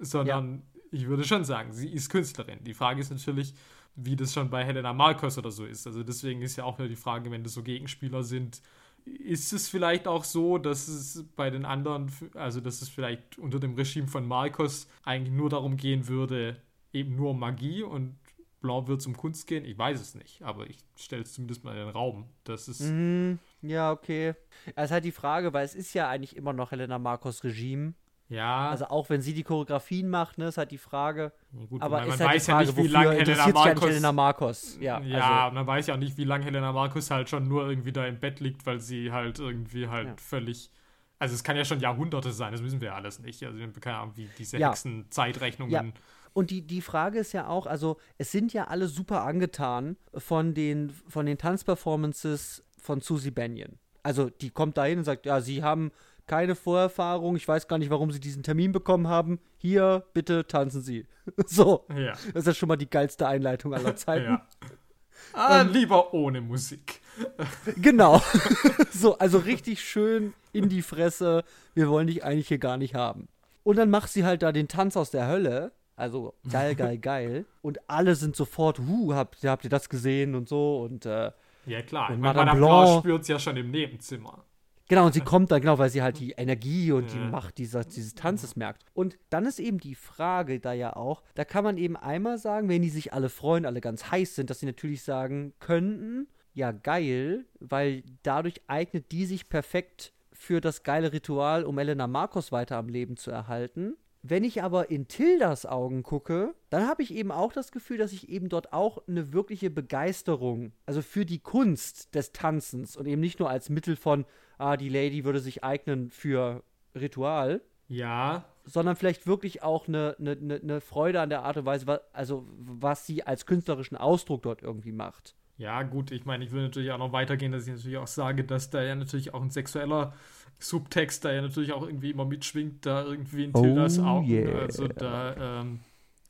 sondern ich würde schon sagen, sie ist Künstlerin. Die Frage ist natürlich, wie das schon bei Helena Marcos oder so ist. Also deswegen ist ja auch wieder die Frage, wenn das so Gegenspieler sind, ist es vielleicht auch so, dass es bei den anderen, also dass es vielleicht unter dem Regime von Marcos eigentlich nur darum gehen würde, eben nur um Magie und Blanc wird zum Kunst gehen? Ich weiß es nicht, aber ich stelle es zumindest mal in den Raum. Das ist. Mhm, ja, okay. Es ist halt die Frage, weil es ist ja eigentlich immer noch Helena Marcos Regime. Ja, Also auch wenn sie die Choreografien macht, ne, ist halt die Frage. gut, Aber man weiß halt ja Frage, nicht, wie lange Helena Marcos. Helena Marcos? Ja, Ja, also, man weiß ja auch nicht, wie lange Helena Marcus halt schon nur irgendwie da im Bett liegt, weil sie halt irgendwie halt Ja. völlig. Also es kann ja schon Jahrhunderte sein, das wissen wir ja alles nicht. Also wir haben keine Ahnung, wie diese Ja. Hexenzeitrechnungen. Ja. Und die, die Frage ist ja auch, also es sind ja alle super angetan von den, von den Tanzperformances von Susie Bennion. Also die kommt da hin und sagt, ja, sie haben keine Vorerfahrung, ich weiß gar nicht, warum sie diesen Termin bekommen haben. Hier, bitte tanzen Sie. so, Ja. das ist schon mal die geilste Einleitung aller Zeiten. ja. Ah, Ähm, lieber ohne Musik. Genau. so, also richtig schön in die Fresse. Wir wollen dich eigentlich hier gar nicht haben. Und dann macht sie halt da den Tanz aus der Hölle. Also geil, geil, geil. Und alle sind sofort, huh, habt, habt ihr das gesehen und so. Und äh, Ja, klar. Und Madame Madame Blanc Blanc- spürt es ja schon im Nebenzimmer. Genau, und sie kommt dann, genau, weil sie halt die Energie und die. Macht dieser, dieses Tanzes merkt. Und dann ist eben die Frage da ja auch, da kann man eben einmal sagen, wenn die sich alle freuen, alle ganz heiß sind, dass sie natürlich sagen könnten, ja geil, weil dadurch eignet die sich perfekt für das geile Ritual, um Elena Marcos weiter am Leben zu erhalten. Wenn ich aber in Tildas Augen gucke, dann habe ich eben auch das Gefühl, dass ich eben dort auch eine wirkliche Begeisterung, also für die Kunst des Tanzens und eben nicht nur als Mittel von, ah, die Lady würde sich eignen für Ritual, Ja, sondern vielleicht wirklich auch eine, eine, eine Freude an der Art und Weise, also was sie als künstlerischen Ausdruck dort irgendwie macht. Ja, gut, ich meine, ich will natürlich auch noch weitergehen, dass ich natürlich auch sage, dass da ja natürlich auch ein sexueller Subtext da ja natürlich auch irgendwie immer mitschwingt, da irgendwie in Oh, Tildas Augen. yeah. Also da, ähm,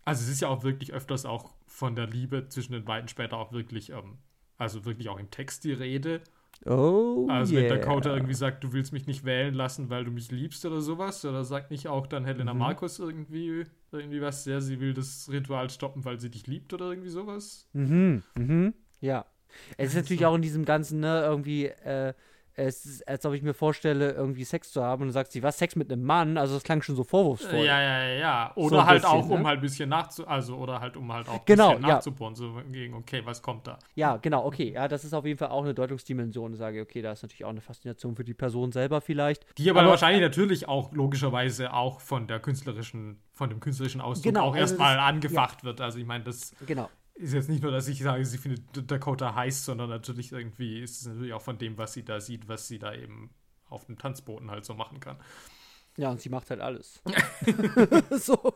also es ist ja auch wirklich öfters auch von der Liebe zwischen den beiden später auch wirklich, ähm, also wirklich auch im Text die Rede. Oh, Also yeah. wenn Dakota irgendwie sagt, du willst mich nicht wählen lassen, weil du mich liebst oder sowas, oder sagt nicht auch dann Helena Mhm. Markus irgendwie, irgendwie was, ja, sie will das Ritual stoppen, weil sie dich liebt oder irgendwie sowas? Mhm, mhm, ja. Es ist natürlich auch in diesem Ganzen, ne, irgendwie, äh, es ist, als ob ich mir vorstelle, irgendwie Sex zu haben und sagt sie, was, Sex mit einem Mann? Also das klang schon so vorwurfsvoll. Ja, ja, ja, ja. Oder So halt bisschen, auch, um ne? halt ein bisschen nachzu... Also, oder halt, um halt auch ein Genau, bisschen ja. nachzubohren. So gegen, okay, was kommt da? Ja, genau, okay. Ja, das ist auf jeden Fall auch eine Deutungsdimension. Ich sage, okay, da ist natürlich auch eine Faszination für die Person selber vielleicht. Die aber, Aber- wahrscheinlich natürlich auch logischerweise auch von der künstlerischen, von dem künstlerischen Ausdruck Genau, auch also erstmal angefacht wird. Also ich meine, das Genau. Ist jetzt nicht nur, dass ich sage, sie findet Dakota heiß, sondern natürlich irgendwie ist es natürlich auch von dem, was sie da sieht, was sie da eben auf dem Tanzboden halt so machen kann. Ja, und sie macht halt alles. so.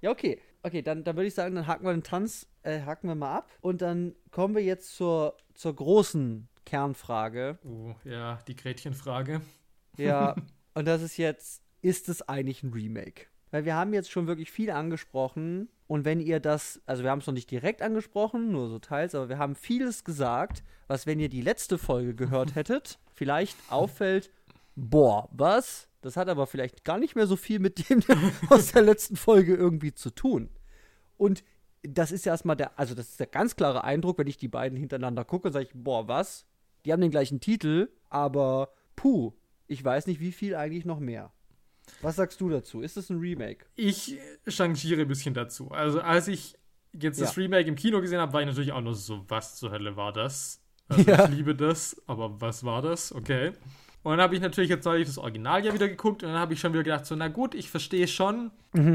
Ja, okay. Okay, dann, dann würde ich sagen, dann haken wir den Tanz, äh, haken wir mal ab. Und dann kommen wir jetzt zur, zur großen Kernfrage. Oh, ja, die Gretchenfrage. Ja, und das ist jetzt, ist es eigentlich ein Remake? Weil wir haben jetzt schon wirklich viel angesprochen und wenn ihr das, also wir haben es noch nicht direkt angesprochen, nur so teils, aber wir haben vieles gesagt, was, wenn ihr die letzte Folge gehört hättet, vielleicht auffällt, boah, was? Das hat aber vielleicht gar nicht mehr so viel mit dem aus der letzten Folge irgendwie zu tun. Und das ist ja erstmal der, also das ist der ganz klare Eindruck, wenn ich die beiden hintereinander gucke, sage ich, boah, was? Die haben den gleichen Titel, aber puh, ich weiß nicht, wie viel eigentlich noch mehr. Was sagst du dazu? Ist es ein Remake? Ich changiere ein bisschen dazu. Also, als ich jetzt das Ja. Remake im Kino gesehen habe, war ich natürlich auch nur so, was zur Hölle war das? Also, Ja. ich liebe das, aber was war das? Okay. Und dann habe ich natürlich jetzt neulich das Original ja wieder geguckt und dann habe ich schon wieder gedacht, so, na gut, ich verstehe schon,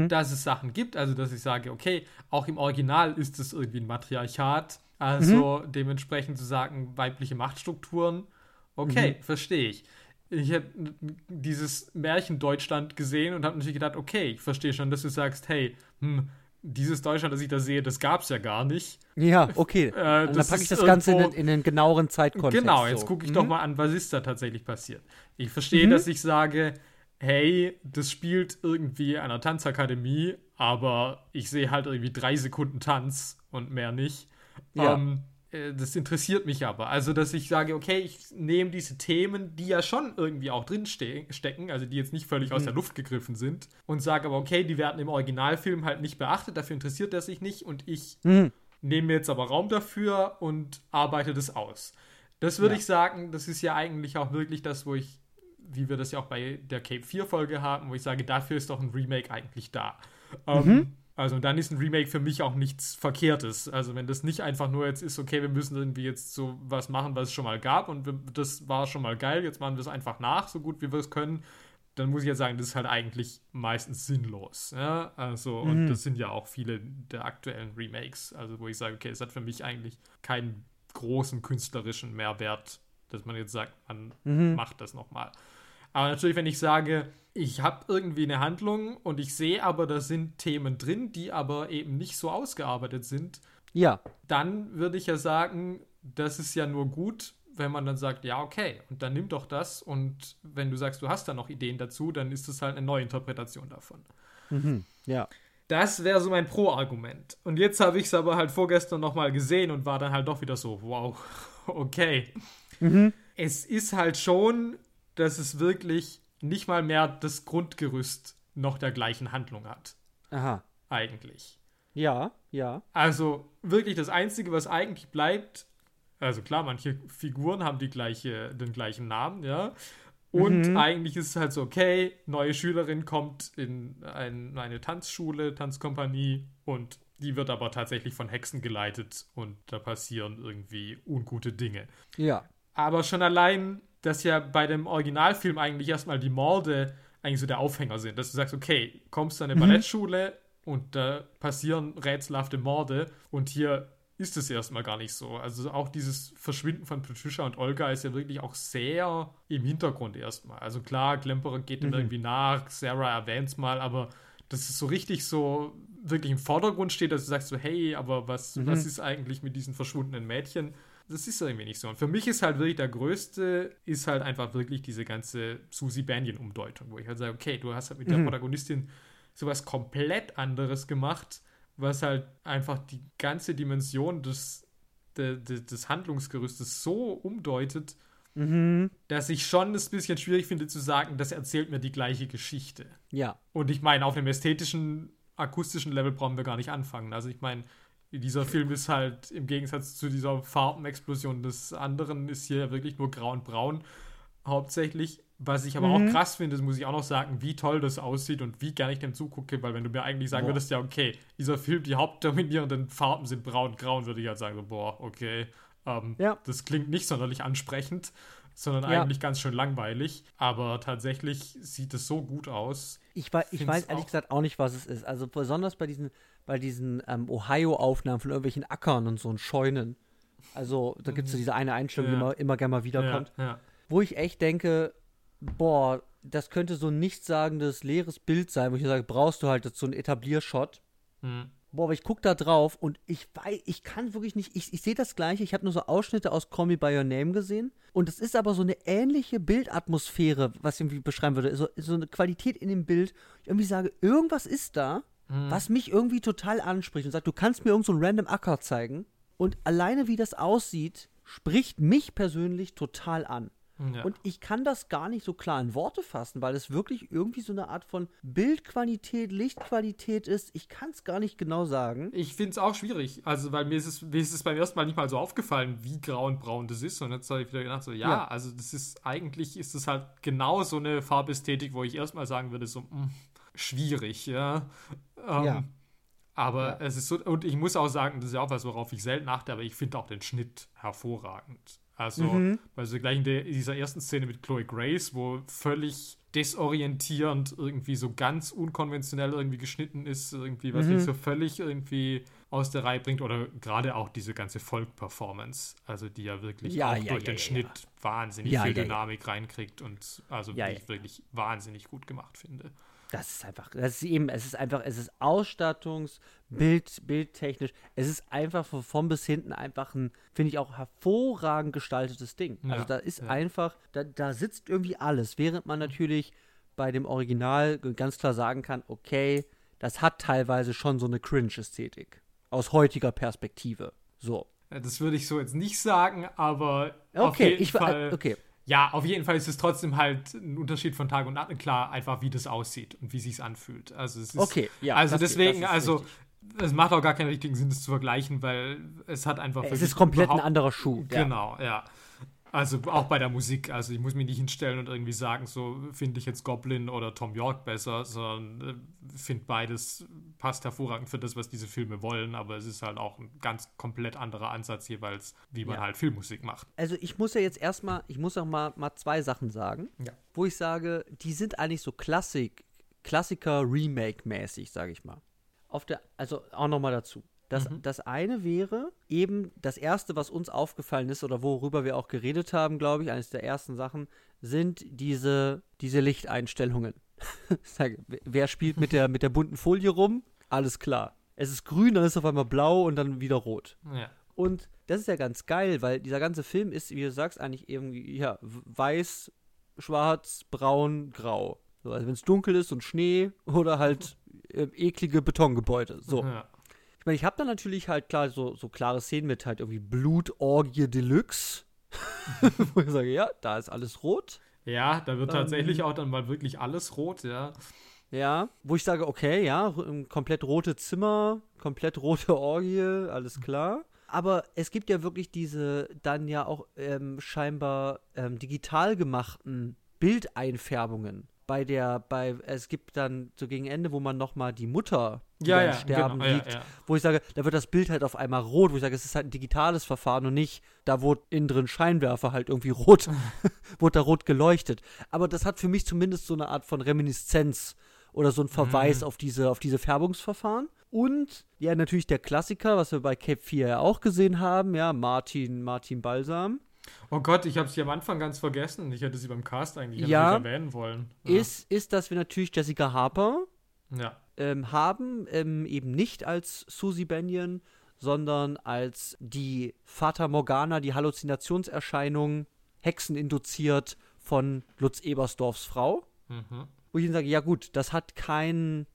dass es Sachen gibt, also dass ich sage, okay, auch im Original ist es irgendwie ein Matriarchat, also dementsprechend zu sagen, weibliche Machtstrukturen, okay, verstehe ich. Ich habe dieses Märchen Deutschland gesehen und habe natürlich gedacht, okay, ich verstehe schon, dass du sagst, hey, hm, dieses Deutschland, das ich da sehe, das gab es ja gar nicht. Ja, okay. Äh, dann packe ich das Ganze in den, irgendwo- in den genaueren Zeitkontext. Genau, jetzt so. gucke ich Mhm. doch mal an, was ist da tatsächlich passiert. Ich verstehe, Mhm. dass ich sage, hey, das spielt irgendwie an einer Tanzakademie, aber ich sehe halt irgendwie drei Sekunden Tanz und mehr nicht. Ja. Ähm, äh, das interessiert mich aber. Also, dass ich sage, okay, ich nehme diese Themen, die ja schon irgendwie auch drin ste stecken, also die jetzt nicht völlig Mhm. aus der Luft gegriffen sind, und sage aber, okay, die werden im Originalfilm halt nicht beachtet, dafür interessiert er sich nicht und ich Mhm. nehme mir jetzt aber Raum dafür und arbeite das aus. Das würde Ja. ich sagen, das ist ja eigentlich auch wirklich das, wo ich, wie wir das ja auch bei der Cape 4 Folge haben, wo ich sage, dafür ist doch ein Remake eigentlich da. Ähm, Mhm. Also dann ist ein Remake für mich auch nichts Verkehrtes. Also wenn das nicht einfach nur jetzt ist, okay, wir müssen irgendwie jetzt so was machen, was es schon mal gab und wir, das war schon mal geil, jetzt machen wir es einfach nach, so gut wie wir es können, dann muss ich ja sagen, das ist halt eigentlich meistens sinnlos. Ja? Also, und Mhm. das sind ja auch viele der aktuellen Remakes, also wo ich sage, okay, es hat für mich eigentlich keinen großen künstlerischen Mehrwert, dass man jetzt sagt, man Mhm. macht das nochmal. Aber natürlich, wenn ich sage, ich habe irgendwie eine Handlung und ich sehe aber, da sind Themen drin, die aber eben nicht so ausgearbeitet sind, Ja, dann würde ich ja sagen, das ist ja nur gut, wenn man dann sagt, ja, okay, und dann nimm doch das und wenn du sagst, du hast da noch Ideen dazu, dann ist das halt eine Neuinterpretation davon. mhm. ja. Das wäre so mein Pro-Argument. Und jetzt habe ich es aber halt vorgestern nochmal gesehen und war dann halt doch wieder so, wow, okay. Mhm. Es ist halt schon, dass es wirklich nicht mal mehr das Grundgerüst noch der gleichen Handlung hat, Aha. eigentlich. Ja, ja. Also wirklich das Einzige, was eigentlich bleibt, also klar, manche Figuren haben die gleiche, den gleichen Namen, ja. Und Mhm. eigentlich ist es halt so, okay, neue Schülerin kommt in ein, eine Tanzschule, Tanzkompanie und die wird aber tatsächlich von Hexen geleitet und da passieren irgendwie ungute Dinge. Ja. Aber schon allein, dass ja bei dem Originalfilm eigentlich erstmal die Morde eigentlich so der Aufhänger sind, dass du sagst, okay, kommst du an eine Ballettschule und da passieren rätselhafte Morde und hier ist es erstmal gar nicht so. Also auch dieses Verschwinden von Patricia und Olga ist ja wirklich auch sehr im Hintergrund erstmal. Also klar, Klemperer geht dem irgendwie nach, Sarah erwähnt es mal, aber dass es so richtig so wirklich im Vordergrund steht, dass du sagst so, hey, aber was, was ist eigentlich mit diesen verschwundenen Mädchen? Das ist irgendwie nicht so. Und für mich ist halt wirklich der größte, ist halt einfach wirklich diese ganze Susie Banyan-Umdeutung, wo ich halt sage, okay, du hast halt mit der Protagonistin sowas komplett anderes gemacht, was halt einfach die ganze Dimension des, de, de, des Handlungsgerüstes so umdeutet, Mhm. dass ich schon es ein bisschen schwierig finde zu sagen, das erzählt mir die gleiche Geschichte. Ja. Und ich meine, auf einem ästhetischen, akustischen Level brauchen wir gar nicht anfangen. Also ich meine, dieser Film ist halt im Gegensatz zu dieser Farbenexplosion des anderen ist hier wirklich nur grau und braun hauptsächlich. Was ich aber Mhm. auch krass finde, das muss ich auch noch sagen, wie toll das aussieht und wie gerne ich dem zugucke, weil wenn du mir eigentlich sagen Boah. würdest, ja, okay, dieser Film, die hauptdominierenden Farben sind braun und grau, würde ich halt sagen, so, boah, okay, ähm, Ja. das klingt nicht sonderlich ansprechend, sondern Ja. eigentlich ganz schön langweilig. Aber tatsächlich sieht es so gut aus. Ich, wei- ich weiß ehrlich gesagt auch nicht, was es ist. Also besonders bei diesen, bei diesen ähm, Ohio-Aufnahmen von irgendwelchen Ackern und so und Scheunen. Also da gibt es so diese eine Einstellung, die Ja. immer, immer gerne mal wiederkommt. Ja, ja. Wo ich echt denke, boah, das könnte so ein nichtssagendes, leeres Bild sein, wo ich sage, brauchst du halt jetzt so einen Etabliershot. Hm. Boah, aber ich gucke da drauf und ich weiß, ich kann wirklich nicht, ich, ich sehe das gleiche, ich habe nur so Ausschnitte aus Call Me By Your Name gesehen. Und es ist aber so eine ähnliche Bildatmosphäre, was ich irgendwie beschreiben würde, so, so eine Qualität in dem Bild. Ich irgendwie sage, irgendwas ist da, was mich irgendwie total anspricht und sagt, du kannst mir irgend so einen random Acker zeigen. Und alleine wie das aussieht, spricht mich persönlich total an. Ja. Und ich kann das gar nicht so klar in Worte fassen, weil es wirklich irgendwie so eine Art von Bildqualität, Lichtqualität ist. Ich kann es gar nicht genau sagen. Ich finde es auch schwierig. Also, weil mir ist, es, mir ist es beim ersten Mal nicht mal so aufgefallen, wie grau und braun das ist. Und jetzt habe ich wieder gedacht, so, ja, ja, also das ist eigentlich ist es halt genau so eine Farbästhetik, wo ich erstmal sagen würde, so, mh, hm, schwierig, ja. Ähm, ja. Aber ja. es ist so, und ich muss auch sagen, das ist ja auch was, worauf ich selten achte, aber ich finde auch den Schnitt hervorragend. Also, mhm. also gleich in, der, dieser ersten Szene mit Chloe Grace, wo völlig desorientierend irgendwie so ganz unkonventionell irgendwie geschnitten ist, irgendwie, was mhm. mich so völlig irgendwie aus der Reihe bringt, oder gerade auch diese ganze Folk-Performance, also die ja wirklich ja, auch ja, durch ja, den Schnitt wahnsinnig viel Dynamik reinkriegt und also die ich wirklich wahnsinnig gut gemacht finde. Das ist einfach, das ist eben, es ist einfach, es ist Ausstattungs-, Bild, bildtechnisch, es ist einfach von vorn bis hinten einfach ein, finde ich auch hervorragend gestaltetes Ding. Ja, also da ist ja. einfach, da, da sitzt irgendwie alles, während man natürlich bei dem Original ganz klar sagen kann, okay, das hat teilweise schon so eine Cringe-Ästhetik. Aus heutiger Perspektive. So. Das würde ich so jetzt nicht sagen, aber okay, auf jeden ich, Fall. Okay, ja, auf jeden Fall ist es trotzdem halt ein Unterschied von Tag und Nacht. Klar, einfach wie das aussieht und wie sich anfühlt. Also es ist, okay, ja. Also deswegen, also richtig es macht auch gar keinen richtigen Sinn, das zu vergleichen, weil es hat einfach. Es ist komplett ein anderer Schuh. Genau, ja. ja. Also auch bei der Musik. Also ich muss mich nicht hinstellen und irgendwie sagen, so finde ich jetzt Goblin oder Tom York besser, sondern äh, finde beides passt hervorragend für das, was diese Filme wollen. Aber es ist halt auch ein ganz komplett anderer Ansatz jeweils, wie man ja. halt Filmmusik macht. Also ich muss ja jetzt erstmal, ich muss auch mal, mal zwei Sachen sagen, ja. wo ich sage, die sind eigentlich so Klassik, Klassiker-Remake-mäßig, sage ich mal auf der, also auch nochmal dazu. Das, mhm. das eine wäre eben das erste, was uns aufgefallen ist oder worüber wir auch geredet haben, glaube ich, eines der ersten Sachen, sind diese, diese Lichteinstellungen. wer spielt mit der, mit der bunten Folie rum? Alles klar. Es ist grün, dann ist es auf einmal blau und dann wieder rot. Ja. Und das ist ja ganz geil, weil dieser ganze Film ist, wie du sagst, eigentlich irgendwie, ja, weiß, schwarz, braun, grau. So, also wenn es dunkel ist und Schnee oder halt äh, eklige Betongebäude. So. Ja. Ich meine, ich habe da natürlich halt klar so, so klare Szenen mit halt irgendwie Blutorgie Deluxe. Wo ich sage, ja, da ist alles rot. Ja, da wird tatsächlich ähm, auch dann mal wirklich alles rot, ja. Ja, wo ich sage, okay, ja, komplett rote Zimmer, komplett rote Orgie, alles klar. Aber es gibt ja wirklich diese dann ja auch ähm, scheinbar ähm, digital gemachten Bildeinfärbungen bei der, bei, es gibt dann so gegen Ende, wo man nochmal die Mutter die ja, ja, sterben genau, liegt, ja, ja. wo ich sage, da wird das Bild halt auf einmal rot, wo ich sage, es ist halt ein digitales Verfahren und nicht, da wurde innen drin Scheinwerfer halt irgendwie rot, wurde da rot geleuchtet. Aber das hat für mich zumindest so eine Art von Reminiszenz oder so ein Verweis mhm. auf diese, auf diese Färbungsverfahren. Und ja, natürlich der Klassiker, was wir bei Cape 4 ja auch gesehen haben, ja, Martin, Martin Balsam. Oh Gott, ich habe sie am Anfang ganz vergessen. Ich hätte sie beim Cast eigentlich ja, erwähnen wollen. Ja. Ist, ist, dass wir natürlich Jessica Harper ja. ähm, haben, ähm, eben nicht als Susie Benyon, sondern als die Fata Morgana, die Halluzinationserscheinung, Hexen induziert von Lutz Ebersdorfs Frau. Mhm. Wo ich dann sage, ja gut, das hat kein,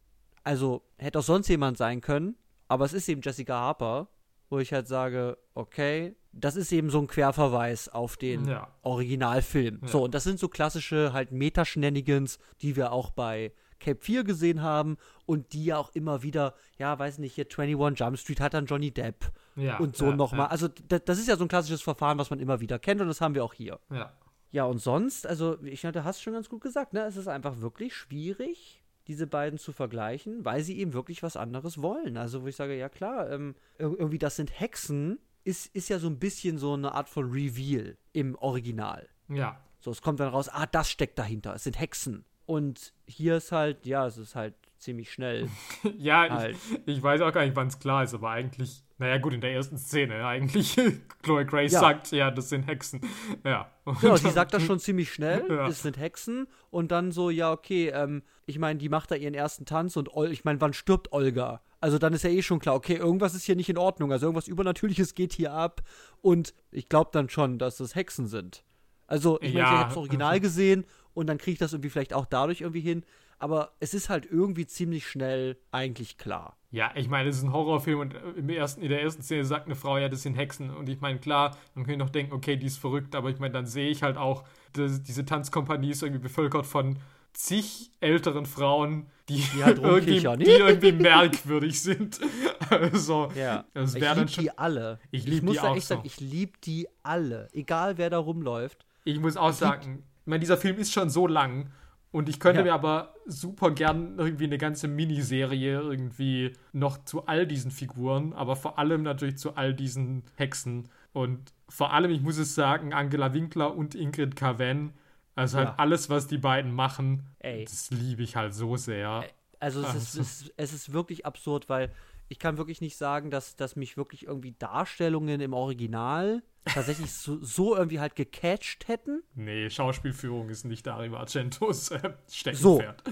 also hätte auch sonst jemand sein können, aber es ist eben Jessica Harper, wo ich halt sage, okay, das ist eben so ein Querverweis auf den ja. Originalfilm. Ja. So, und das sind so klassische halt Meta-Shenanigans, die wir auch bei Cape 4 gesehen haben und die ja auch immer wieder, ja, weiß nicht, hier 21 Jump Street hat dann Johnny Depp ja, und so ja, nochmal. Ja. Also das ist ja so ein klassisches Verfahren, was man immer wieder kennt und das haben wir auch hier. Ja. Ja, und sonst, also ich du hast schon ganz gut gesagt, ne? Es ist einfach wirklich schwierig, diese beiden zu vergleichen, weil sie eben wirklich was anderes wollen. Also wo ich sage, ja klar, ähm, irgendwie das sind Hexen, ist, ist ja so ein bisschen so eine Art von Reveal im Original. Ja. So, es kommt dann raus, ah, das steckt dahinter, es sind Hexen. Und hier ist halt, ja, es ist halt ziemlich schnell. ja, halt. ich, ich, weiß auch gar nicht, wann es klar ist, aber eigentlich, naja, gut, in der ersten Szene, eigentlich, Chloe Grace ja. sagt, ja, das sind Hexen. Ja. Genau, sie sagt das schon ziemlich schnell, ja. es sind Hexen. Und dann so, ja, okay, ähm, ich meine, die macht da ihren ersten Tanz und Ol ich meine, wann stirbt Olga? Also dann ist ja eh schon klar, okay, irgendwas ist hier nicht in Ordnung. Also irgendwas Übernatürliches geht hier ab. Und ich glaube dann schon, dass das Hexen sind. Also, ich meine, ja. ich habe das Original gesehen und dann kriege ich das irgendwie vielleicht auch dadurch irgendwie hin. aber es ist halt irgendwie ziemlich schnell eigentlich klar. Ja, ich meine, es ist ein Horrorfilm und äh, im ersten, in der ersten Szene sagt eine Frau, ja, das sind Hexen. Und ich meine, klar, man könnte noch denken, okay, die ist verrückt, aber ich meine, dann sehe ich halt auch, dass diese Tanzkompanie ist irgendwie bevölkert von zig älteren Frauen, die, Die halt irgendwie, die irgendwie merkwürdig sind. Also, Ja. das ich liebe die alle. Ich lieb muss die auch echt sagen, so. ich liebe die alle. Egal wer da rumläuft. Ich muss auch sagen, ich meine, dieser Film ist schon so lang und ich könnte Ja. mir aber super gern irgendwie eine ganze Miniserie irgendwie noch zu all diesen Figuren, aber vor allem natürlich zu all diesen Hexen. Und vor allem, ich muss es sagen, Angela Winkler und Ingrid Caven, also halt Ja. alles, was die beiden machen, Ey. das liebe ich halt so sehr. Also es, Ist, Also. es, ist, es ist wirklich absurd, weil ich kann wirklich nicht sagen, dass, dass mich wirklich irgendwie Darstellungen im Original tatsächlich so, so irgendwie halt gecatcht hätten. Nee, Schauspielführung ist nicht Dario Argentos äh, Steckenpferd.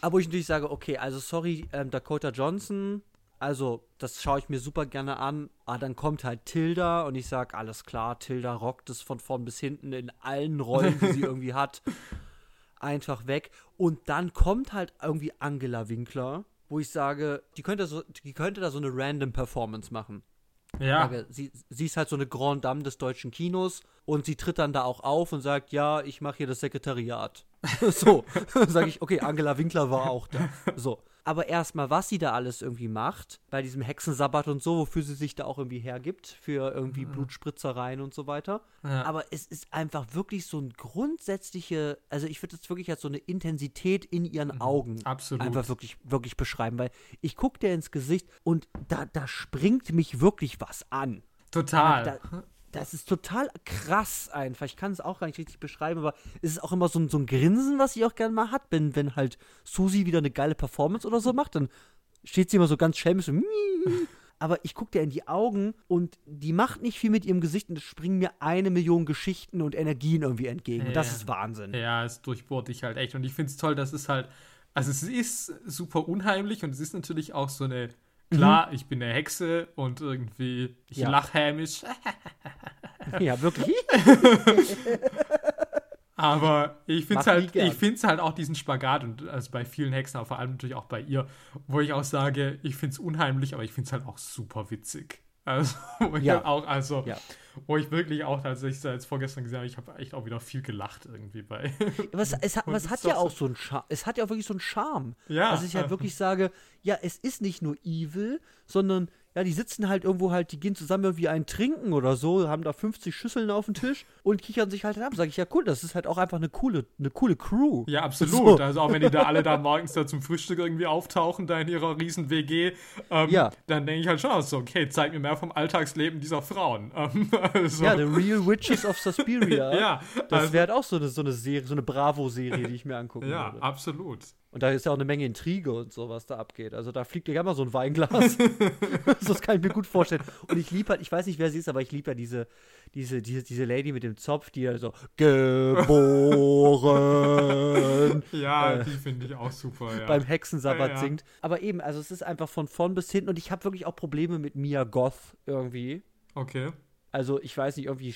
Aber wo ich natürlich sage, okay, also sorry, ähm, Dakota Johnson, also das schaue ich mir super gerne an. Ah, dann kommt halt Tilda und ich sage, alles klar, Tilda rockt es von vorn bis hinten in allen Rollen, die sie irgendwie hat, einfach weg. Und dann kommt halt irgendwie Angela Winkler, wo ich sage, die könnte, so, die könnte da so eine random Performance machen. Ja, sie, sie ist halt so eine Grande Dame des deutschen Kinos und sie tritt dann da auch auf und sagt, ja, ich mache hier das Sekretariat. so, sage ich, okay, Angela Winkler war auch da. So. Aber erstmal, was sie da alles irgendwie macht, bei diesem Hexensabbat und so, wofür sie sich da auch irgendwie hergibt, für irgendwie Blutspritzereien und so weiter. Ja. Aber es ist einfach wirklich so ein grundsätzliche, also ich würde es wirklich als so eine Intensität in ihren Augen absolut. einfach wirklich, wirklich beschreiben, weil ich gucke dir ins Gesicht und da, da springt mich wirklich was an. total. Da, das ist total krass einfach. Ich kann es auch gar nicht richtig beschreiben, aber es ist auch immer so ein, so ein Grinsen, was sie auch gerne mal hat, wenn, wenn halt Susi wieder eine geile Performance oder so macht, dann steht sie immer so ganz schelmisch so, aber ich gucke dir in die Augen und die macht nicht viel mit ihrem Gesicht und es springen mir eine Million Geschichten und Energien irgendwie entgegen. Und das Ja. ist Wahnsinn. Ja, es durchbohrt dich halt echt. Und ich finde es toll, dass es halt, also es ist super unheimlich und es ist natürlich auch so eine, klar, ich bin eine Hexe und irgendwie, ich Ja. lach hämisch, Ja, wirklich. aber ich finde es halt, ich finde es halt auch diesen Spagat und also bei vielen Hexen, aber vor allem natürlich auch bei ihr, wo ich auch sage, ich finde es unheimlich, aber ich finde es halt auch super witzig. Also, wo ich Ja. auch, also, Ja. wo ich wirklich auch, als ich es jetzt vorgestern gesehen habe, ich habe echt auch wieder viel gelacht irgendwie bei. Aber es, hat, es hat ja auch so einen Charme. Es hat ja auch wirklich so einen Charme. Ja. Dass ich halt wirklich sage, ja, es ist nicht nur evil, sondern ja, die sitzen halt irgendwo halt, die gehen zusammen irgendwie einen trinken oder so, haben da 50 Schüsseln auf dem Tisch und kichern sich halt ab. Sag ich, ja cool, das ist halt auch einfach eine coole, eine coole Crew. Ja, absolut. So. Also auch wenn die da alle da morgens da zum Frühstück irgendwie auftauchen, da in ihrer riesen WG, ähm, Ja. dann denke ich halt schon so, okay, zeig mir mehr vom Alltagsleben dieser Frauen. Ähm, also, Ja, The Real Witches of Suspiria. ja, Das also, wäre halt auch so eine, so eine Serie, so eine Bravo-Serie, die ich mir angucken ja, würde. absolut. Und da ist ja auch eine Menge Intrige und so, was da abgeht. Also da fliegt ja immer so ein Weinglas. das kann ich mir gut vorstellen. Und ich liebe halt, ich weiß nicht, wer sie ist, aber ich liebe ja diese, diese, diese, diese Lady mit dem Zopf, die ja so geboren Ja, Äh, die finde ich auch super, ja. beim Hexensabbat Ja, ja. singt. Aber eben, also es ist einfach von vorn bis hinten und ich habe wirklich auch Probleme mit Mia Goth irgendwie. okay. Also ich weiß nicht, irgendwie,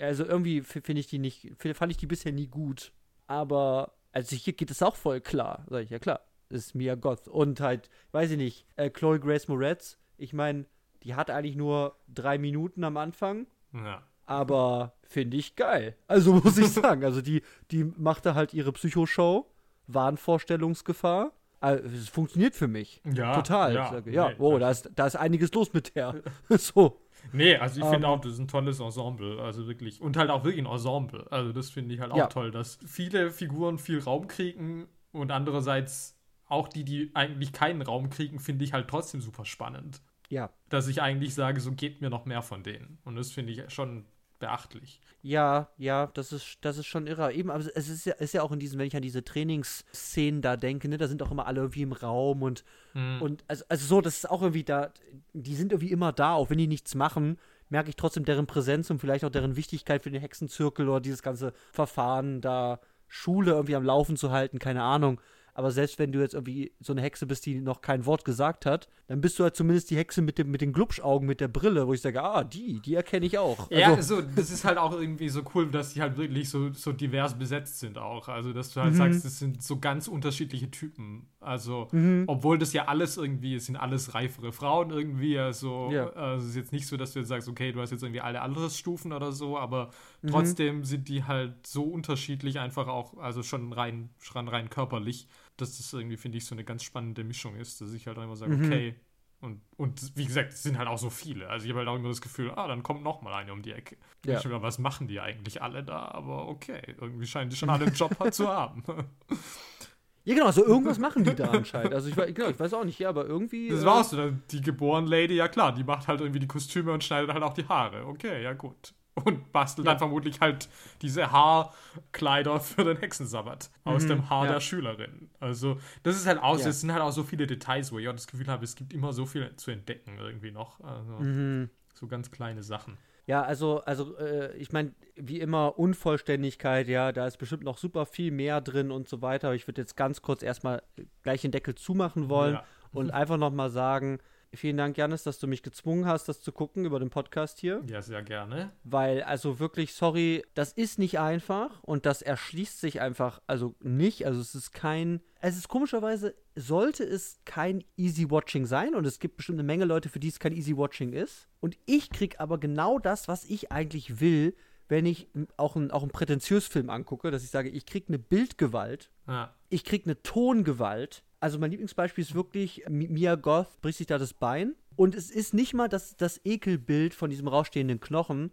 also irgendwie finde ich die nicht, fand ich die bisher nie gut. Aber, also hier geht es auch voll klar. Sag ich, ja klar, das ist Mia Goth. Und halt, weiß ich nicht, äh, Chloe Grace Moretz, ich meine, die hat eigentlich nur drei Minuten am Anfang, Ja. aber finde ich geil. Also muss ich sagen, also die, die machte halt ihre Psychoshow, Wahnvorstellungsgefahr. Also, es funktioniert für mich. Ja, Total. ja, ja, nee, oh, da ist, da ist einiges los mit der. so. Nee, also ich Ähm, finde auch, das ist ein tolles Ensemble, also wirklich. Und halt auch wirklich ein Ensemble. Also das finde ich halt auch Ja. toll, dass viele Figuren viel Raum kriegen und andererseits auch die, die eigentlich keinen Raum kriegen, finde ich halt trotzdem super spannend. Ja, Dass ich eigentlich sage, so geht mir noch mehr von denen. Und das finde ich schon beachtlich. Ja, ja, das ist, das ist schon irre. Eben, aber es ist ja, ist ja auch in diesen, wenn ich an diese Trainingsszenen da denke, ne, da sind auch immer alle irgendwie im Raum und, Mhm. und also, also so, das ist auch irgendwie da, die sind irgendwie immer da, auch wenn die nichts machen, merke ich trotzdem deren Präsenz und vielleicht auch deren Wichtigkeit für den Hexenzirkel oder dieses ganze Verfahren, da Schule irgendwie am Laufen zu halten, keine Ahnung. Aber selbst wenn du jetzt irgendwie so eine Hexe bist, die noch kein Wort gesagt hat, dann bist du halt zumindest die Hexe mit, dem, mit den Glubschaugen, mit der Brille, wo ich sage, ah, die, die erkenne ich auch. Ja, Also, so, das ist halt auch irgendwie so cool, dass die halt wirklich so, so divers besetzt sind auch. Also, dass du halt Mhm. sagst, das sind so ganz unterschiedliche Typen. Also, Mhm. obwohl das ja alles irgendwie, es sind alles reifere Frauen irgendwie. Also, Ja. also es ist jetzt nicht so, dass du jetzt sagst, okay, du hast jetzt irgendwie alle Altersstufen oder so, aber Mhm. trotzdem sind die halt so unterschiedlich, einfach auch, also schon rein, schon rein körperlich, dass das irgendwie, finde ich, so eine ganz spannende Mischung ist, dass ich halt auch immer sage, Mhm. okay. Und, und wie gesagt, es sind halt auch so viele. Also ich habe halt auch immer das Gefühl, ah, dann kommt noch mal eine um die Ecke. Ja. Ich mir, was machen die eigentlich alle da? Aber okay, irgendwie scheinen die schon alle einen Job halt zu haben. ja, genau, also irgendwas machen die da anscheinend. Also ich, genau, ich weiß auch nicht, ja, aber irgendwie. Das äh, war auch so. Die geborene Lady, ja klar, die macht halt irgendwie die Kostüme und schneidet halt auch die Haare. Okay, ja gut. Und bastelt Ja. dann vermutlich halt diese Haarkleider für den Hexensabbat aus Mhm, dem Haar ja. der Schülerin. Also, das ist halt auch, Ja. es sind halt auch so viele Details, wo ich auch das Gefühl habe, es gibt immer so viel zu entdecken irgendwie noch. Also, Mhm. so ganz kleine Sachen. Ja, also, also äh, ich meine, wie immer, Unvollständigkeit, ja, da ist bestimmt noch super viel mehr drin und so weiter. Aber ich würde jetzt ganz kurz erstmal gleich den Deckel zumachen wollen und einfach nochmal sagen, vielen Dank, Janis, dass du mich gezwungen hast, das zu gucken über den Podcast hier. Ja, sehr gerne. Weil, also wirklich, sorry, das ist nicht einfach und das erschließt sich einfach, also nicht. Also es ist kein, es ist komischerweise, sollte es kein Easy Watching sein und es gibt bestimmt eine Menge Leute, für die es kein Easy Watching ist. Und ich krieg aber genau das, was ich eigentlich will, wenn ich auch einen auch einen prätentiös Film angucke, dass ich sage, ich krieg eine Bildgewalt Ja. ich krieg eine Tongewalt. Also mein Lieblingsbeispiel ist wirklich Mi- Mia Goth bricht sich da das Bein und es ist nicht mal das, das Ekelbild von diesem rausstehenden Knochen,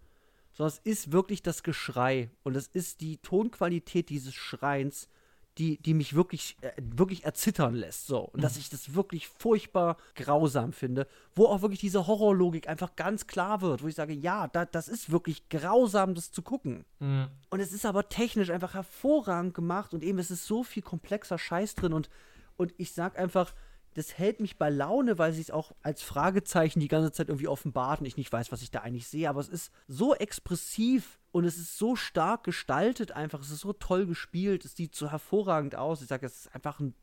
sondern es ist wirklich das Geschrei und es ist die Tonqualität dieses Schreins, die, die mich wirklich, äh, wirklich erzittern lässt. So. Und dass ich das wirklich furchtbar grausam finde, wo auch wirklich diese Horrorlogik einfach ganz klar wird, wo ich sage, ja, da, das ist wirklich grausam, das zu gucken. Mhm. Und es ist aber technisch einfach hervorragend gemacht und eben es ist so viel komplexer Scheiß drin und, und ich sag einfach, das hält mich bei Laune, weil sie es auch als Fragezeichen die ganze Zeit irgendwie offenbart und ich nicht weiß, was ich da eigentlich sehe, aber es ist so expressiv und es ist so stark gestaltet einfach, es ist so toll gespielt, es sieht so hervorragend aus. Ich sage, es ist einfach ein,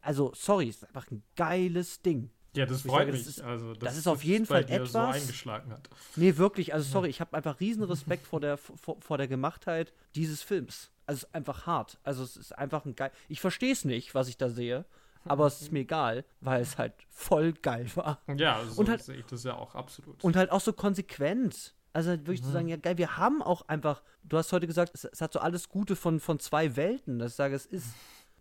also sorry, es ist einfach ein geiles Ding. Ja, das freut sage, das mich. ist- also, das ist auf jeden Fall dir so etwas- eingeschlagen hat. Nee, wirklich, also sorry, ich habe einfach riesen Respekt vor der, vor, vor der Gemachtheit dieses Films. Also es ist einfach hart. Also es ist einfach ein geil. Ich verstehe es nicht, was ich da sehe, aber es ist mir egal, weil es halt voll geil war. Ja, so Und halt- sehe ich das ja auch absolut. Und halt auch so konsequent. Also halt wirklich Mhm. zu sagen, ja geil, wir haben auch einfach, du hast heute gesagt, es, es hat so alles Gute von, von zwei Welten. Dass ich sage, es ist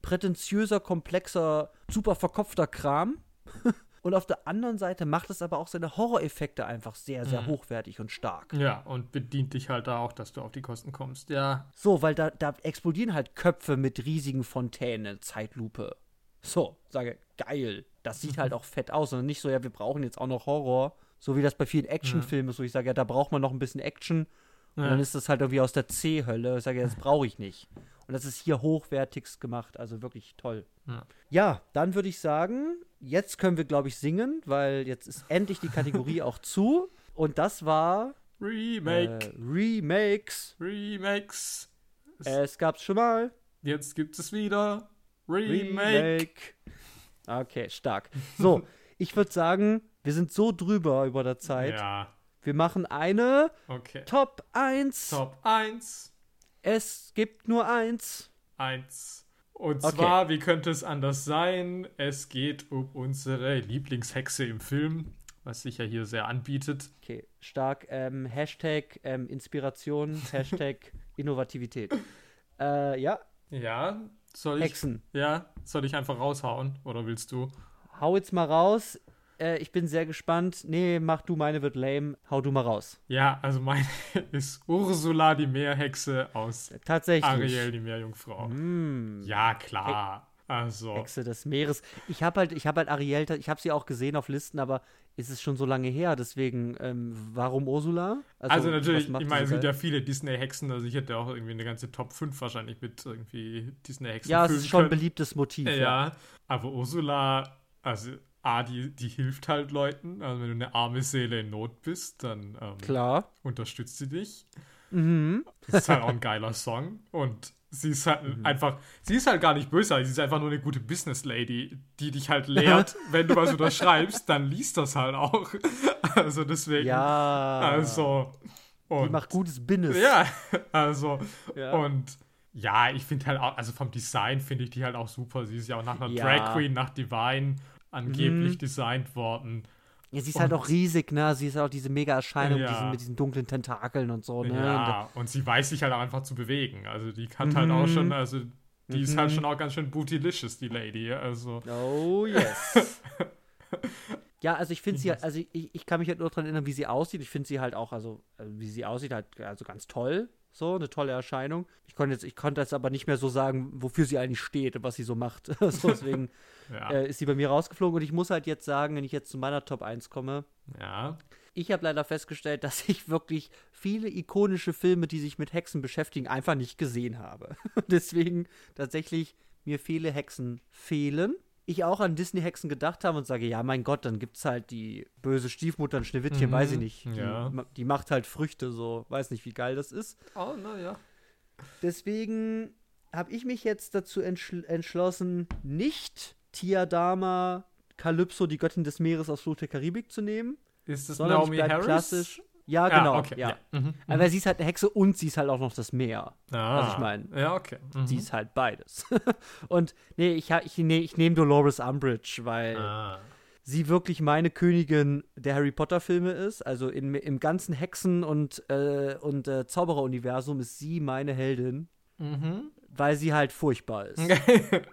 prätentiöser, komplexer, super verkopfter Kram. Und auf der anderen Seite macht es aber auch seine Horroreffekte einfach sehr, sehr Mhm. hochwertig und stark. ja, und bedient dich halt da auch, dass du auf die Kosten kommst. Ja, So, weil da, da explodieren halt Köpfe mit riesigen Fontänen, Zeitlupe. So, sage, geil. Das sieht halt auch fett aus. Und nicht so, ja, wir brauchen jetzt auch noch Horror. So wie das bei vielen Actionfilmen ist, wo ich sage, ja, da braucht man noch ein bisschen Action. Und Ja. dann ist das halt irgendwie aus der C-Hölle. Ich sage, ja, das brauche ich nicht. Und das ist hier hochwertigst gemacht. Also wirklich toll. Ja. Ja, dann würde ich sagen, jetzt können wir, glaube ich, singen, weil jetzt ist endlich die Kategorie auch zu. Und das war Remake, äh, Remakes. Remakes. Es- Es gab's schon mal. Jetzt gibt es wieder Remake. Remake. Okay, stark. So, ich würde sagen, wir sind so drüber über der Zeit. Ja, Wir machen eine okay. Top 1. Top 1, Es gibt nur eins. 1. Und Okay. zwar, wie könnte es anders sein? Es geht um unsere Lieblingshexe im Film, was sich ja hier sehr anbietet. Okay, stark. Ähm, Hashtag ähm, Inspiration, Hashtag Innovativität. Äh, ja, Ja, soll ich, Hexen. ja, soll ich einfach raushauen? Oder willst du? Hau jetzt mal raus. Äh, ich bin sehr gespannt. Nee, mach du, meine wird lame. Hau du mal raus. Ja, also meine ist Ursula, die Meerhexe aus Tatsächlich. Ariel, die Meerjungfrau. Hm. Ja, klar. Also, Hexe des Meeres. Ich habe halt, ich habe halt Ariel, ich habe sie auch gesehen auf Listen, aber ist es schon so lange her, deswegen, ähm, warum Ursula? also, was natürlich, ich meine, es geil? ja viele Disney-Hexen, also ich hätte auch irgendwie eine ganze Top 5 wahrscheinlich mit irgendwie Disney-Hexen Ja, es ist schon ein beliebtes Motiv. Ja, Ja. aber Ursula, also A, die, die hilft halt Leuten. Also wenn du eine arme Seele in Not bist, dann ähm, Klar. unterstützt sie dich. Mhm. Das ist halt auch ein geiler Song. Und sie ist halt einfach, sie ist halt gar nicht böse, sie ist einfach nur eine gute Business Lady, die dich halt lehrt, wenn du was unterschreibst, dann liest das halt auch. Also deswegen. Ja. Also. Und, Die macht gutes Business. Ja, also. Ja. Und ja, ich finde halt auch, also vom Design finde ich die halt auch super. Sie ist ja auch nach einer Ja. Drag Queen, nach Divine angeblich Mhm. designt worden. Ja, sie ist halt Und- auch riesig, ne? Sie ist halt auch diese Mega-Erscheinung Ja. mit, diesen, mit diesen dunklen Tentakeln und so, ne? Ja, und sie weiß sich halt auch einfach zu bewegen. Also die kann halt auch Mhm. schon, also die ist halt Mhm. schon auch ganz schön bootylicious, die Lady. Also. Oh, yes. ja, also ich finde sie, halt- also ich, ich kann mich halt nur daran erinnern, wie sie aussieht. Ich finde sie halt auch, also äh, wie sie aussieht, halt also ganz toll. So, eine tolle Erscheinung. Ich konnte jetzt, ich konnte jetzt aber nicht mehr so sagen, wofür sie eigentlich steht und was sie so macht. so, deswegen Ja. äh, ist sie bei mir rausgeflogen. Und ich muss halt jetzt sagen, wenn ich jetzt zu meiner Top 1 komme, ja. ich habe leider festgestellt, dass ich wirklich viele ikonische Filme, die sich mit Hexen beschäftigen, einfach nicht gesehen habe. Deswegen tatsächlich mir viele Hexen fehlen. Ich auch an Disney-Hexen gedacht habe und sage, ja, mein Gott, dann gibt's halt die böse Stiefmutter, ein Schneewittchen, Mhm, weiß ich nicht. Die, ja. ma- die macht halt Früchte, so, weiß nicht, wie geil das ist. Oh, naja. Deswegen habe ich mich jetzt dazu entschl entschlossen, nicht Tiadama Kalypso, die Göttin des Meeres aus Fluch der Karibik zu nehmen, Ist das sondern ich Naomi bleib Harris? klassisch. Ja, genau. okay. ja. Mhm. Aber sie ist halt eine Hexe und sie ist halt auch noch das Meer. Ah. Also ich mein, Ja, okay. Mhm. Sie ist halt beides. und nee, ich, ich, nee, ich nehme Dolores Umbridge, weil Ah. sie wirklich meine Königin der Harry Potter Filme ist. Also in, im ganzen Hexen- und, äh, und äh, Zauberer-Universum ist sie meine Heldin, Mhm. weil sie halt furchtbar ist.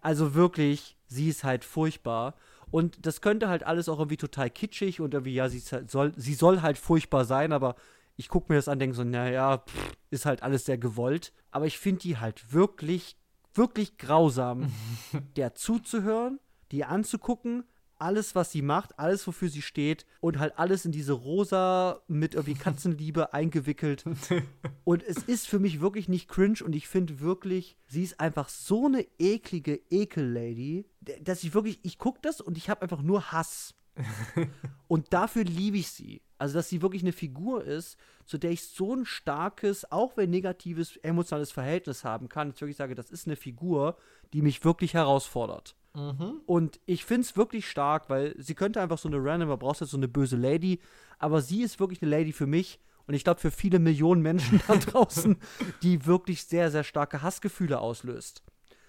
Also wirklich, sie ist halt furchtbar. Und das könnte halt alles auch irgendwie total kitschig und irgendwie, ja, sie, halt, soll, sie soll halt furchtbar sein, aber ich gucke mir das an, denke so, naja, pff, ist halt alles sehr gewollt. Aber ich finde die halt wirklich, wirklich grausam, der zuzuhören, die anzugucken, alles, was sie macht, alles, wofür sie steht und halt alles in diese rosa mit irgendwie Katzenliebe eingewickelt. Und es ist für mich wirklich nicht cringe und ich finde wirklich, sie ist einfach so eine eklige Ekel-Lady, dass ich wirklich, ich gucke das und ich habe einfach nur Hass. und dafür liebe ich sie. Also, dass sie wirklich eine Figur ist, zu der ich so ein starkes, auch wenn negatives, emotionales Verhältnis haben kann. Ich wirklich sage, das ist eine Figur, die mich wirklich herausfordert. Mhm. Und ich finde es wirklich stark, weil sie könnte einfach so eine random, man braucht jetzt so eine böse Lady, aber sie ist wirklich eine Lady für mich und ich glaube für viele Millionen Menschen da draußen, die wirklich sehr, sehr starke Hassgefühle auslöst.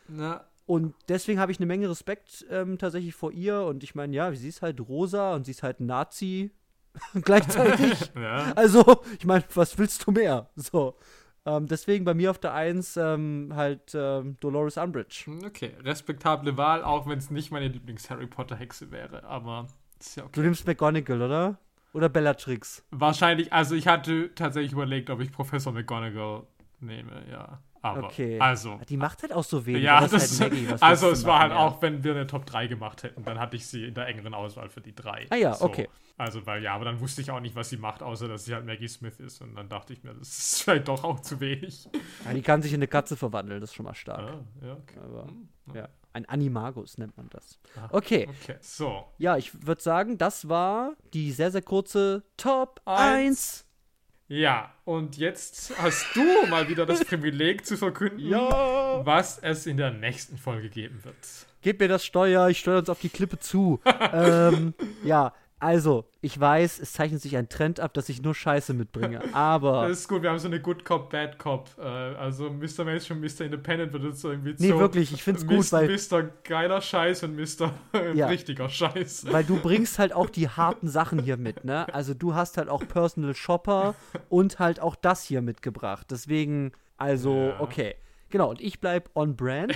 Na, Und deswegen habe ich eine Menge Respekt ähm, tatsächlich vor ihr und ich meine, ja, sie ist halt rosa und sie ist halt Nazi gleichzeitig. ja. Also, ich meine, was willst du mehr? So. Ähm, deswegen bei mir auf der Eins ähm, halt ähm, Dolores Umbridge. Okay, respektable Wahl, auch wenn es nicht meine Lieblings-Harry Potter-Hexe wäre, aber ist ja Du okay. nimmst McGonagall, oder? Oder Bellatrix? Wahrscheinlich, also ich hatte tatsächlich überlegt, ob ich Professor McGonagall nehme, ja. Aber, Okay. also. Die macht halt auch so wenig. Ja, das, ist halt Maggie, was also es war halt ja. auch, wenn wir eine Top 3 gemacht hätten, dann hatte ich sie in der engeren Auswahl für die drei. Ah ja, So. okay. Also, weil ja, aber dann wusste ich auch nicht, was sie macht, außer dass sie halt Maggie Smith ist. Und dann dachte ich mir, das ist vielleicht doch auch zu wenig. Ja, die kann sich in eine Katze verwandeln, das ist schon mal stark. Ah, ja, okay. Aber, Hm, ja. Ein Animagus nennt man das. Ah. Okay, Okay, so. ja, ich würde sagen, das war die sehr, sehr kurze Top Eins. 1. Ja, und jetzt hast du mal wieder das Privileg zu verkünden, Ja. was es in der nächsten Folge geben wird. Gib mir das Steuer, ich steuere uns auf die Klippe zu. ähm, ja, also, ich weiß, es zeichnet sich ein Trend ab, dass ich nur Scheiße mitbringe. Aber. Das ist gut, wir haben so eine Good Cop, Bad Cop. Äh, also Mr. Mainstream, Mr. Independent wird jetzt so irgendwie Nee, so wirklich, ich find's gut, weil- Mr. geiler Scheiß und Mr. Ja. richtiger Scheiß. Weil du bringst halt auch die harten Sachen hier mit, ne? Also du hast halt auch Personal Shopper und halt auch das hier mitgebracht. Deswegen, also, Ja. okay. Genau, und ich bleib on brand.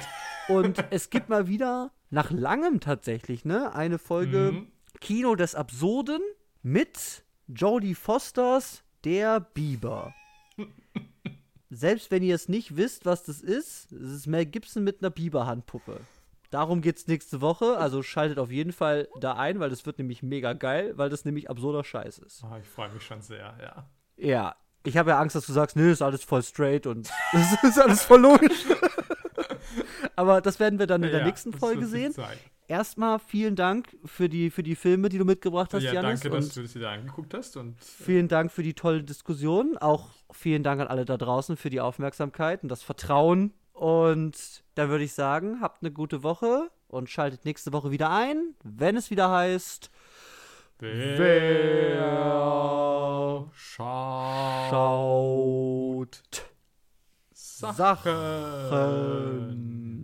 und es gibt mal wieder, nach langem tatsächlich, ne, eine Folge Mhm. Kino des Absurden mit Jodie Fosters Der Biber. Selbst wenn ihr es nicht wisst, was das ist, es ist Mel Gibson mit einer Biberhandpuppe. Darum geht's nächste Woche, also schaltet auf jeden Fall da ein, weil das wird nämlich mega geil, weil das nämlich absurder Scheiß ist. Ah, ich freue mich schon sehr, ja. Ja, ich habe ja Angst, dass du sagst, nö, ist alles voll straight und das ist alles voll logisch. Aber das werden wir dann in der ja, nächsten Folge sehen. zeigen. Erstmal vielen Dank für die, für die Filme, die du mitgebracht hast, ja, Janis. danke, dass du das wieder angeguckt hast. Und vielen Dank für die tolle Diskussion. Auch vielen Dank an alle da draußen für die Aufmerksamkeit und das Vertrauen. Und da würde ich sagen, habt eine gute Woche und schaltet nächste Woche wieder ein, wenn es wieder heißt. wer schaut Sachen. Sachen.